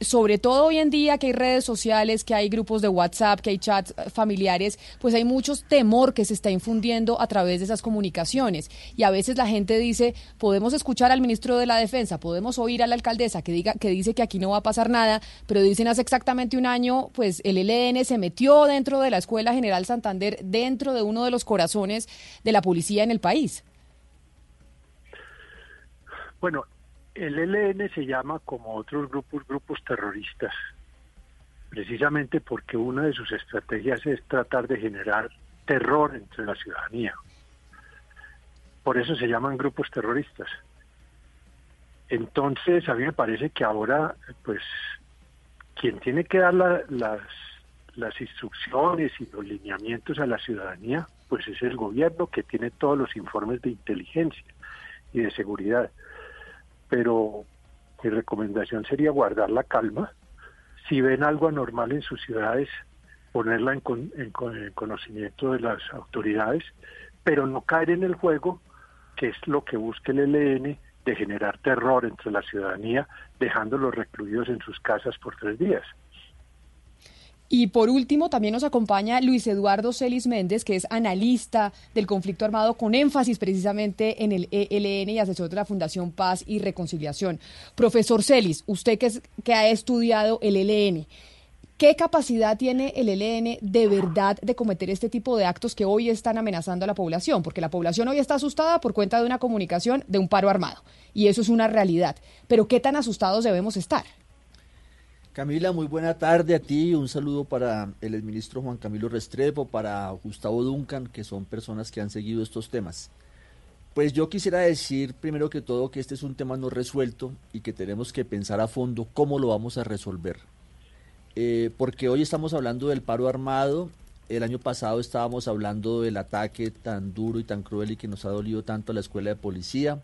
sobre todo hoy en día que hay redes sociales, que hay grupos de WhatsApp, que hay chats eh, familiares, pues hay muchos temor que se está infundiendo a través de esas comunicaciones. Y a veces la gente dice, podemos escuchar al ministro de la Defensa, podemos oír a la alcaldesa que diga que dice que aquí no va a pasar nada, pero dicen hace exactamente un año, pues el ELN se metió dentro de la Escuela General Santander, dentro de uno de los corazones de la policía en el país. Bueno, el ELN se llama como otros grupos grupos terroristas, precisamente porque una de sus estrategias es tratar de generar terror entre la ciudadanía. Por eso se llaman grupos terroristas. Entonces, a mí me parece que ahora, pues, quien tiene que dar la- las, las instrucciones y los lineamientos a la ciudadanía, pues es el gobierno que tiene todos los informes de inteligencia y de seguridad. Pero mi recomendación sería guardar la calma. Si ven algo anormal en sus ciudades, ponerla en, con- en con- en conocimiento de las autoridades, pero no caer en el juego, que es lo que busca el ELN, de generar terror entre la ciudadanía, dejándolos recluidos en sus casas por tres días. Y por último, también nos acompaña Luis Eduardo Celis Méndez, que es analista del conflicto armado con énfasis precisamente en el ELN y asesor de la Fundación Paz y Reconciliación. Profesor Celis, usted que, es- que ha estudiado el ELN, ¿qué capacidad tiene el ELN de verdad de cometer este tipo de actos que hoy están amenazando a la población? Porque la población hoy está asustada por cuenta de una comunicación de un paro armado, y eso es una realidad. Pero ¿qué tan asustados debemos estar? Camila, muy buena tarde a ti. Un saludo para el exministro Juan Camilo Restrepo, para Gustavo Duncan, que son personas que han seguido estos temas. Pues yo quisiera decir primero que todo que este es un tema no resuelto y que tenemos que pensar a fondo cómo lo vamos a resolver. Eh, porque hoy estamos hablando del paro armado, el año pasado estábamos hablando del ataque tan duro y tan cruel y que nos ha dolido tanto a la escuela de policía.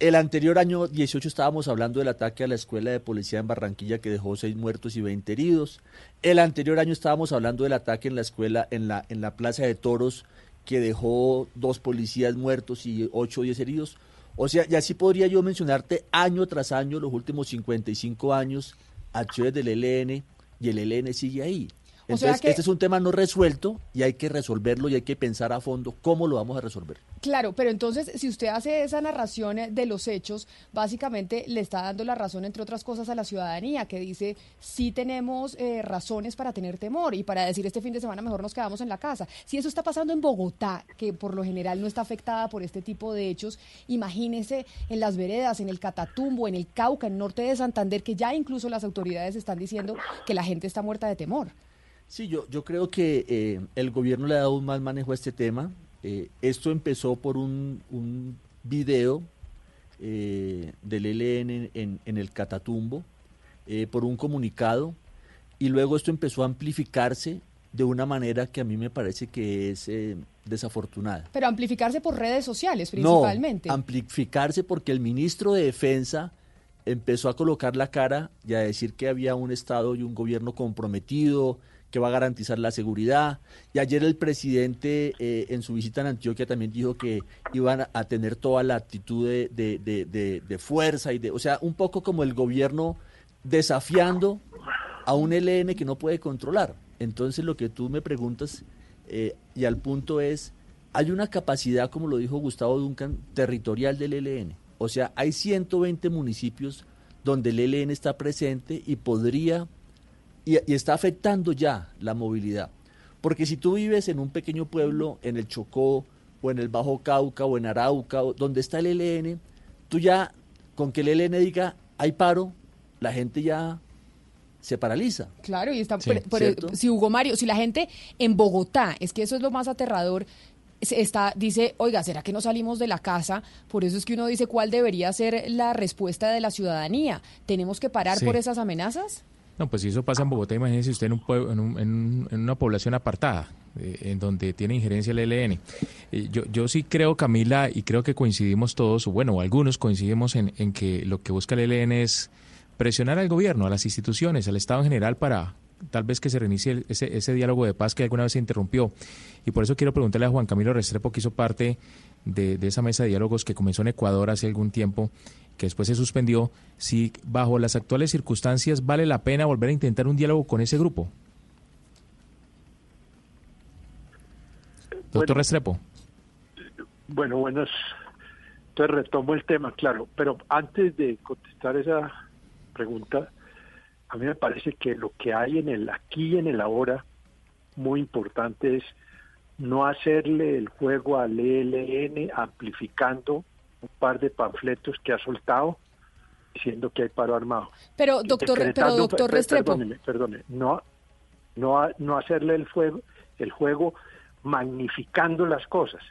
El anterior año 18 estábamos hablando del ataque a la escuela de policía en Barranquilla que dejó seis muertos y 20 heridos. El anterior año estábamos hablando del ataque en la escuela, en la, en la plaza de toros que dejó dos policías muertos y 8 o 10 heridos. O sea, y así podría yo mencionarte año tras año, los últimos 55 años, acciones del ELN y el ELN sigue ahí. Entonces, que- este es un tema no resuelto y hay que resolverlo y hay que pensar a fondo cómo lo vamos a resolver. Claro, pero entonces si usted hace esa narración eh, de los hechos, básicamente le está dando la razón, entre otras cosas, a la ciudadanía, que dice, sí tenemos eh, razones para tener temor y para decir este fin de semana mejor nos quedamos en la casa. Si eso está pasando en Bogotá, que por lo general no está afectada por este tipo de hechos, imagínese en las veredas, en el Catatumbo, en el Cauca, en norte de Santander, que ya incluso las autoridades están diciendo que la gente está muerta de temor. Sí, yo, yo creo que eh, el gobierno le ha dado un mal manejo a este tema. Eh, esto empezó por un, un video eh, del ELN en, en- en el Catatumbo, eh, por un comunicado, y luego esto empezó a amplificarse de una manera que a mí me parece que es eh, desafortunada. Pero amplificarse por redes sociales principalmente. No, amplificarse porque el ministro de Defensa empezó a colocar la cara y a decir que había un Estado y un gobierno comprometido, que va a garantizar la seguridad. Y ayer el presidente eh, en su visita en Antioquia también dijo que iban a, tener toda la actitud de, de- de- fuerza y de, o sea, un poco como el gobierno desafiando a un ELN que no puede controlar. Entonces lo que tú me preguntas eh, y al punto es, hay una capacidad, como lo dijo Gustavo Duncan, territorial del ELN. O sea, hay 120 municipios donde el ELN está presente y podría y, y está afectando ya la movilidad. Porque si tú vives en un pequeño pueblo, en el Chocó, o en el Bajo Cauca, o en Arauca, o donde está el ELN, tú ya, con que el ELN diga, hay paro, la gente ya se paraliza. Claro, y está, Sí. por- si Hugo Mario, si la gente en Bogotá, es que eso es lo más aterrador, se está, dice, oiga, ¿será que no salimos de la casa? Por eso es que uno dice cuál debería ser la respuesta de la ciudadanía. ¿Tenemos que parar Sí. por esas amenazas? No, pues si eso pasa en Bogotá, imagínese usted en, un pueblo, en, un- en en una población apartada, eh, en donde tiene injerencia el ELN. Eh, yo, yo sí creo, Camila, y creo que coincidimos todos, o bueno, algunos coincidimos en, en que lo que busca el ELN es presionar al gobierno, a las instituciones, al Estado en general para tal vez que se reinicie ese, ese diálogo de paz que alguna vez se interrumpió. Y por eso quiero preguntarle a Juan Camilo Restrepo, que hizo parte de esa mesa de diálogos que comenzó en Ecuador hace algún tiempo, que después se suspendió, si bajo las actuales circunstancias vale la pena volver a intentar un diálogo con ese grupo. Doctor. Restrepo. Bueno, buenas. Entonces retomo el tema, claro. Pero antes de contestar esa pregunta, a mí me parece que lo que hay en el aquí y en el ahora, muy importante es no hacerle el juego al ELN amplificando un par de panfletos que ha soltado diciendo que hay paro armado. Pero, doctor, pero doctor per- Restrepo, Perdóneme, perdone, no, no, no hacerle el juego, el juego magnificando las cosas,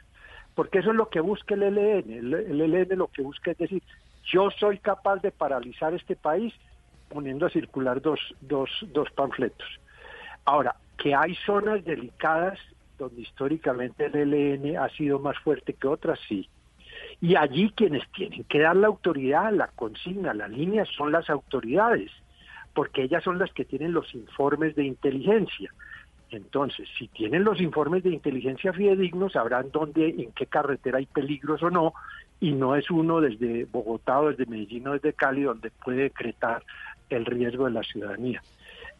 porque eso es lo que busca el ELN. El, el ELN lo que busca es decir, yo soy capaz de paralizar este país poniendo a circular dos, dos, dos panfletos. Ahora, que hay zonas delicadas donde históricamente el ELN ha sido más fuerte que otras, sí. Y allí quienes tienen que dar la autoridad, la consigna, la línea son las autoridades, porque ellas son las que tienen los informes de inteligencia. Entonces, si tienen los informes de inteligencia fidedignos, sabrán dónde, en qué carretera hay peligros o no, y no es uno desde Bogotá o desde Medellín o desde Cali donde puede decretar el riesgo de la ciudadanía.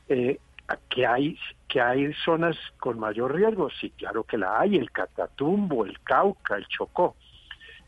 Eh, que hay que hay zonas con mayor riesgo, sí, claro que la hay, el Catatumbo, el Cauca, el Chocó.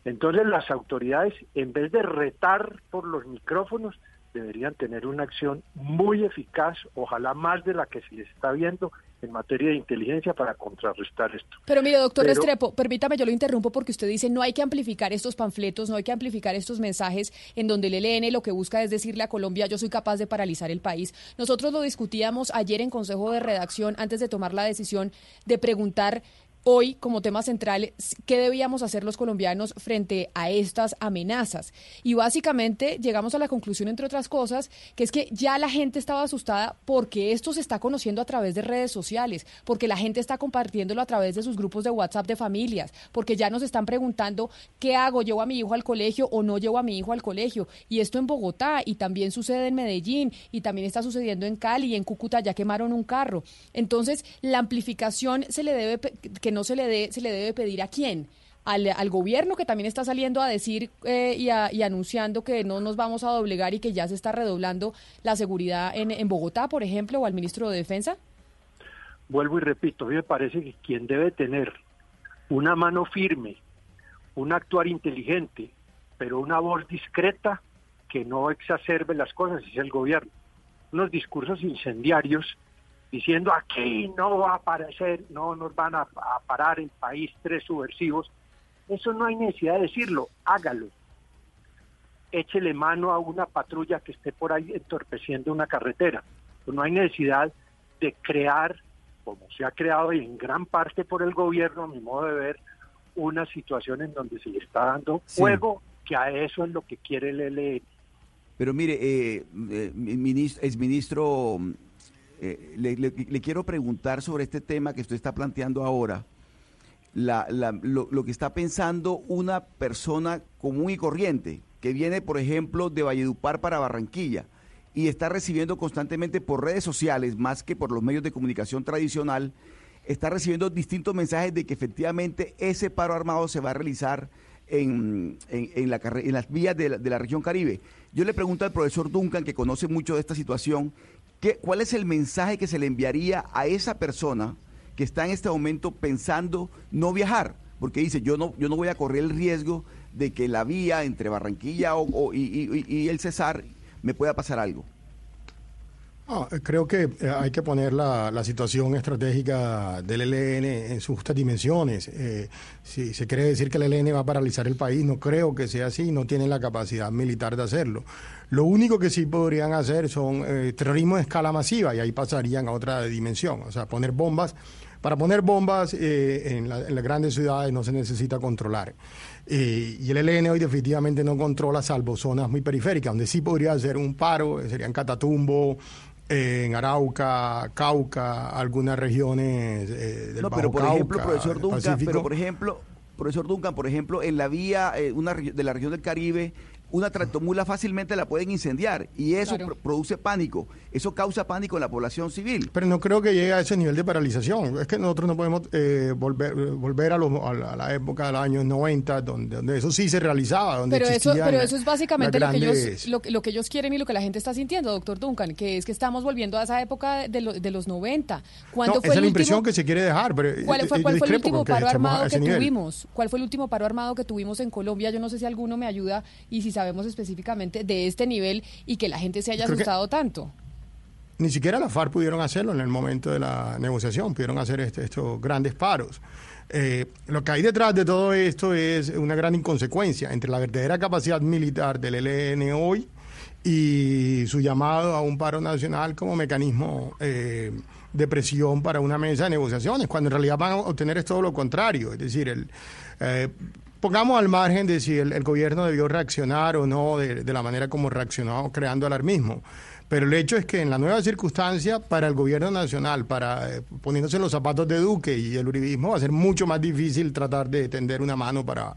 Entonces las autoridades, en vez de retar por los micrófonos, deberían tener una acción muy eficaz, ojalá más de la que se está viendo en materia de inteligencia para contrarrestar esto. Pero mire, doctor Pero- Restrepo, permítame, yo lo interrumpo porque usted dice no hay que amplificar estos panfletos, no hay que amplificar estos mensajes en donde el ELN lo que busca es decirle a Colombia yo soy capaz de paralizar el país. Nosotros lo discutíamos ayer en Consejo de Redacción antes de tomar la decisión de preguntar hoy como tema central qué debíamos hacer los colombianos frente a estas amenazas. Y básicamente llegamos a la conclusión, entre otras cosas, que es que ya la gente estaba asustada porque esto se está conociendo a través de redes sociales, porque la gente está compartiéndolo a través de sus grupos de WhatsApp de familias, porque ya nos están preguntando qué hago, llevo a mi hijo al colegio o no llevo a mi hijo al colegio. Y esto en Bogotá y también sucede en Medellín y también está sucediendo en Cali y en Cúcuta ya quemaron un carro. Entonces, la amplificación se le debe pe- no se le dé se le debe pedir a quién? Al, al gobierno que también está saliendo a decir eh, y, a- y anunciando que no nos vamos a doblegar y que ya se está redoblando la seguridad en, en Bogotá, por ejemplo, o al ministro de Defensa. Vuelvo y repito, a mí me parece que quien debe tener una mano firme, un actuar inteligente, pero una voz discreta que no exacerbe las cosas es el gobierno. Unos discursos incendiarios diciendo aquí no va a aparecer, no nos van a, a parar el país tres subversivos. Eso no hay necesidad de decirlo, hágalo. Échele mano a una patrulla que esté por ahí entorpeciendo una carretera. Pues no hay necesidad de crear, como se ha creado y en gran parte por el gobierno, a mi modo de ver, una situación en donde se le está dando Sí. fuego, que a eso es lo que quiere el ELN. Pero mire, eh, eh, ministro, exministro, eh, le, quiero preguntar sobre este tema que usted está planteando ahora. Lo, que está pensando una persona común y corriente, que viene, por ejemplo, de Valledupar para Barranquilla y está recibiendo constantemente por redes sociales, más que por los medios de comunicación tradicional, está recibiendo distintos mensajes de que efectivamente ese paro armado se va a realizar en, las vías de la región Caribe. Yo le pregunto al profesor Duncan, que conoce mucho de esta situación, ¿qué, ¿cuál es el mensaje que se le enviaría a esa persona que está en este momento pensando no viajar? Porque dice, yo no, yo no voy a correr el riesgo de que la vía entre Barranquilla o- y, el Cesar me pueda pasar algo. Eh, creo que eh, hay que poner la, situación estratégica del ELN en sus justas dimensiones. Eh, si se quiere decir que el ELN va a paralizar el país, no creo que sea así, no tienen la capacidad militar de hacerlo. Lo único que sí podrían hacer son eh, terrorismo de escala masiva y ahí pasarían a otra dimensión, o sea, poner bombas. Para poner bombas eh, en, la- en las grandes ciudades no se necesita controlar. Eh, y el ELN hoy definitivamente no controla salvo zonas muy periféricas, donde sí podría hacer un paro, eh, serían Catatumbo, eh, en Arauca, Cauca, algunas regiones eh, del No, Bajo pero por Cauca, ejemplo, profesor Duncan, pero por ejemplo, profesor Duncan, por ejemplo, en la vía eh, una de la región del Caribe, una tractomula fácilmente la pueden incendiar y eso Claro. produce pánico. Eso causa pánico en la población civil. Pero no creo que llegue a ese nivel de paralización. Es que nosotros no podemos eh, volver, volver a, los- a la, a la época de los años 90, donde, donde eso sí se realizaba, donde Pero eso, pero eso es básicamente lo que, ellos, lo, que- lo que ellos quieren y lo que la gente está sintiendo, doctor Duncan, que es que estamos volviendo a esa época de, lo- de los 90. ¿Cuándo No, fue esa es la último, impresión que se quiere dejar. Pero ¿Cuál fue, yo cuál fue el último paro armado que nivel. tuvimos? ¿Cuál fue el último paro armado que tuvimos en Colombia? Yo no sé si alguno me ayuda y si sabemos específicamente de este nivel y que la gente se haya Creo asustado tanto. Ni siquiera la FARC pudieron hacerlo en el momento de la negociación, pudieron hacer este- estos grandes paros. Eh, lo que hay detrás de todo esto es una gran inconsecuencia entre la verdadera capacidad militar del ELN hoy y su llamado a un paro nacional como mecanismo eh, de presión para una mesa de negociaciones, cuando en realidad van a obtener es todo lo contrario. Es decir, el, eh, pongamos al margen de si el, gobierno debió reaccionar o no de, de la manera como reaccionó creando alarmismo. Pero el hecho es que en la nueva circunstancia, para el gobierno nacional, para eh, poniéndose los zapatos de Duque y el uribismo, va a ser mucho más difícil tratar de tender una mano para,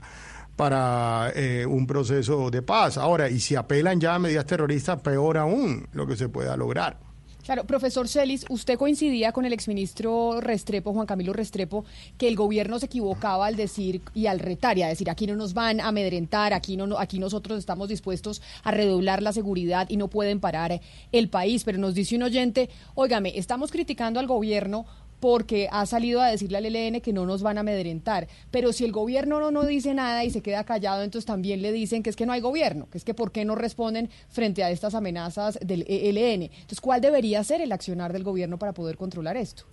para eh, un proceso de paz. Ahora, y si apelan ya a medidas terroristas, peor aún lo que se pueda lograr. Claro, profesor Celis, usted coincidía con el exministro Restrepo, Juan Camilo Restrepo, que el gobierno se equivocaba al decir y al retar y a decir aquí no nos van a amedrentar, aquí no, aquí nosotros estamos dispuestos a redoblar la seguridad y no pueden parar el país. Pero nos dice un oyente, óigame, estamos criticando al gobierno porque ha salido a decirle al ELN que no nos van a amedrentar. Pero si el gobierno no, no dice nada y se queda callado, entonces también le dicen que es que no hay gobierno, que es que por qué no responden frente a estas amenazas del ELN. Entonces, ¿cuál debería ser el accionar del gobierno para poder controlar esto?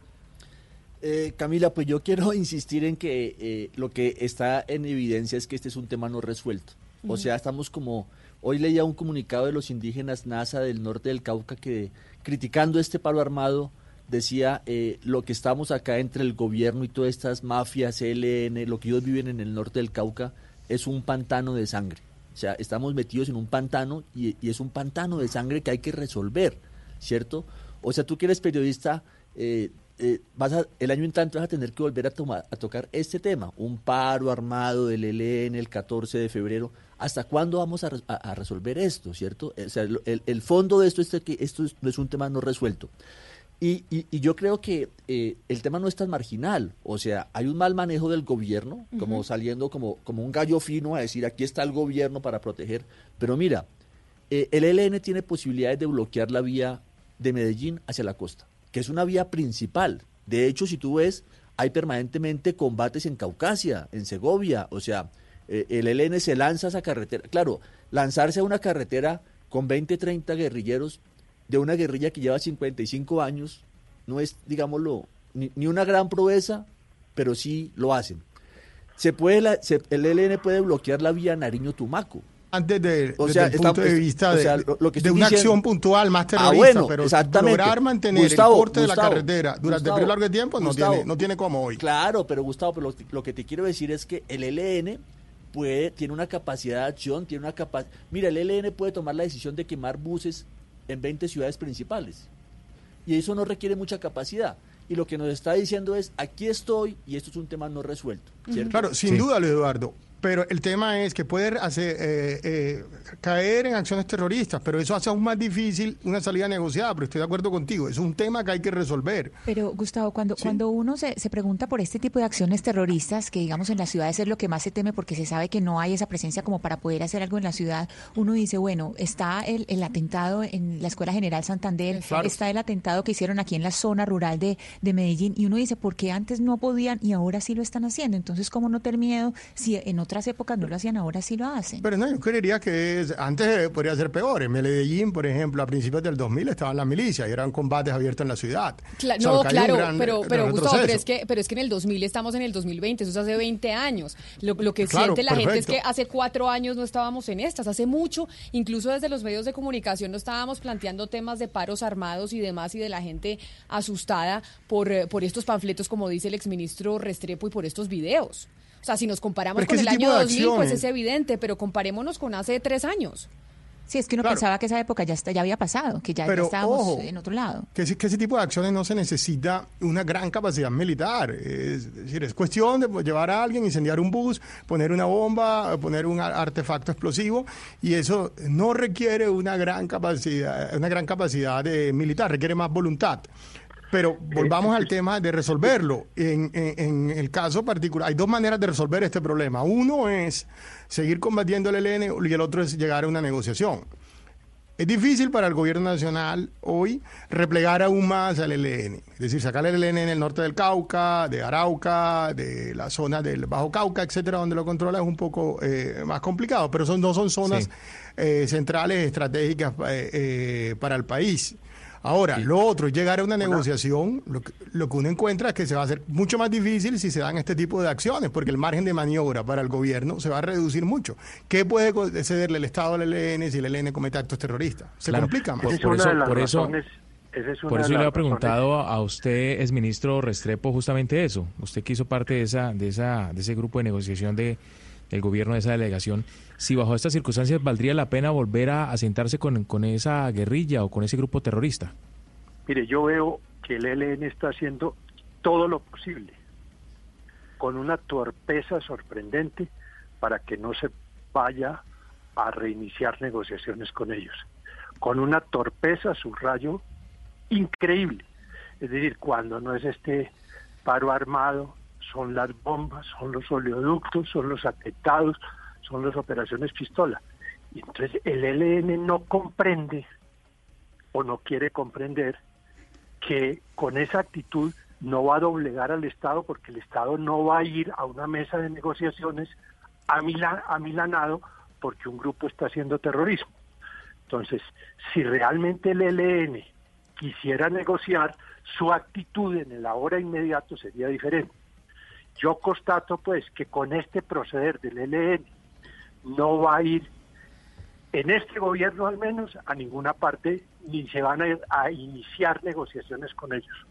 Eh, Camila, pues yo quiero insistir en que eh, lo que está en evidencia es que este es un tema no resuelto. O sea, estamos como... Hoy leía un comunicado de los indígenas NASA del norte del Cauca que criticando este paro armado decía eh, lo que estamos acá entre el gobierno y todas estas mafias, ELN, lo que ellos viven en el norte del Cauca es un pantano de sangre. O sea, estamos metidos en un pantano y, es un pantano de sangre que hay que resolver, ¿cierto? O sea, tú que eres periodista, eh, eh, vas el año entrante vas a tener que volver a, tomar, a tocar este tema, un paro armado del ELN el 14 de febrero. ¿Hasta cuándo vamos a, re- a- a resolver esto, cierto? O sea, el, el- fondo de esto es que esto es- no es un tema no resuelto. Y, y- y yo creo que eh, el tema no es tan marginal. O sea, hay un mal manejo del gobierno, como saliendo como, como un gallo fino a decir aquí está el gobierno para proteger. Pero mira, eh, el ELN tiene posibilidades de bloquear la vía de Medellín hacia la costa, que es una vía principal. De hecho, si tú ves, hay permanentemente combates en Caucasia, en Segovia. O sea, eh, el ELN se lanza a esa carretera. Claro, lanzarse a una carretera con 20, 30 guerrilleros de una guerrilla que lleva 55 años no es, digámoslo, ni, ni una gran proeza, pero sí lo hacen. Se puede la- se- el ELN puede bloquear la vía Nariño-Tumaco. Antes de, O desde sea, el está- punto de vista o de, sea, lo- lo que de una diciendo- acción puntual más Ah, terrorista, bueno, pero exactamente. lograr mantener Gustavo, el corte de la carretera durante el periodo largo tiempo no Gustavo. tiene, no tiene como hoy. Claro, pero Gustavo, pero lo, lo que te quiero decir es que el ELN puede, tiene una capacidad de acción, tiene una capacidad... Mira, el ELN puede tomar la decisión de quemar buses en 20 ciudades principales. Y eso no requiere mucha capacidad. Y lo que nos está diciendo es, aquí estoy y esto es un tema no resuelto. ¿cierto? Claro, sin duda, Luis Eduardo. Pero el tema es que puede hacer, eh, eh, caer en acciones terroristas, pero eso hace aún más difícil una salida negociada. Pero estoy de acuerdo contigo, es un tema que hay que resolver. Pero Gustavo, cuando, cuando uno se, se pregunta por este tipo de acciones terroristas, que digamos en las ciudades es lo que más se teme porque se sabe que no hay esa presencia como para poder hacer algo en la ciudad, uno dice, bueno, está el, el atentado en la Escuela General Santander, Claro. está el atentado que hicieron aquí en la zona rural de, de Medellín, y uno dice, ¿por qué antes no podían y ahora sí lo están haciendo? Entonces, ¿cómo no tener miedo si en otras otras épocas no lo hacían, ahora sí lo hacen. Pero no, yo creería que es- antes podría ser peor. En Medellín, por ejemplo, a principios del 2000 estaban las milicias y eran combates abiertos en la ciudad. Cla- O sea, no, claro, gran, pero, gran pero Gustavo, pero es, que, pero es que en el 2000 estamos en el 2020, eso es hace 20 años. Lo, lo que Claro, siente la gente es que hace cuatro años no estábamos en estas, hace mucho, incluso desde los medios de comunicación no estábamos planteando temas de paros armados y demás y de la gente asustada por, eh, por estos panfletos, como dice el exministro Restrepo, y por estos videos. O sea, si nos comparamos con el año de 2000, pues es evidente, pero comparémonos con hace tres años. Sí, es que uno Claro. pensaba que esa época ya, está, ya había pasado, que ya, ya Pero, estábamos ojo, en otro lado. Que, ese- que ese tipo de acciones no se necesita una gran capacidad militar. Es decir, es cuestión de llevar a alguien, incendiar un bus, poner una bomba, poner un ar- artefacto explosivo, y eso no requiere una gran capacidad, una gran capacidad de militar, requiere más voluntad. Pero volvamos al tema de resolverlo. En, en- en el caso particular, hay dos maneras de resolver este problema. Uno es seguir combatiendo el ELN y el otro es llegar a una negociación. Es difícil para el gobierno nacional hoy replegar aún más al ELN, es decir, sacar el ELN en el norte del Cauca, de Arauca, de la zona del Bajo Cauca, etcétera, donde lo controla es un poco eh, más complicado, pero son, no son zonas Sí. eh, centrales estratégicas eh, eh, para el país. Ahora, lo otro es llegar a una negociación. Lo que, lo que uno encuentra es que se va a hacer mucho más difícil si se dan este tipo de acciones, porque el margen de maniobra para el gobierno se va a reducir mucho. ¿Qué puede cederle el Estado al ELN si el ELN comete actos terroristas? Se Claro, complica más. por- por una eso- por eso- es Por eso yo le había preguntado a usted, es ministro Restrepo, justamente eso. Usted que hizo parte de esa, de esa, de ese grupo de negociación de, del gobierno de esa delegación. Si bajo estas circunstancias valdría la pena volver a, a sentarse con, con esa guerrilla o con ese grupo terrorista. Mire, yo veo que el ELN está haciendo todo lo posible con una torpeza sorprendente para que no se vaya a reiniciar negociaciones con ellos. Con una torpeza, subrayo, increíble. Es decir, cuando no es este paro armado, son las bombas, son los oleoductos, son los atentados, son las operaciones pistola. Y entonces el ELN no comprende o no quiere comprender que con esa actitud no va a doblegar al Estado porque el Estado no va a ir a una mesa de negociaciones amila- amilanado porque un grupo está haciendo terrorismo. Entonces, si realmente el ELN quisiera negociar, su actitud en el ahora inmediato sería diferente. Yo constato pues que con este proceder del ELN no va a ir en este gobierno al menos a ninguna parte ni se van a, a iniciar negociaciones con ellos.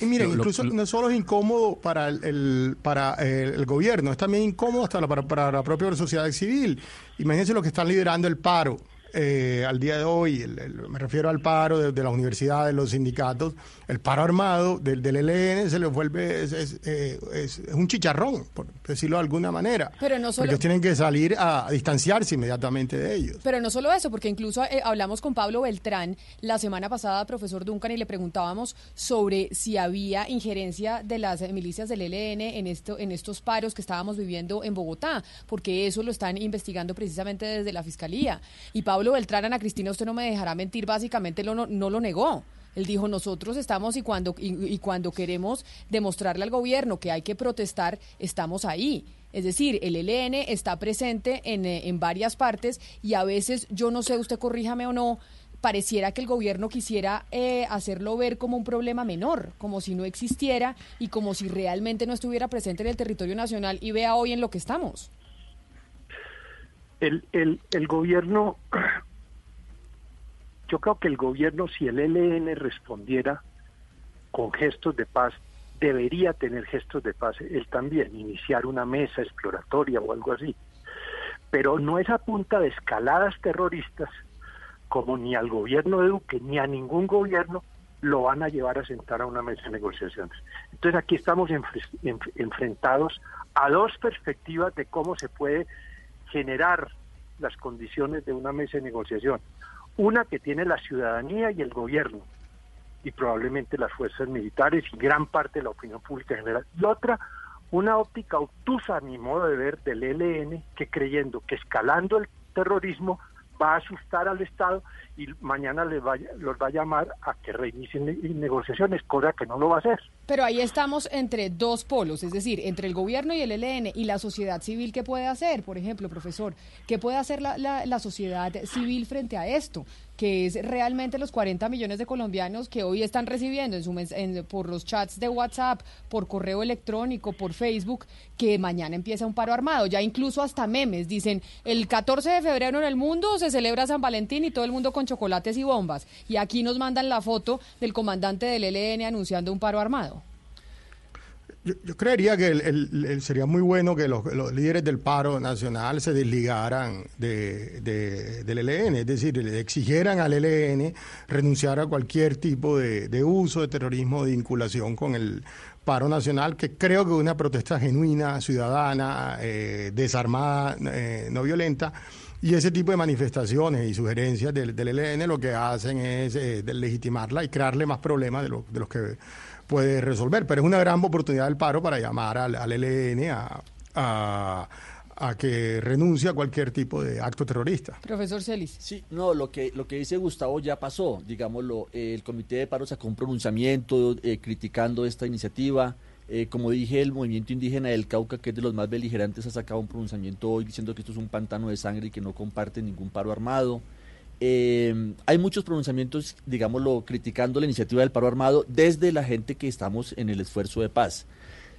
y miren, lo- lo- incluso lo- no solo es incómodo para el, el- para el, el gobierno, es también incómodo hasta la- para, para la propia sociedad civil. Imagínense los que están liderando el paro eh, al día de hoy, el- el- me refiero al paro de, de las universidades, los sindicatos, el paro armado del, del ELN se les vuelve, es, es, eh, es- es un chicharrón, por decirlo de alguna manera. Pero no solo- Porque ellos tienen que salir a, a distanciarse inmediatamente de ellos. Pero no solo eso, porque incluso eh, hablamos con Pablo Beltrán la semana pasada, profesor Duncan, y le preguntábamos sobre si había injerencia de las milicias del ELN en, esto, en estos paros que estábamos viviendo en Bogotá, porque eso lo están investigando precisamente desde la Fiscalía. Y Pablo Beltrán, Ana Cristina, usted no me dejará mentir, básicamente lo, no, no lo negó. Él dijo, nosotros estamos y cuando, y cuando queremos demostrarle al gobierno que hay que protestar, estamos ahí. Es decir, el ELN está presente en, eh, en varias partes y a veces, yo no sé, usted corríjame o no, pareciera que el gobierno quisiera eh, hacerlo ver como un problema menor, como si no existiera y como si realmente no estuviera presente en el territorio nacional y vea hoy en lo que estamos. El, el, el gobierno, yo creo que el gobierno, si el ELN respondiera con gestos de paz, debería tener gestos de paz él también, iniciar una mesa exploratoria o algo así. Pero no es a punta de escaladas terroristas como ni al gobierno de Duque ni a ningún gobierno lo van a llevar a sentar a una mesa de negociaciones. Entonces aquí estamos enfre- enf- enfrentados a dos perspectivas de cómo se puede generar las condiciones de una mesa de negociación. Una que tiene la ciudadanía y el gobierno, y probablemente las fuerzas militares y gran parte de la opinión pública en general. Y otra, una óptica obtusa, a mi modo de ver, del ELN, que creyendo que escalando el terrorismo va a asustar al Estado y mañana les va, los va a llamar a que reinicien ne- negociaciones, cosa que no lo va a hacer. Pero ahí estamos entre dos polos, es decir, entre el gobierno y el ELN y la sociedad civil, ¿qué puede hacer? Por ejemplo, profesor, ¿qué puede hacer la sociedad civil frente a esto? Que es realmente los 40 millones de colombianos que hoy están recibiendo en su en- por los chats de WhatsApp, por correo electrónico, por Facebook, que mañana empieza un paro armado. Ya incluso hasta memes dicen, el 14 de febrero en el mundo se celebra San Valentín y todo el mundo con chocolates y bombas. Y aquí nos mandan la foto del comandante del ELN anunciando un paro armado. Yo, yo creería que el- el- sería muy bueno que los, líderes del paro nacional se desligaran de, de- del ELN, es decir, le exigieran al ELN renunciar a cualquier tipo de, uso de terrorismo, de vinculación con el paro nacional, que creo que es una protesta genuina, ciudadana, eh, desarmada, eh, no violenta. Y ese tipo de manifestaciones y sugerencias del, del ELN lo que hacen es eh, legitimarla y crearle más problemas de, lo- de los que puede resolver. Pero es una gran oportunidad del paro para llamar al, al ELN a, a- a que renuncie a cualquier tipo de acto terrorista. Profesor Celis. Sí, no, lo que, lo que dice Gustavo ya pasó, digámoslo, eh, el Comité de Paro sacó un pronunciamiento eh, criticando esta iniciativa, eh, como dije, el movimiento indígena del Cauca, que es de los más beligerantes, ha sacado un pronunciamiento hoy diciendo que esto es un pantano de sangre y que no comparte ningún paro armado. Eh, hay muchos pronunciamientos, digámoslo, criticando la iniciativa del paro armado desde la gente que estamos en el esfuerzo de paz.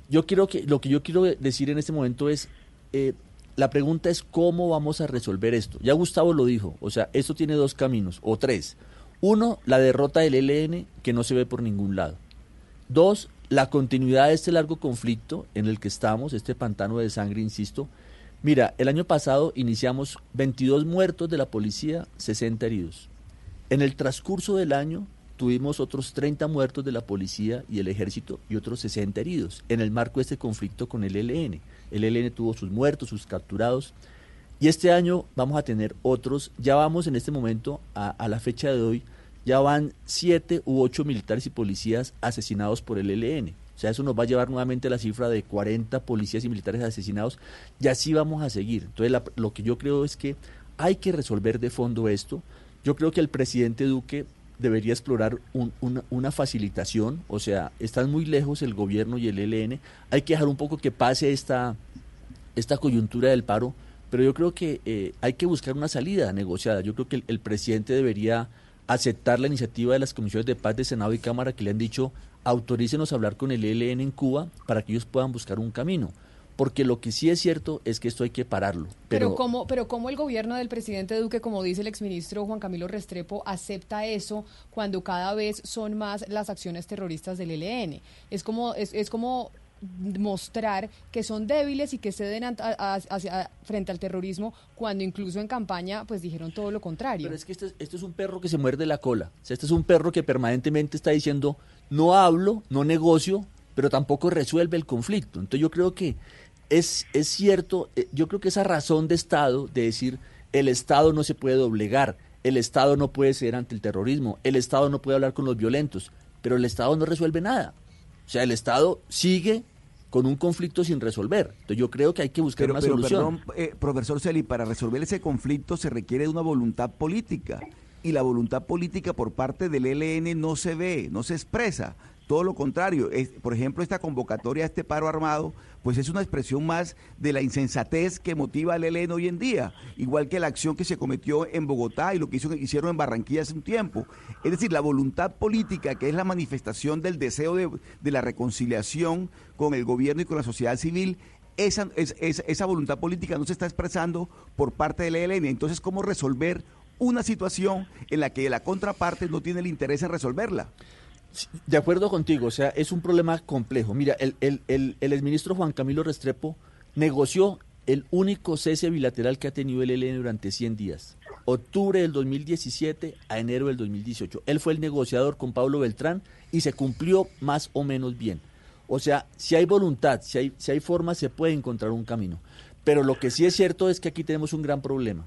Yo quiero que, lo que yo quiero decir en este momento es, eh, la pregunta es cómo vamos a resolver esto. Ya Gustavo lo dijo, o sea, esto tiene dos caminos, o tres. Uno, la derrota del ELN, que no se ve por ningún lado. Dos, la continuidad de este largo conflicto en el que estamos, este pantano de sangre, insisto. Mira, el año pasado iniciamos 22 muertos de la policía, 60 heridos. En el transcurso del año tuvimos otros 30 muertos de la policía y el ejército y otros 60 heridos en el marco de este conflicto con el ELN. El ELN tuvo sus muertos, sus capturados. Y este año vamos a tener otros, ya vamos en este momento, a, la fecha de hoy, ya van siete u ocho militares y policías asesinados por el ELN. O sea, eso nos va a llevar nuevamente a la cifra de 40 policías y militares asesinados y así vamos a seguir. Entonces, lo que yo creo es que hay que resolver de fondo esto. Yo creo que el presidente Duque debería explorar un- una, facilitación, o sea, están muy lejos el gobierno y el ELN, hay que dejar un poco que pase esta, esta coyuntura del paro, pero yo creo que eh, hay que buscar una salida negociada. Yo creo que el presidente debería aceptar la iniciativa de las comisiones de paz de Senado y Cámara que le han dicho autorícenos a hablar con el ELN en Cuba para que ellos puedan buscar un camino. Porque lo que sí es cierto es que esto hay que pararlo. Pero, Pero, cómo, pero cómo el gobierno del presidente Duque, como dice el exministro Juan Camilo Restrepo, acepta eso cuando cada vez son más las acciones terroristas del ELN. Es como, es, es como mostrar que son débiles y que ceden ant- a- a- hacia- frente al terrorismo cuando incluso en campaña pues dijeron todo lo contrario. pero es que esto es, esto es un perro que se muerde la cola. O sea, este es un perro que permanentemente está diciendo no hablo, no negocio, pero tampoco resuelve el conflicto. Entonces yo creo que es, es cierto, eh, yo creo que esa razón de Estado de decir el Estado no se puede doblegar, el Estado no puede ser ante el terrorismo, el Estado no puede hablar con los violentos, pero el Estado no resuelve nada. O sea, el Estado sigue con un conflicto sin resolver. Entonces yo creo que hay que buscar Pero, una pero solución. perdón, eh, profesor Celi, para resolver ese conflicto se requiere de una voluntad política. Y la voluntad política por parte del ELN no se ve, no se expresa. Todo lo contrario. Es, por ejemplo, esta convocatoria a este paro armado, pues es una expresión más de la insensatez que motiva al ELN hoy en día. Igual que la acción que se cometió en Bogotá y lo que hicieron en Barranquilla hace un tiempo. Es decir, la voluntad política, que es la manifestación del deseo de, la reconciliación con el gobierno y con la sociedad civil, esa, es- es- esa voluntad política no se está expresando por parte del ELN. Entonces, ¿cómo resolver una situación en la que la contraparte no tiene el interés en resolverla? De acuerdo contigo, o sea, es un problema complejo. Mira, el, el, el, el exministro Juan Camilo Restrepo negoció el único cese bilateral que ha tenido el ELN durante 100 días. Octubre del 2017 a enero del 2018. Él fue el negociador con Pablo Beltrán y se cumplió más o menos bien. O sea, si hay voluntad, si hay, si hay forma, se puede encontrar un camino. Pero lo que sí es cierto es que aquí tenemos un gran problema.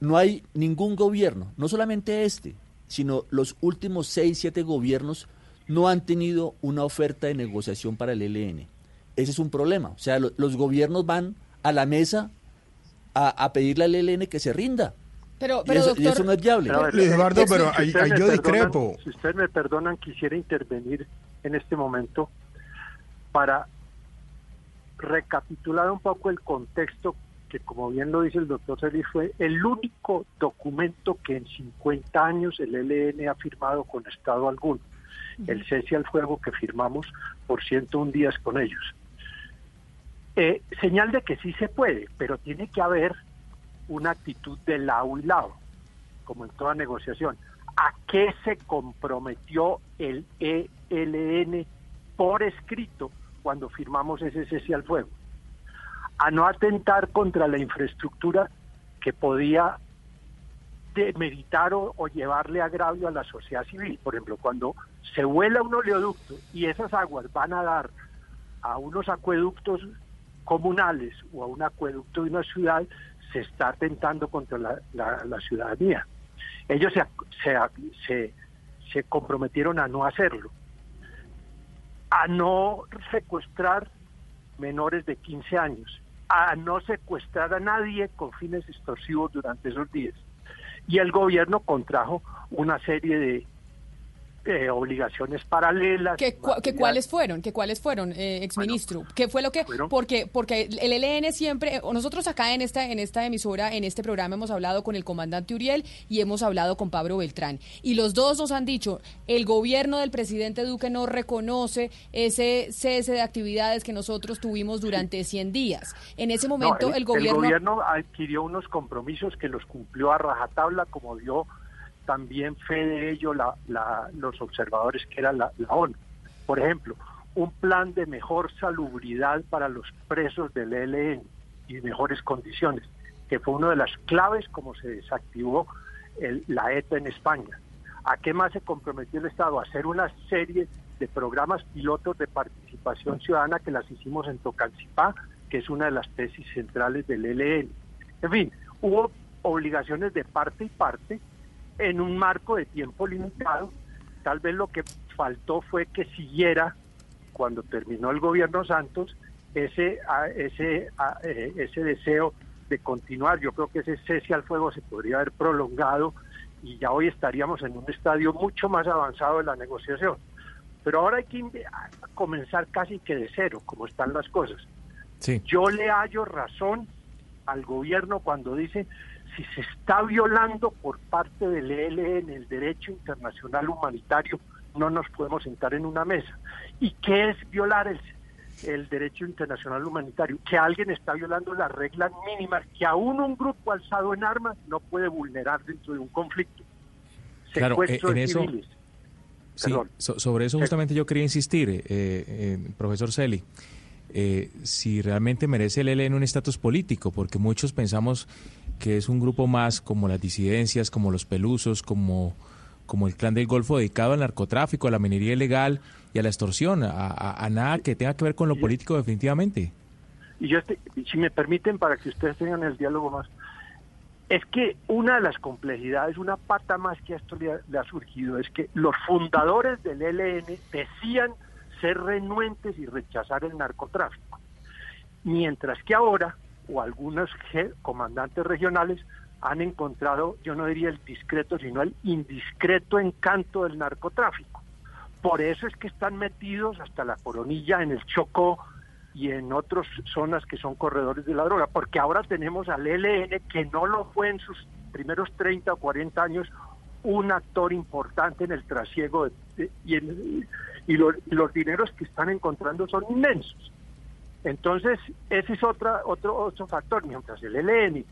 No hay ningún gobierno, no solamente este, sino los últimos seis, siete gobiernos no han tenido una oferta de negociación para el ELN. Ese es un problema. O sea, lo- los gobiernos van a la mesa a, a pedirle al ELN que se rinda. Pero, Y pero eso- y eso no es viable. Pero Eduardo, si pero me yo perdonan- discrepo. Si ustedes me perdonan, quisiera intervenir en este momento para recapitular un poco el contexto que, como bien lo dice el doctor Celis, fue el único documento que en 50 años el ELN ha firmado con Estado alguno, el cese al fuego que firmamos por 101 días con ellos. Eh, señal de que sí se puede, pero tiene que haber una actitud de lado y lado, como en toda negociación. ¿A qué se comprometió el ELN por escrito cuando firmamos ese cese al fuego? A no atentar contra la infraestructura que podía demeritar o, llevarle agravio a la sociedad civil. Por ejemplo, cuando se vuela un oleoducto y esas aguas van a dar a unos acueductos comunales o a un acueducto de una ciudad, se está atentando contra la, ciudadanía. Ellos se, se comprometieron a no hacerlo, a no secuestrar menores de 15 años, a no secuestrar a nadie con fines extorsivos durante esos días. Y el gobierno contrajo una serie de eh, obligaciones paralelas. ¿Que, cuáles fueron? ¿Que cuáles fueron, eh, exministro? ¿Qué fue lo que...? Porque, porque el ELN siempre... o Nosotros acá en esta, en esta emisora, en este programa, hemos hablado con el comandante Uriel y hemos hablado con Pablo Beltrán. Y los dos nos han dicho, el gobierno del presidente Duque no reconoce ese cese de actividades que nosotros tuvimos durante 100 días. En ese No, momento el, gobierno... adquirió unos compromisos que los cumplió a rajatabla, como dio también fe de ello la- la- los observadores que era la, ONU. Por ejemplo, un plan de mejor salubridad para los presos del ELN y mejores condiciones, que fue una de las claves como se desactivó el- la ETA en España. ¿A qué más se comprometió el Estado? A hacer una serie de programas pilotos de participación ciudadana que las hicimos en Tocancipá, que es una de las tesis centrales del ELN. En fin, hubo obligaciones de parte y parte en un marco de tiempo limitado. Tal vez lo que faltó fue que siguiera, cuando terminó el gobierno Santos, ese, a- ese, eh, ese deseo de continuar. Yo creo que ese cese al fuego se podría haber prolongado y ya hoy estaríamos en un estadio mucho más avanzado de la negociación. Pero ahora hay que comenzar casi que de cero, como están las cosas. Sí. Yo le hallo razón al gobierno cuando dice si se está violando por parte del ELN el derecho internacional humanitario, no nos podemos sentar en una mesa. ¿Y qué es violar el, el derecho internacional humanitario? Que alguien está violando las reglas mínimas que aún un grupo alzado en armas no puede vulnerar dentro de un conflicto. Claro, eh, Secuestro en de eso- civiles. Sí, Perdón. so- sobre eso justamente yo quería insistir, eh, eh, profesor Celi, eh, si realmente merece el ELN un estatus político, porque muchos pensamos que es un grupo más como las disidencias, como los pelusos, como, como el clan del Golfo dedicado al narcotráfico, a la minería ilegal y a la extorsión, a, a- a nada que tenga que ver con lo político definitivamente. y yo si me permiten para que ustedes tengan el diálogo más es que una de las complejidades una pata más que a esto le ha, le ha surgido es que los fundadores del ELN decían ser renuentes y rechazar el narcotráfico. Mientras que ahora o algunos comandantes regionales han encontrado yo no diría el discreto sino el indiscreto encanto del narcotráfico. Por eso es que están metidos hasta la coronilla en el Chocó y en otras zonas que son corredores de la droga, porque ahora tenemos al ELN que no lo fue en sus primeros 30 o 40 años un actor importante en el trasiego y los dineros que están encontrando son inmensos. Entonces, ese es otra, otro, otro factor. Mientras el ELN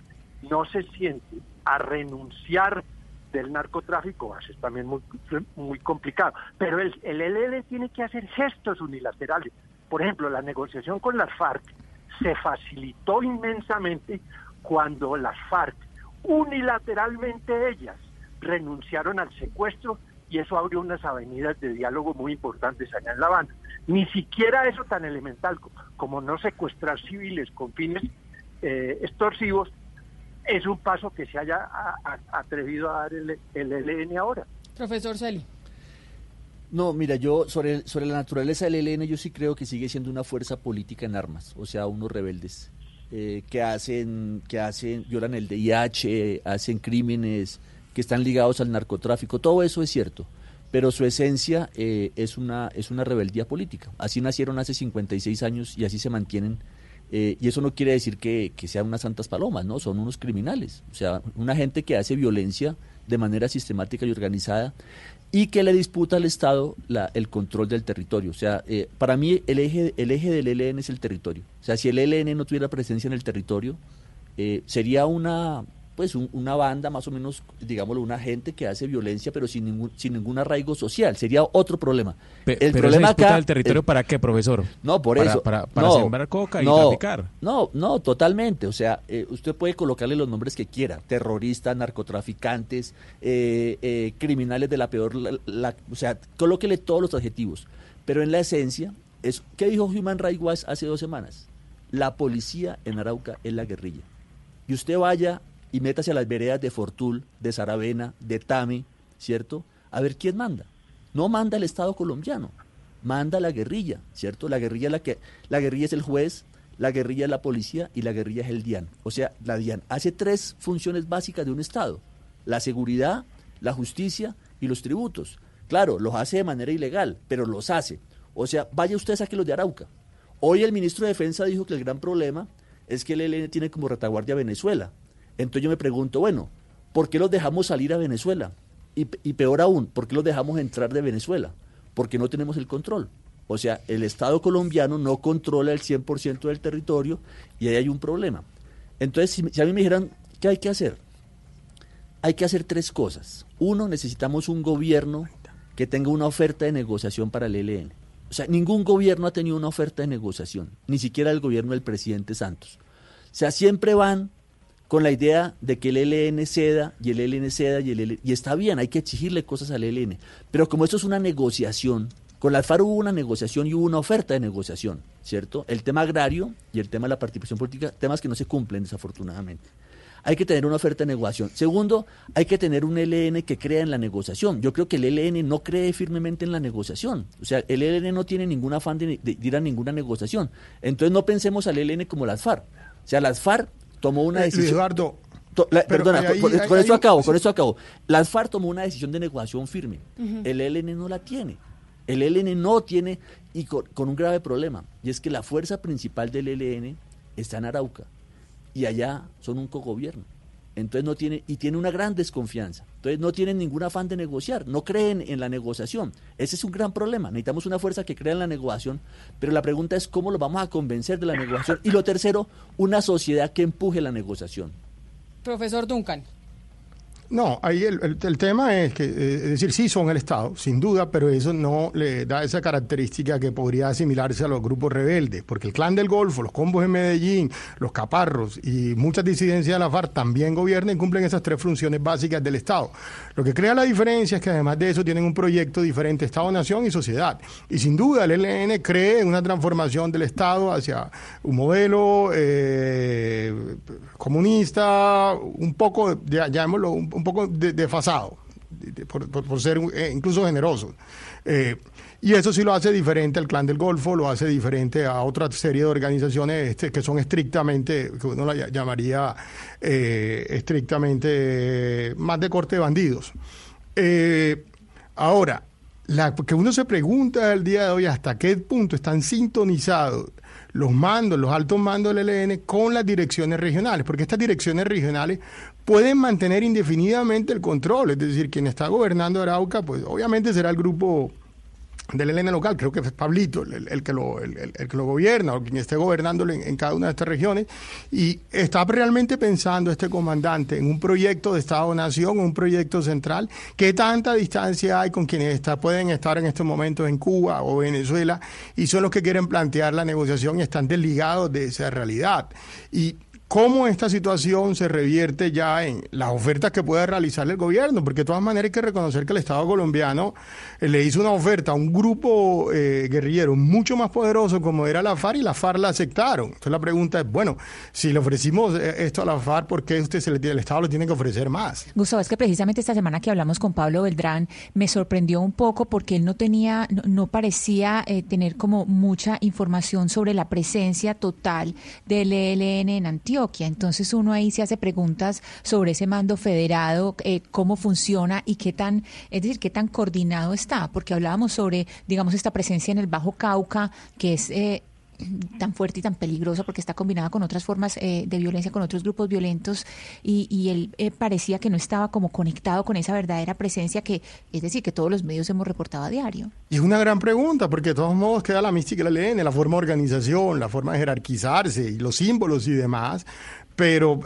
no se siente a renunciar del narcotráfico, va a ser también muy, muy complicado. Pero el, el ELN tiene que hacer gestos unilaterales. Por ejemplo, la negociación con las FARC se facilitó inmensamente cuando las FARC, unilateralmente ellas, renunciaron al secuestro y eso abrió unas avenidas de diálogo muy importantes allá en La Habana. Ni siquiera eso tan elemental co- como no secuestrar civiles con fines eh, extorsivos es un paso que se haya a- a- atrevido a dar el, el ELN ahora. Profesor Celi. No, mira, yo sobre, sobre la naturaleza del ELN yo sí creo que sigue siendo una fuerza política en armas, o sea, unos rebeldes. eh, que hacen, que hacen, violan el DIH, hacen crímenes que están ligados al narcotráfico, todo eso es cierto, pero su esencia eh, es, una, es una rebeldía política. Así nacieron hace 56 años y así se mantienen. eh, y eso no quiere decir que, que sean unas santas palomas, ¿no? Son unos criminales. O sea, una gente que hace violencia de manera sistemática y organizada y que le disputa al Estado la- el control del territorio. O sea, eh, para mí el eje, el eje del ELN es el territorio. O sea, si el ELN no tuviera presencia en el territorio, sería una pues un- una banda más o menos, digámoslo, una gente que hace violencia pero sin ningún sin ningún arraigo social. Sería otro problema. Pe- el pero problema acá del territorio el- para qué, profesor? no, por Para- eso. Para, para No, sembrar coca y no, traficar. No, no, totalmente. O sea, eh, usted puede colocarle los nombres que quiera: terroristas, narcotraficantes, eh, eh, criminales de la peor. la- la- o sea, colóquele todos los adjetivos. Pero en la esencia, es, ¿qué dijo Human Rights Watch hace dos semanas? La policía en Arauca es la guerrilla. Y usted vaya y métase a las veredas de Fortul, de Saravena, de Tame, ¿cierto? A ver quién manda. No manda el Estado colombiano, manda la guerrilla, ¿cierto? La guerrilla es la que la guerrilla es el juez, la guerrilla es la policía y la guerrilla es el DIAN. O sea, la DIAN hace tres funciones básicas de un Estado: la seguridad, la justicia y los tributos. Claro, los hace de manera ilegal, pero los hace. O sea, vaya usted a saque los de Arauca. Hoy el ministro de Defensa dijo que el gran problema es que el ELN tiene como retaguardia a Venezuela. Entonces yo me pregunto, bueno, ¿por qué los dejamos salir a Venezuela? Y, peor aún, ¿por qué los dejamos entrar de Venezuela? Porque no tenemos el control. O sea, el Estado colombiano no controla el 100% del territorio y ahí hay un problema. Entonces, si, si a mí me dijeran, ¿qué hay que hacer? Hay que hacer tres cosas. Uno, necesitamos un gobierno que tenga una oferta de negociación para el ELN. O sea, ningún gobierno ha tenido una oferta de negociación, ni siquiera el gobierno del presidente Santos. O sea, siempre van con la idea de que el ELN ceda y el ELN ceda y el ELN... Y está bien, hay que exigirle cosas al ELN. Pero como esto es una negociación, con la FARC hubo una negociación y hubo una oferta de negociación, ¿cierto? El tema agrario y el tema de la participación política, temas que no se cumplen desafortunadamente. Hay que tener una oferta de negociación. Segundo, hay que tener un ELN que crea en la negociación. Yo creo que el ELN no cree firmemente en la negociación. O sea, el ELN no tiene ningún afán de, de ir a ninguna negociación. Entonces no pensemos al ELN como las FARC. O sea, las FARC tomó una Eh, Luis decisión. Eduardo, To- la- pero perdona, ahí- con, ahí- con ahí- esto acabo, con esto acabo. Las FARC tomó una decisión de negociación firme. El ELN no la tiene. El ELN no tiene, y con, con un grave problema, y es que la fuerza principal del ELN está en Arauca, y allá son un cogobierno. Entonces no tiene, y tiene una gran desconfianza. Entonces no tienen ningún afán de negociar, no creen en la negociación. Ese es un gran problema. Necesitamos una fuerza que crea en la negociación, pero la pregunta es cómo lo vamos a convencer de la negociación. Y lo tercero, una sociedad que empuje la negociación. Profesor Duncan. No, ahí el, tema es que, eh, es decir, sí son el Estado, sin duda, pero eso no le da esa característica que podría asimilarse a los grupos rebeldes, porque el Clan del Golfo, los combos en Medellín, los caparros y muchas disidencias de la FARC también gobiernan y cumplen esas tres funciones básicas del Estado. Lo que crea la diferencia es que además de eso tienen un proyecto diferente, Estado-Nación y sociedad. Y sin duda el ELN cree en una transformación del Estado hacia un modelo eh, comunista, un poco, ya- llamémoslo, un, un poco de- desfasado, de- de- por, ser eh, incluso generoso. Eh, y eso sí lo hace diferente al Clan del Golfo, lo hace diferente a otra serie de organizaciones este, que son estrictamente, que uno la ll- llamaría eh, estrictamente más de corte de bandidos. Ahora, la que uno se pregunta el día de hoy hasta qué punto están sintonizados los mandos, los altos mandos del ELN con las direcciones regionales, porque estas direcciones regionales pueden mantener indefinidamente el control, es decir, quien está gobernando Arauca, pues obviamente será el grupo del ELN local, creo que es Pablito el, que, lo, el, que lo gobierna o quien esté gobernándolo en, en cada una de estas regiones, y está realmente pensando este comandante en un proyecto de Estado-Nación, un proyecto central, ¿qué tanta distancia hay con quienes está, pueden estar en estos momentos en Cuba o Venezuela y son los que quieren plantear la negociación y están desligados de esa realidad? Y cómo esta situación se revierte ya en las ofertas que pueda realizar el gobierno, porque de todas maneras hay que reconocer que el Estado colombiano eh, le hizo una oferta a un grupo eh, guerrillero mucho más poderoso como era la FARC y la FARC la aceptaron. Entonces la pregunta es, bueno, si le ofrecimos eh, esto a la FARC, ¿por qué usted se le, el Estado le tiene que ofrecer más? Gustavo, es que precisamente esta semana que hablamos con Pablo Beltrán me sorprendió un poco porque él no tenía, no, no parecía tener como mucha información sobre la presencia total del ELN en Antioquia. Entonces uno ahí se hace preguntas sobre ese mando federado, eh, cómo funciona y qué tan, es decir, qué tan coordinado está, porque hablábamos sobre, digamos, esta presencia en el Bajo Cauca, que es eh, tan fuerte y tan peligrosa porque está combinada con otras formas eh, de violencia, con otros grupos violentos y, y él eh, parecía que no estaba como conectado con esa verdadera presencia que, es decir, que todos los medios hemos reportado a diario. Y es una gran pregunta, porque de todos modos queda la mística del ELN, la forma de organización, la forma de jerarquizarse y los símbolos y demás. Pero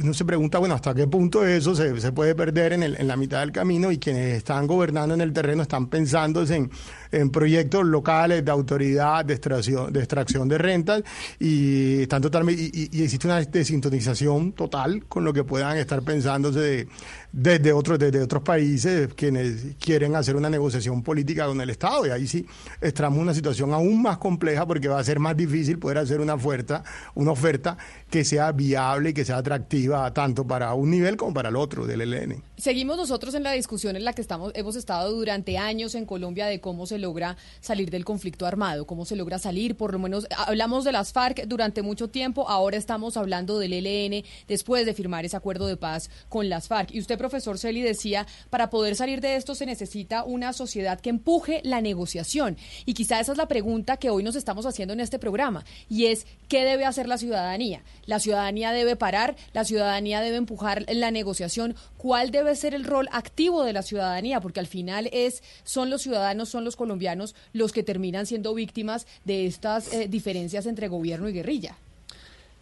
uno se pregunta, bueno, ¿hasta qué punto eso se, se puede perder en, el, en la mitad del camino? Y quienes están gobernando en el terreno están pensando en, en proyectos locales de autoridad, de extracción de, extracción de rentas y, están totalmente, y, existe una desintonización total con lo que puedan estar pensándose de, desde otros desde otros países quienes quieren hacer una negociación política con el Estado y ahí sí estamos en una situación aún más compleja porque va a ser más difícil poder hacer una oferta una oferta que sea viable y que sea atractiva tanto para un nivel como para el otro del ELN. Seguimos nosotros en la discusión en la que estamos hemos estado durante años en Colombia de cómo se logra salir del conflicto armado, cómo se logra salir, por lo menos hablamos de las FARC durante mucho tiempo, ahora estamos hablando del ELN después de firmar ese acuerdo de paz con las FARC y usted profesor Celi decía, para poder salir de esto se necesita una sociedad que empuje la negociación. Y quizá esa es la pregunta que hoy nos estamos haciendo en este programa, y es, ¿qué debe hacer la ciudadanía? ¿La ciudadanía debe parar? ¿La ciudadanía debe empujar la negociación? ¿Cuál debe ser el rol activo de la ciudadanía? Porque al final es, son los ciudadanos, son los colombianos los que terminan siendo víctimas de estas eh, diferencias entre gobierno y guerrilla.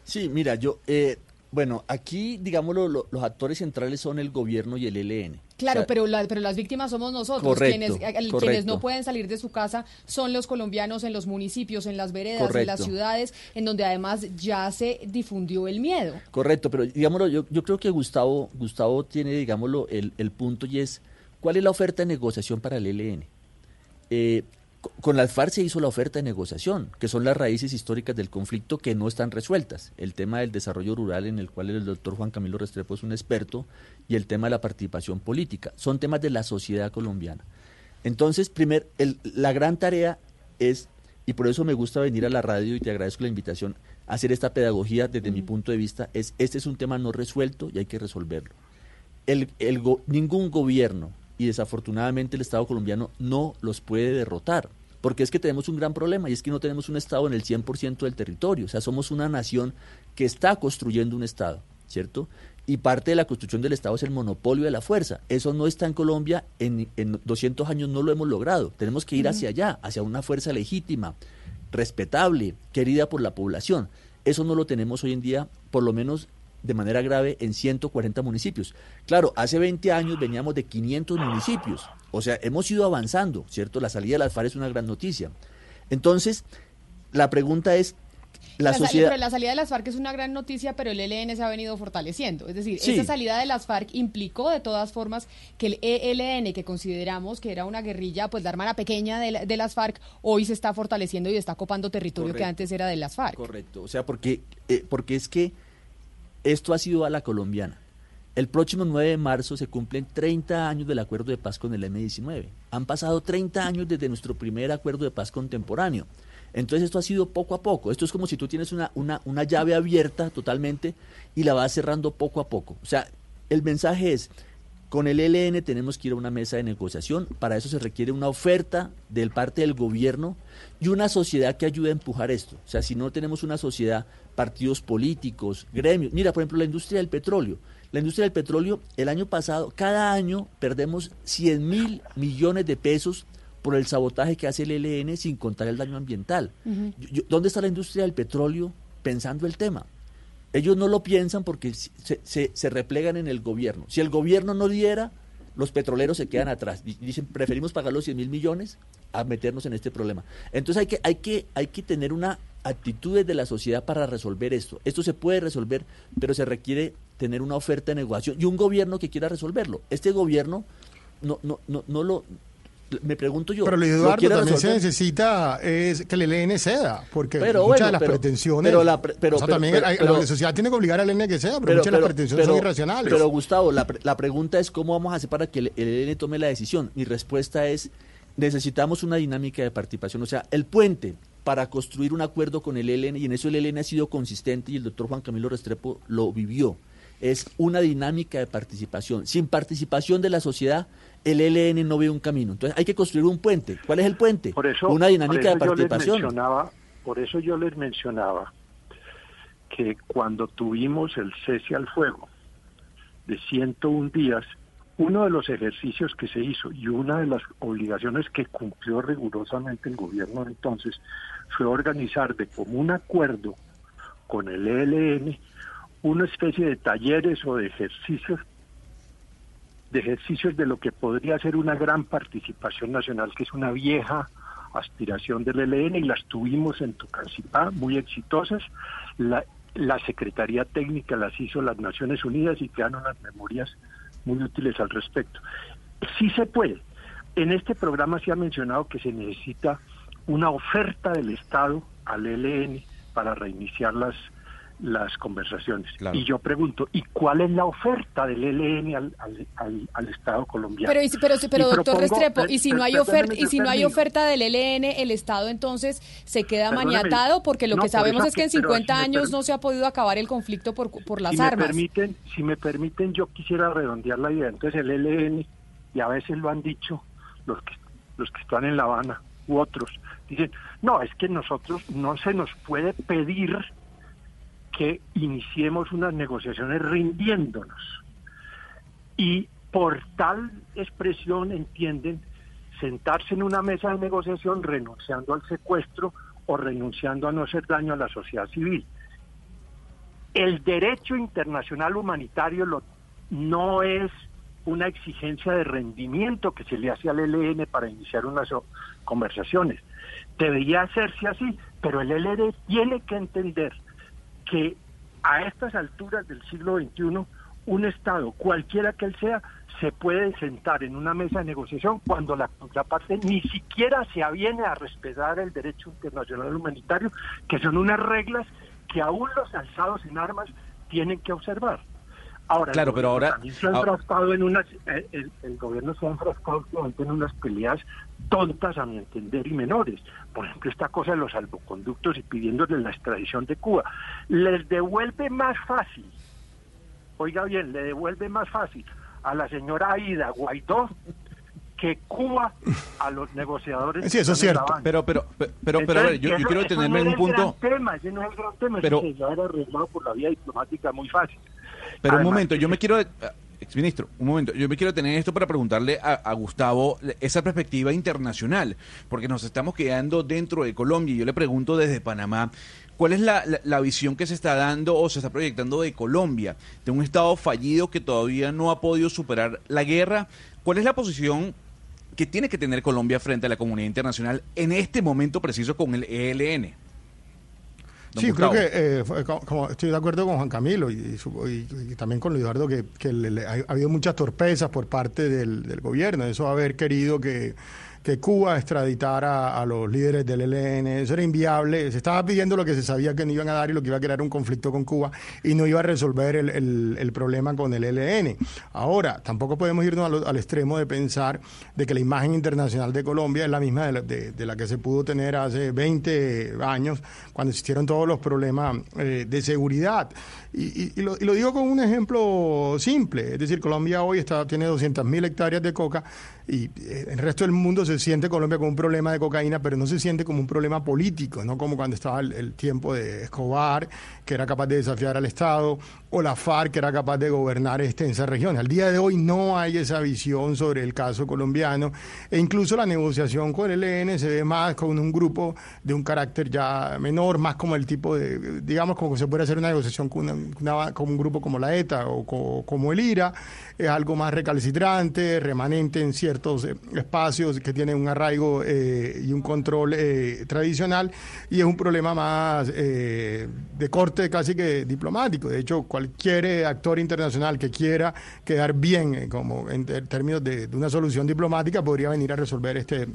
Sí, mira, yo eh, bueno, aquí, digámoslo, lo, los actores centrales son el gobierno y el ELN. Claro, o sea, pero, la, pero las víctimas somos nosotros. Correcto, quienes, quienes no pueden salir de su casa son los colombianos en los municipios, en las veredas, correcto. en las ciudades, en donde además ya se difundió el miedo. Correcto, pero digámoslo, yo, yo creo que Gustavo, Gustavo tiene, digámoslo, el, el punto y es, ¿cuál es la oferta de negociación para el ELN? Eh, con la FARC se hizo la oferta de negociación, que son las raíces históricas del conflicto que no están resueltas. El tema del desarrollo rural, en el cual el doctor Juan Camilo Restrepo es un experto, y el tema de la participación política. Son temas de la sociedad colombiana. Entonces, primer, el, la gran tarea es, y por eso me gusta venir a la radio y te agradezco la invitación, a hacer esta pedagogía desde mm. mi punto de vista, es este es un tema no resuelto y hay que resolverlo. El, el, ningún gobierno y desafortunadamente el Estado colombiano no los puede derrotar. Porque es que tenemos un gran problema y es que no tenemos un Estado en el 100% del territorio. O sea, somos una nación que está construyendo un Estado, ¿cierto? Y parte de la construcción del Estado es el monopolio de la fuerza. Eso no está en Colombia, en, en 200 años no lo hemos logrado. Tenemos que ir hacia allá, hacia una fuerza legítima, respetable, querida por la población. Eso no lo tenemos hoy en día, por lo menos de manera grave en 140 municipios. Claro, hace 20 años veníamos de 500 municipios, o sea, hemos ido avanzando, ¿cierto? La salida de las FARC es una gran noticia. Entonces, la pregunta es, la, la sociedad... Pero la salida de las FARC es una gran noticia, pero el ELN se ha venido fortaleciendo. Es decir, sí. esa salida de las FARC implicó de todas formas que el ELN, que consideramos que era una guerrilla, pues la hermana pequeña de, la, de las FARC, hoy se está fortaleciendo y está copando territorio Correcto. que antes era de las FARC. Correcto, o sea, porque, eh, porque es que esto ha sido a la colombiana. El próximo 9 de marzo se cumplen 30 años del acuerdo de paz con el M-19. Han pasado 30 años desde nuestro primer acuerdo de paz contemporáneo. Entonces esto ha sido poco a poco. Esto es como si tú tienes una, una, una llave abierta totalmente y la vas cerrando poco a poco. O sea, el mensaje es, con el ELN tenemos que ir a una mesa de negociación. Para eso se requiere una oferta del parte del gobierno y una sociedad que ayude a empujar esto. O sea, si no tenemos una sociedad, partidos políticos, gremios. Mira, por ejemplo, la industria del petróleo. La industria del petróleo, el año pasado, cada año perdemos 100 mil millones de pesos por el sabotaje que hace el ELN sin contar el daño ambiental. Uh -huh. ¿Dónde está la industria del petróleo pensando el tema? Ellos no lo piensan porque se, se, se, replegan en el gobierno. Si el gobierno no diera, los petroleros se quedan atrás. Dicen, preferimos pagar los 100 mil millones a meternos en este problema. Entonces hay que, hay que, hay que tener una, actitudes de la sociedad para resolver esto. Esto se puede resolver, pero se requiere tener una oferta de negociación y un gobierno que quiera resolverlo. Este gobierno no, no, no, no lo me pregunto yo. Pero ¿lo Eduardo también se necesita es que el ELN ceda, porque Pero muchas bueno, de las pero- pretensiones. pero la pero- o sea, también hay- la sociedad tiene que obligar al ELN que ceda, pero, muchas de las pretensiones son irracionales. Pero Gustavo, la, pre- la pregunta es cómo vamos a hacer para que el, el ELN tome la decisión. Mi respuesta es necesitamos una dinámica de participación, o sea, el puente para construir un acuerdo con el ELN y en eso el ELN ha sido consistente y el doctor Juan Camilo Restrepo lo vivió. Es una dinámica de participación. Sin participación de la sociedad, el ELN no ve un camino. Entonces hay que construir un puente. ¿Cuál es el puente? Por eso, una dinámica por de eso yo les participación. mencionaba, por eso yo les mencionaba que cuando tuvimos el cese al fuego de 101 días, uno de los ejercicios que se hizo y una de las obligaciones que cumplió rigurosamente el gobierno entonces fue organizar de común acuerdo con el ELN una especie de talleres o de ejercicios de ejercicios de lo que podría ser una gran participación nacional, que es una vieja aspiración del ELN y las tuvimos en Tucancipá, muy exitosas. La, la Secretaría Técnica las hizo las Naciones Unidas y quedaron las memorias muy útiles al respecto. Sí se puede. En este programa se ha mencionado que se necesita una oferta del Estado al ELN para reiniciar las, las conversaciones. Claro. Y yo pregunto, ¿y cuál es la oferta del ELN al, al, al- al Estado colombiano? Pero, y si- pero, si- pero doctor propongo- Restrepo, y si no hay oferta, y si no hay oferta del ELN, el Estado entonces se queda Perdóneme. maniatado, porque lo No, que sabemos es que en que- pero 50 si me años no se ha podido acabar el conflicto por, por las si armas. Me permiten, si me permiten, yo quisiera redondear la idea. Entonces el ELN, y a veces lo han dicho los que, los que están en La Habana u otros, dicen, no, es que nosotros no se nos puede pedir que iniciemos unas negociaciones rindiéndonos. Y por tal expresión entienden sentarse en una mesa de negociación renunciando al secuestro o renunciando a no hacer daño a la sociedad civil. El derecho internacional humanitario lo- no es una exigencia de rendimiento que se le hace al ELN para iniciar unas conversaciones. Debería hacerse así, pero el ELN tiene que entender que a estas alturas del siglo XXI, un Estado, cualquiera que él sea, se puede sentar en una mesa de negociación cuando la contraparte ni siquiera se aviene a respetar el derecho internacional humanitario, que son unas reglas que aún los alzados en armas tienen que observar. Ahora, el Claro, pero gobierno ahora- también se ha ah- enfrascado en unas, eh, el, el gobierno se ha enfrascado en unas peleas tontas a mi entender y menores. Por ejemplo, esta cosa de los salvoconductos y pidiéndole la extradición de Cuba. Les devuelve más fácil, oiga bien, le devuelve más fácil a la señora Aida Guaidó que Cuba a los negociadores. Sí, eso es cierto. Pero, pero, pero, pero, pero, a Entonces, ver, yo, yo quiero detenerme no en un el punto. gran tema, ese no es el gran tema, Pero- ese se ya era arreglado por la vía diplomática muy fácil. Pero un momento, yo me quiero, ah, exministro, un momento, yo me quiero tener esto para preguntarle a, a Gustavo esa perspectiva internacional, porque nos estamos quedando dentro de Colombia y yo le pregunto desde Panamá, ¿cuál es la, la- la visión que se está dando o se está proyectando de Colombia, de un Estado fallido que todavía no ha podido superar la guerra? ¿Cuál es la posición que tiene que tener Colombia frente a la comunidad internacional en este momento preciso con el ELN? Don Sí, Gustavo. creo que eh, como estoy de acuerdo con Juan Camilo y, y y- también con Eduardo que, que le- ha habido muchas torpezas por parte del, del gobierno. Eso haber querido que, que Cuba extraditara a los líderes del ELN, eso era inviable. Se estaba pidiendo lo que se sabía que no iban a dar y lo que iba a crear un conflicto con Cuba y no iba a resolver el, el- problema con el ELN. Ahora, tampoco podemos irnos al, extremo de pensar de que la imagen internacional de Colombia es la misma de la, de- la que se pudo tener hace 20 años cuando existieron todos los problemas eh, de seguridad. Y, y- y lo, y lo digo con un ejemplo simple, es decir, Colombia hoy está, tiene 200.000 hectáreas de coca y eh, el resto del mundo se siente Colombia como un problema de cocaína, pero no se siente como un problema político, no como cuando estaba el, tiempo de Escobar, que era capaz de desafiar al Estado, o la FARC, que era capaz de gobernar extensas regiones. Al día de hoy no hay esa visión sobre el caso colombiano e incluso la negociación con el ELN se ve más con un grupo de un carácter ya menor, más como el tipo de, digamos, como se puede hacer una negociación con, una- con un grupo como la ETA o co- como el IRA, es algo más recalcitrante, remanente en ciertos eh, espacios que tiene tiene un arraigo eh, y un control eh, tradicional y es un problema más eh, de corte casi que diplomático. De hecho, cualquier actor internacional que quiera quedar bien como en términos de, de una solución diplomática podría venir a resolver este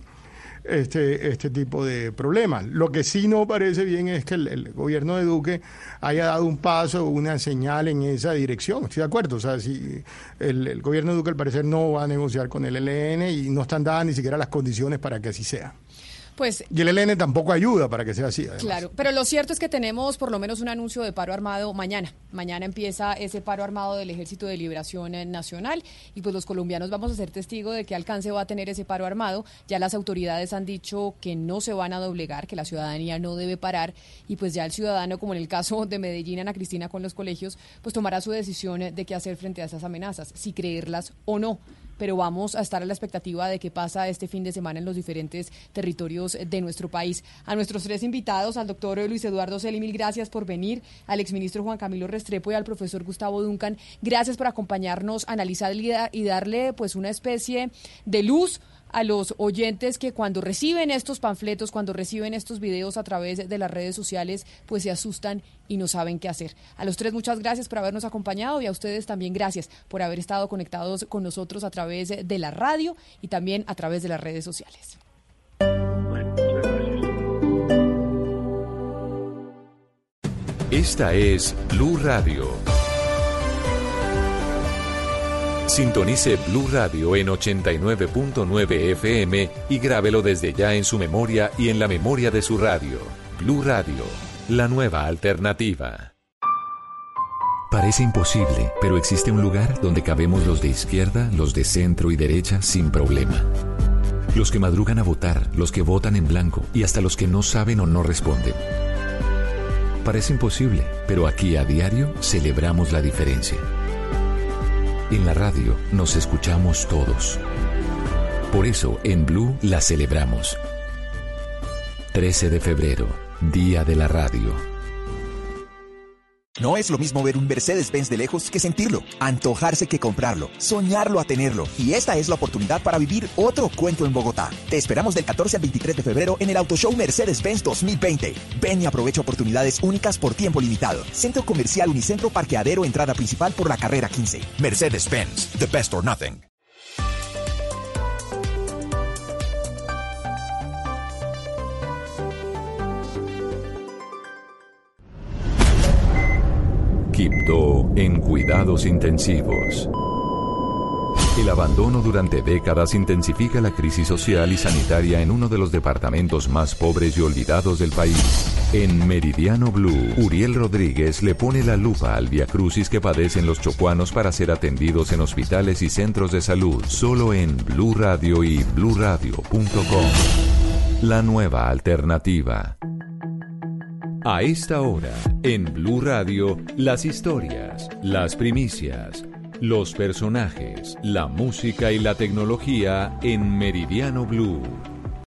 este, este tipo de problemas. Lo que sí no parece bien es que el, gobierno de Duque haya dado un paso, una señal en esa dirección. Estoy de acuerdo. O sea, si el, el gobierno de Duque al parecer no va a negociar con el ELN y no están dadas ni siquiera las condiciones para que así sea. Pues, y el ELN tampoco ayuda para que sea así. Claro, pero lo cierto es que tenemos por lo menos un anuncio de paro armado mañana. Mañana empieza ese paro armado del Ejército de Liberación Nacional y pues los colombianos vamos a ser testigos de qué alcance va a tener ese paro armado. Ya las autoridades han dicho que no se van a doblegar, que la ciudadanía no debe parar y pues ya el ciudadano, como en el caso de Medellín, Ana Cristina con los colegios, pues tomará su decisión de qué hacer frente a esas amenazas, si creerlas o no pero vamos a estar a la expectativa de qué pasa este fin de semana en los diferentes territorios de nuestro país. A nuestros tres invitados, al doctor Luis Eduardo Celi, mil gracias por venir, al exministro Juan Camilo Restrepo y al profesor Gustavo Duncan, gracias por acompañarnos, analizar y darle pues una especie de luz a los oyentes que cuando reciben estos panfletos, cuando reciben estos videos a través de las redes sociales, pues se asustan y no saben qué hacer. A los tres muchas gracias por habernos acompañado y a ustedes también gracias por haber estado conectados con nosotros a través de la radio y también a través de las redes sociales. Esta es Blue Radio. Sintonice Blue Radio en 89.9 FM y grábelo desde ya en su memoria y en la memoria de su radio. Blue Radio, la nueva alternativa. Parece imposible, pero existe un lugar donde cabemos los de izquierda, los de centro y derecha sin problema. Los que madrugan a votar, los que votan en blanco y hasta los que no saben o no responden. Parece imposible, pero aquí a diario celebramos la diferencia. En la radio nos escuchamos todos. Por eso en Blue la celebramos. 13 de febrero, Día de la Radio. No es lo mismo ver un Mercedes-Benz de lejos que sentirlo, antojarse que comprarlo, soñarlo a tenerlo. Y esta es la oportunidad para vivir otro cuento en Bogotá. Te esperamos del 14 al 23 de febrero en el Auto Show Mercedes-Benz 2020. Ven y aprovecha oportunidades únicas por tiempo limitado. Centro Comercial Unicentro Parqueadero Entrada Principal por la carrera 15. Mercedes-Benz, the best or nothing. Quibdó en cuidados intensivos. El abandono durante décadas intensifica la crisis social y sanitaria en uno de los departamentos más pobres y olvidados del país. En Meridiano Blue, Uriel Rodríguez le pone la lupa al viacrucis que padecen los chocuanos para ser atendidos en hospitales y centros de salud, solo en Blue Radio y bluradio.com. La nueva alternativa. A esta hora, en Blue Radio, las historias, las primicias, los personajes, la música y la tecnología en Meridiano Blue.